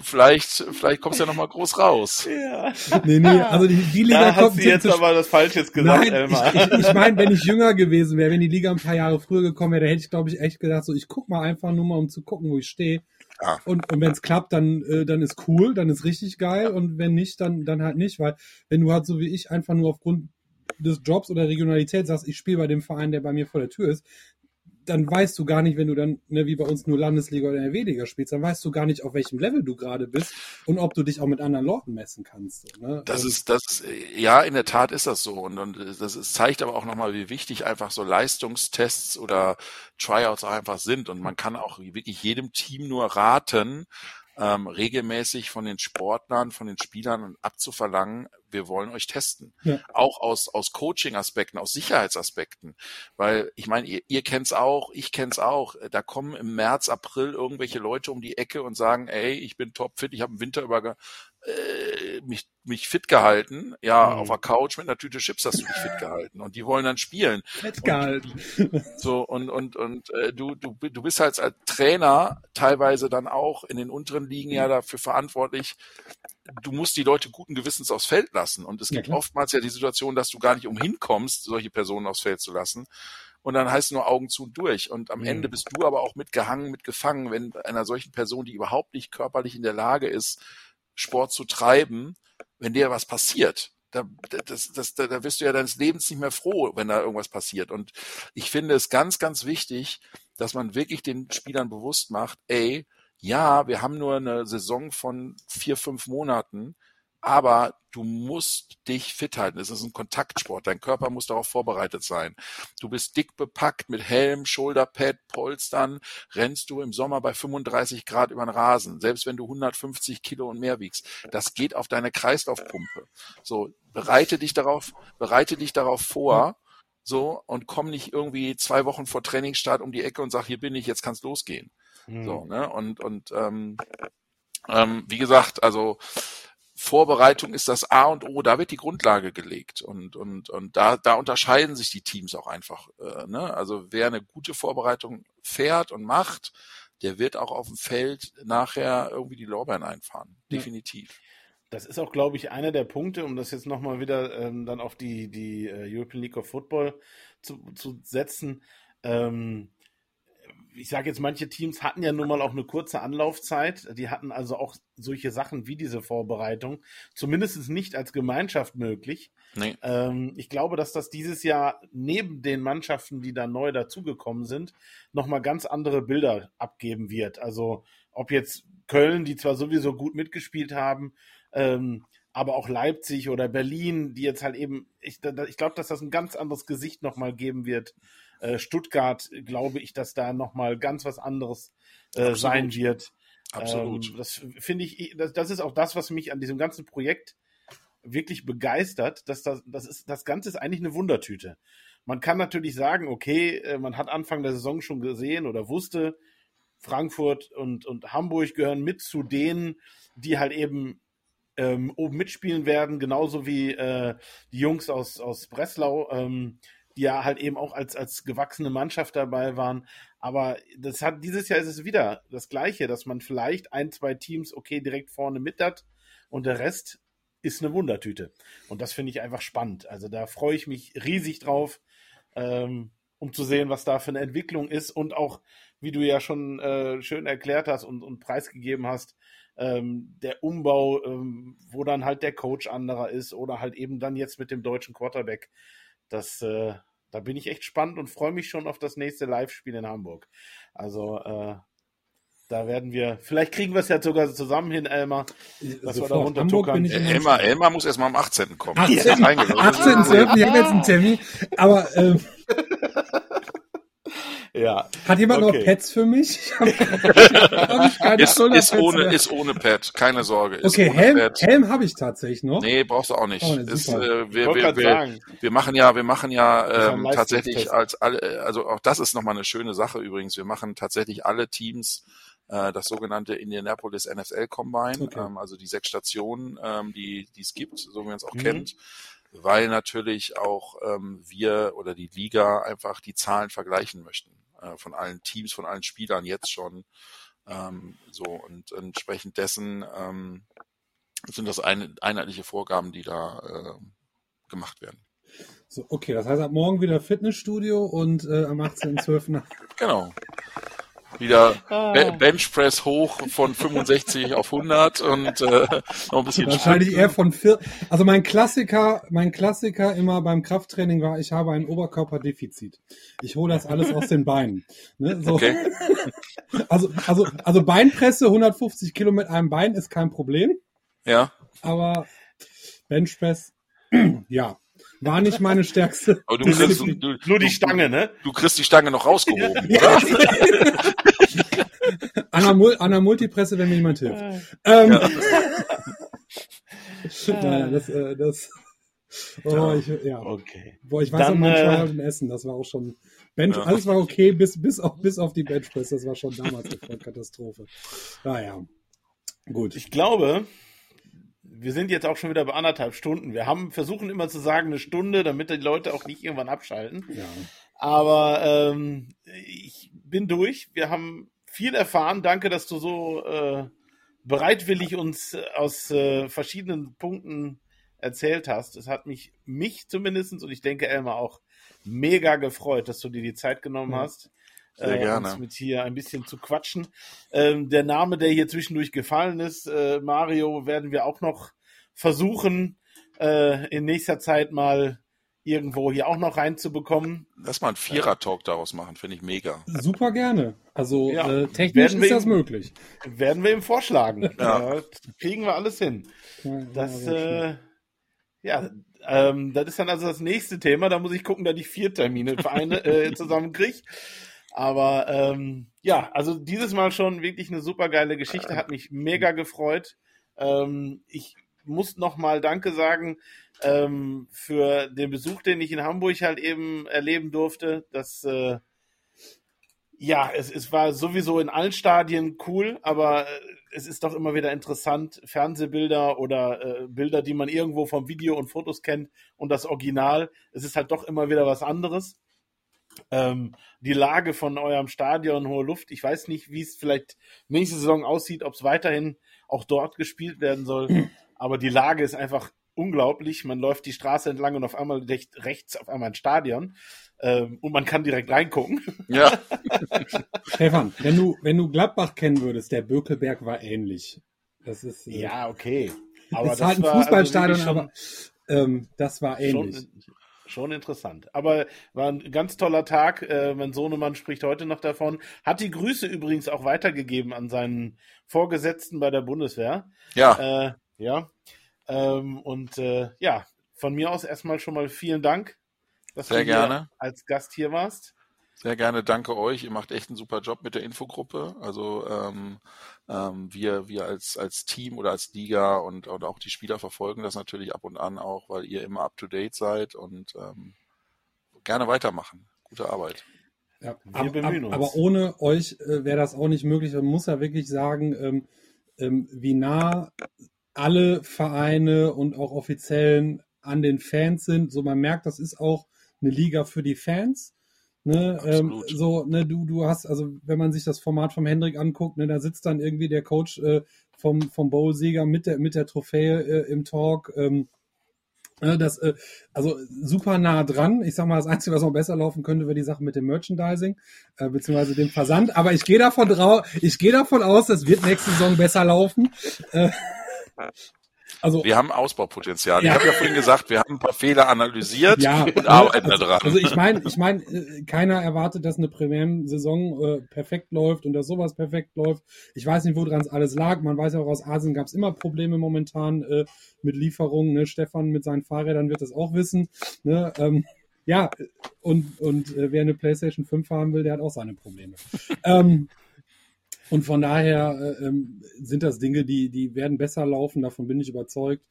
Speaker 3: Vielleicht, vielleicht kommst du ja nochmal groß raus.
Speaker 1: Ja. Nee, nee, also die, die Liga
Speaker 2: da kommt. Hast du jetzt aber das Falsches gesagt, Nein, Elmar.
Speaker 1: Ich, ich, ich meine, wenn ich jünger gewesen wäre, wenn die Liga ein paar Jahre früher gekommen wäre, da hätte ich, glaube ich, echt gedacht, so, ich guck mal einfach nur mal, um zu gucken, wo ich stehe. Ja. Und, und wenn es klappt, dann, äh, dann ist cool, dann ist richtig geil. Und wenn nicht, dann, dann halt nicht, weil wenn du halt so wie ich einfach nur aufgrund des Jobs oder Regionalität sagst, ich spiele bei dem Verein, der bei mir vor der Tür ist, dann weißt du gar nicht, wenn du dann, ne, wie bei uns nur Landesliga oder NRW-Liga spielst, dann weißt du gar nicht, auf welchem Level du gerade bist und ob du dich auch mit anderen Leuten messen kannst. Ne?
Speaker 3: Das ist, das, ja, in der Tat ist das so. Und, und das ist, zeigt aber auch nochmal, wie wichtig einfach so Leistungstests oder Tryouts einfach sind. Und man kann auch wirklich jedem Team nur raten, ähm, regelmäßig von den Sportlern, von den Spielern abzuverlangen, wir wollen euch testen. Ja. Auch aus, aus Coaching-Aspekten, aus Sicherheitsaspekten. Weil ich meine, ihr, ihr kennt's auch, ich kenn's auch. Da kommen im März, April irgendwelche Leute um die Ecke und sagen, ey, ich bin topfit, ich habe einen Winter über äh, mich, mich fit gehalten. Ja, mhm. auf der Couch mit einer Tüte Chips hast du dich fit <laughs> gehalten. Und die wollen dann spielen.
Speaker 1: Fit gehalten. <laughs>
Speaker 3: so, und, und, und äh, du, du, du bist halt als Trainer teilweise dann auch in den unteren Ligen ja dafür verantwortlich, du musst die Leute guten Gewissens aufs Feld lassen. Und es gibt ja, oftmals ja die Situation, dass du gar nicht umhin kommst, solche Personen aufs Feld zu lassen. Und dann heißt es nur Augen zu und durch. Und am mhm. Ende bist du aber auch mitgehangen, mitgefangen, wenn einer solchen Person, die überhaupt nicht körperlich in der Lage ist, Sport zu treiben, wenn dir was passiert. Da, das, das, da, da wirst du ja deines Lebens nicht mehr froh, wenn da irgendwas passiert. Und ich finde es ganz, ganz wichtig, dass man wirklich den Spielern bewusst macht, ey, ja, wir haben nur eine Saison von vier, fünf Monaten, aber du musst dich fit halten. Es ist ein Kontaktsport. Dein Körper muss darauf vorbereitet sein. Du bist dick bepackt mit Helm, Shoulderpad, Polstern, rennst du im Sommer bei 35 Grad über den Rasen, selbst wenn du 150 Kilo und mehr wiegst. Das geht auf deine Kreislaufpumpe. So, bereite dich darauf, bereite dich darauf vor, so, und komm nicht irgendwie zwei Wochen vor Trainingsstart um die Ecke und sag, hier bin ich, jetzt kann's losgehen. Mhm. So, ne? Und, und ähm, ähm, wie gesagt, also Vorbereitung ist das A und O, da wird die Grundlage gelegt und und und da da unterscheiden sich die Teams auch einfach. Äh, ne? Also wer eine gute Vorbereitung fährt und macht, der wird auch auf dem Feld nachher irgendwie die Lorbeeren einfahren, definitiv.
Speaker 2: Das ist auch, glaube ich, einer der Punkte, um das jetzt nochmal wieder ähm, dann auf die die äh, European League of Football zu, zu setzen. Ähm, ich sage jetzt, manche Teams hatten ja nun mal auch eine kurze Anlaufzeit. Die hatten also auch solche Sachen wie diese Vorbereitung, zumindest nicht als Gemeinschaft möglich. Nee. Ähm, ich glaube, dass das dieses Jahr neben den Mannschaften, die da neu dazugekommen sind, nochmal ganz andere Bilder abgeben wird. Also ob jetzt Köln, die zwar sowieso gut mitgespielt haben, ähm, aber auch Leipzig oder Berlin, die jetzt halt eben, ich, ich glaube, dass das ein ganz anderes Gesicht nochmal geben wird äh, Stuttgart glaube ich, dass da nochmal ganz was anderes äh, sein wird.
Speaker 3: Absolut.
Speaker 2: Ähm, das finde ich, das, das ist auch das, was mich an diesem ganzen Projekt wirklich begeistert, dass das, das ist, das Ganze ist eigentlich eine Wundertüte. Man kann natürlich sagen, okay, äh, man hat Anfang der Saison schon gesehen oder wusste, Frankfurt und, und Hamburg gehören mit zu denen, die halt eben ähm, oben mitspielen werden, genauso wie äh, die Jungs aus, aus Breslau. Ähm, die ja halt eben auch als, als gewachsene Mannschaft dabei waren. Aber das hat, dieses Jahr ist es wieder das Gleiche, dass man vielleicht ein, zwei Teams okay direkt vorne mit hat und der Rest ist eine Wundertüte. Und das finde ich einfach spannend. Also da freue ich mich riesig drauf, ähm, um zu sehen, was da für eine Entwicklung ist und auch, wie du ja schon äh, schön erklärt hast und, und preisgegeben hast, ähm, der Umbau, ähm, wo dann halt der Coach anderer ist oder halt eben dann jetzt mit dem deutschen Quarterback. Das, äh, da bin ich echt spannend und freue mich schon auf das nächste Live-Spiel in Hamburg. Also, äh, da werden wir, vielleicht kriegen wir es ja sogar zusammen hin, Elmar,
Speaker 1: dass wir da runtertuckern.
Speaker 3: Elmar, Elmar muss erst mal am 18. kommen.
Speaker 1: 18. 18. 12. Ich habe jetzt einen Termin, aber, ähm, <laughs>
Speaker 2: Ja.
Speaker 1: Hat jemand
Speaker 2: Okay.
Speaker 1: noch Pets für mich? Ich hab- hab ich keine
Speaker 3: Ist, ist, ohne,
Speaker 1: mehr.
Speaker 3: ist ohne Pad, keine Sorge. Ist
Speaker 1: Okay, Helm,
Speaker 3: Pad.
Speaker 1: Helm habe ich tatsächlich noch.
Speaker 3: Nee, brauchst du auch nicht.
Speaker 1: Oh,
Speaker 3: ist, äh, wir, wir, wir, wir machen ja, wir machen ja ähm, tatsächlich als alle, also auch das ist nochmal eine schöne Sache übrigens. Wir machen tatsächlich alle Teams äh, das sogenannte Indianapolis NFL Combine,
Speaker 1: Okay.
Speaker 3: ähm, also die sechs Stationen, ähm, die die es gibt, so wie man es auch
Speaker 2: Mhm.
Speaker 3: kennt, weil natürlich auch ähm, wir oder die Liga einfach die Zahlen vergleichen möchten äh, von allen Teams, von allen Spielern jetzt schon. Ähm, so und entsprechend dessen ähm, sind das eine, einheitliche Vorgaben, die da äh, gemacht werden.
Speaker 1: So, okay, das heißt ab morgen wieder Fitnessstudio und äh, am <laughs> 18.12. nach-
Speaker 3: Genau. Wieder
Speaker 2: Ah.
Speaker 3: Be Benchpress hoch von 65 auf 100 und äh, noch ein bisschen
Speaker 1: Wahrscheinlich
Speaker 3: sprinten.
Speaker 1: eher von vier. Also mein Klassiker, mein Klassiker immer beim Krafttraining war, ich habe ein Oberkörperdefizit. Ich hole das alles aus den Beinen. Ne? So.
Speaker 3: Okay. <laughs>
Speaker 1: Also, also, also Beinpresse, 150 Kilo mit einem Bein ist kein Problem,
Speaker 3: Ja.
Speaker 1: aber Benchpress, <clears throat> ja, war nicht meine stärkste. <laughs>
Speaker 3: Aber du kriegst, du, du,
Speaker 2: Nur die
Speaker 3: du,
Speaker 2: Stange, ne?
Speaker 3: Du kriegst die Stange noch rausgehoben.
Speaker 1: Ja. <laughs> An der, Mul an der Multipresse, wenn mir jemand hilft. Ähm, <laughs> naja, das, äh, das, oh, ich, ja.
Speaker 2: Okay.
Speaker 1: Boah, ich weiß
Speaker 2: Dann,
Speaker 1: noch mein
Speaker 2: äh,
Speaker 1: Trial in Essen, das war auch schon, Bench,
Speaker 3: Ja.
Speaker 1: alles war okay, bis, bis, auf, bis auf die Benchpress, das war schon damals eine Vollkatastrophe. Naja, gut.
Speaker 2: Ich glaube, wir sind jetzt auch schon wieder bei anderthalb Stunden. Wir haben versuchen immer zu sagen eine Stunde, damit die Leute auch nicht irgendwann abschalten.
Speaker 1: Ja.
Speaker 2: Aber ähm, ich bin durch. Wir haben viel erfahren. Danke, dass du so äh, bereitwillig uns äh, aus äh, verschiedenen Punkten erzählt hast. Es hat mich, mich zumindestens und ich denke Elmar auch mega gefreut, dass du dir die Zeit genommen
Speaker 1: Ja.
Speaker 2: hast.
Speaker 3: Sehr gerne.
Speaker 2: Uns mit hier ein bisschen zu quatschen. Ähm, der Name, der hier zwischendurch gefallen ist, äh, Mario, werden wir auch noch versuchen, äh, in nächster Zeit mal irgendwo hier auch noch reinzubekommen.
Speaker 3: Lass mal einen Vierer-Talk daraus machen, finde ich mega.
Speaker 1: Super gerne. Also
Speaker 2: Ja.
Speaker 1: äh, technisch ist das
Speaker 2: ihm-
Speaker 1: möglich.
Speaker 2: Werden wir ihm vorschlagen.
Speaker 3: Ja.
Speaker 2: Ja, kriegen wir alles hin.
Speaker 1: Ja,
Speaker 2: Das, äh, ja, ähm, das ist dann also das nächste Thema. Da muss ich gucken, dass ich vier Termine äh, zusammenkriege. Aber ähm, ja, also dieses Mal schon wirklich eine super geile Geschichte. Hat mich mega gefreut. Ähm, ich muss noch mal Danke sagen ähm, für den Besuch, den ich in Hamburg halt eben erleben durfte. Das äh, ja, es, es war sowieso in allen Stadien cool, aber äh, es ist doch immer wieder interessant, Fernsehbilder oder äh, Bilder, die man irgendwo vom Video und Fotos kennt und das Original. Es ist halt doch immer wieder was anderes. Ähm, die Lage von eurem Stadion, hohe Luft, ich weiß nicht, wie es vielleicht nächste Saison aussieht, ob es weiterhin auch dort gespielt werden soll, <clears throat> aber die Lage ist einfach unglaublich. Man läuft die Straße entlang und auf einmal recht, rechts auf einmal ein Stadion ähm, und man kann direkt reingucken.
Speaker 3: Ja, <laughs>
Speaker 1: Stefan, wenn du, wenn du Gladbach kennen würdest, der Bökelberg war ähnlich. Das ist, äh,
Speaker 2: Ja, okay.
Speaker 1: aber ist
Speaker 2: das
Speaker 1: halt ein
Speaker 2: war also
Speaker 1: Fußballstadion,
Speaker 2: wirklich
Speaker 1: aber ähm, das war ähnlich.
Speaker 2: schon, schon interessant. Aber war ein ganz toller Tag. Äh, mein Sohnemann spricht heute noch davon. Hat die Grüße übrigens auch weitergegeben an seinen Vorgesetzten bei der Bundeswehr.
Speaker 3: ja,
Speaker 2: Äh, ja. Ähm, und äh, ja, von mir aus erstmal schon mal vielen Dank, dass
Speaker 3: Sehr
Speaker 2: du
Speaker 3: gerne.
Speaker 2: als Gast hier warst.
Speaker 3: Sehr gerne. Danke euch. Ihr macht echt einen super Job mit der Infogruppe. Also ähm, ähm, wir, wir als, als Team oder als Liga und, und auch die Spieler verfolgen das natürlich ab und an auch, weil ihr immer up to date seid und ähm, gerne weitermachen. Gute Arbeit.
Speaker 1: Ja,
Speaker 2: Wir
Speaker 1: ab, ab,
Speaker 2: bemühen uns.
Speaker 1: aber ohne euch äh, wäre das auch nicht möglich. Man muss ja wirklich sagen, ähm, ähm, wie nah alle Vereine und auch Offiziellen an den Fans sind. So, man merkt, das ist auch eine Liga für die Fans. Ne, ähm, so, ne, du, du hast, also wenn man sich das Format vom Hendrik anguckt, ne, da sitzt dann irgendwie der Coach äh, vom, vom Bowl-Sieger mit der, mit der Trophäe äh, im Talk. Ähm, Ne, Das, äh, also super nah dran. Ich sag mal, das Einzige, was noch besser laufen könnte, wäre die Sache mit dem Merchandising, äh, beziehungsweise dem Versand. Aber ich gehe davon drau ich gehe davon aus, das wird nächste Saison besser laufen. Äh, <laughs> also
Speaker 3: Wir haben Ausbaupotenzial.
Speaker 1: Ja.
Speaker 3: Ich habe ja vorhin gesagt, wir haben ein paar Fehler analysiert
Speaker 1: ja,
Speaker 3: und arbeiten
Speaker 1: also,
Speaker 3: daran.
Speaker 1: Also ich meine, ich meine, äh, keiner erwartet, dass eine Premium-Saison äh, perfekt läuft und dass sowas perfekt läuft. Ich weiß nicht, woran es alles lag. Man weiß ja auch aus Asien gab es immer Probleme momentan äh, mit Lieferungen. Ne? Stefan mit seinen Fahrrädern wird das auch wissen. Ne? Ähm, ja, und, und äh, wer eine PlayStation 5 haben will, der hat auch seine Probleme. ähm, und von daher äh, ähm, sind das Dinge, die, die werden besser laufen, davon bin ich überzeugt.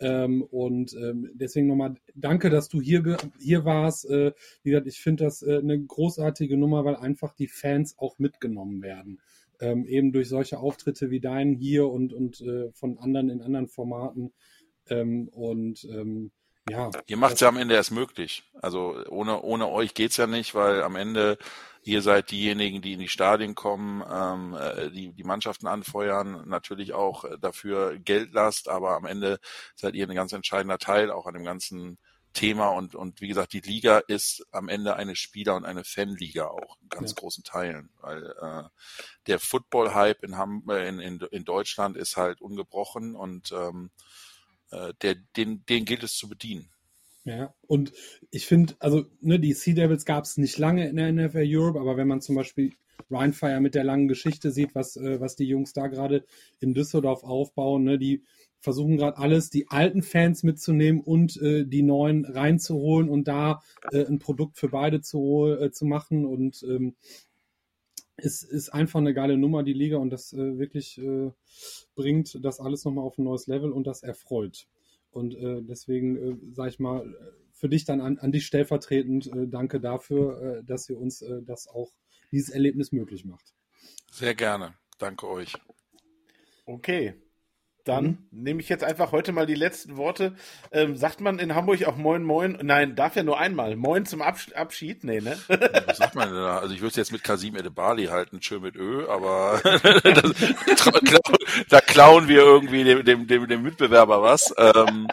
Speaker 1: Ähm, und ähm, deswegen nochmal danke, dass du hier, hier warst. Äh, wie gesagt, ich finde das äh, eine großartige Nummer, weil einfach die Fans auch mitgenommen werden. Ähm, eben durch solche Auftritte wie deinen hier und, und äh, von anderen in anderen Formaten. Ähm, und ähm, ja.
Speaker 3: Ihr macht es ja am Ende erst möglich. Also ohne, ohne euch geht's ja nicht, weil am Ende ihr seid diejenigen, die in die Stadien kommen, ähm, äh, die die Mannschaften anfeuern, natürlich auch dafür Geld lasst, aber am Ende seid ihr ein ganz entscheidender Teil auch an dem ganzen Thema und, und wie gesagt, die Liga ist am Ende eine Spieler- und eine Fanliga auch in ganz ja. großen Teilen, weil äh, der Football-Hype in, in, in, in Deutschland ist halt ungebrochen und ähm, äh, der, den, den gilt es zu bedienen.
Speaker 1: Ja, und ich finde, also ne, die Sea Devils gab es nicht lange in der NFL Europe, aber wenn man zum Beispiel Ryan Fire mit der langen Geschichte sieht, was, äh, was die Jungs da gerade in Düsseldorf aufbauen, ne, die versuchen gerade alles, die alten Fans mitzunehmen und äh, die neuen reinzuholen und da äh, ein Produkt für beide zu, äh, zu machen. Und ähm, es ist einfach eine geile Nummer, die Liga, und das äh, wirklich äh, bringt das alles nochmal auf ein neues Level und das erfreut. Und äh, deswegen äh, sage ich mal, für dich dann an, an dich stellvertretend, äh, danke dafür, äh, dass ihr uns äh, das auch, dieses Erlebnis möglich macht.
Speaker 3: Sehr gerne. Danke euch.
Speaker 2: Okay, dann mhm. nehme ich jetzt einfach heute mal die letzten Worte. Ähm, sagt man in Hamburg auch Moin Moin? Nein, darf ja nur einmal. Moin zum Abs Abschied? Nee, ne?
Speaker 3: Was sagt man denn da? Also ich würde es jetzt mit Kasim Edebali halten, schön mit Ö, aber <laughs> das, da klauen wir irgendwie dem, dem, dem, dem Mitbewerber was. Ähm,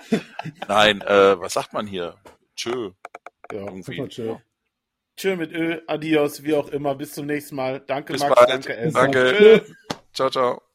Speaker 3: nein, äh, was sagt man hier? Tschö.
Speaker 2: Ja, irgendwie. Super, tschö. Tschö mit Ö, adios, wie auch immer. Bis zum nächsten Mal. Danke,
Speaker 3: Bis Max. Bald. Danke,
Speaker 2: Ess.
Speaker 3: Danke. Ciao, ciao.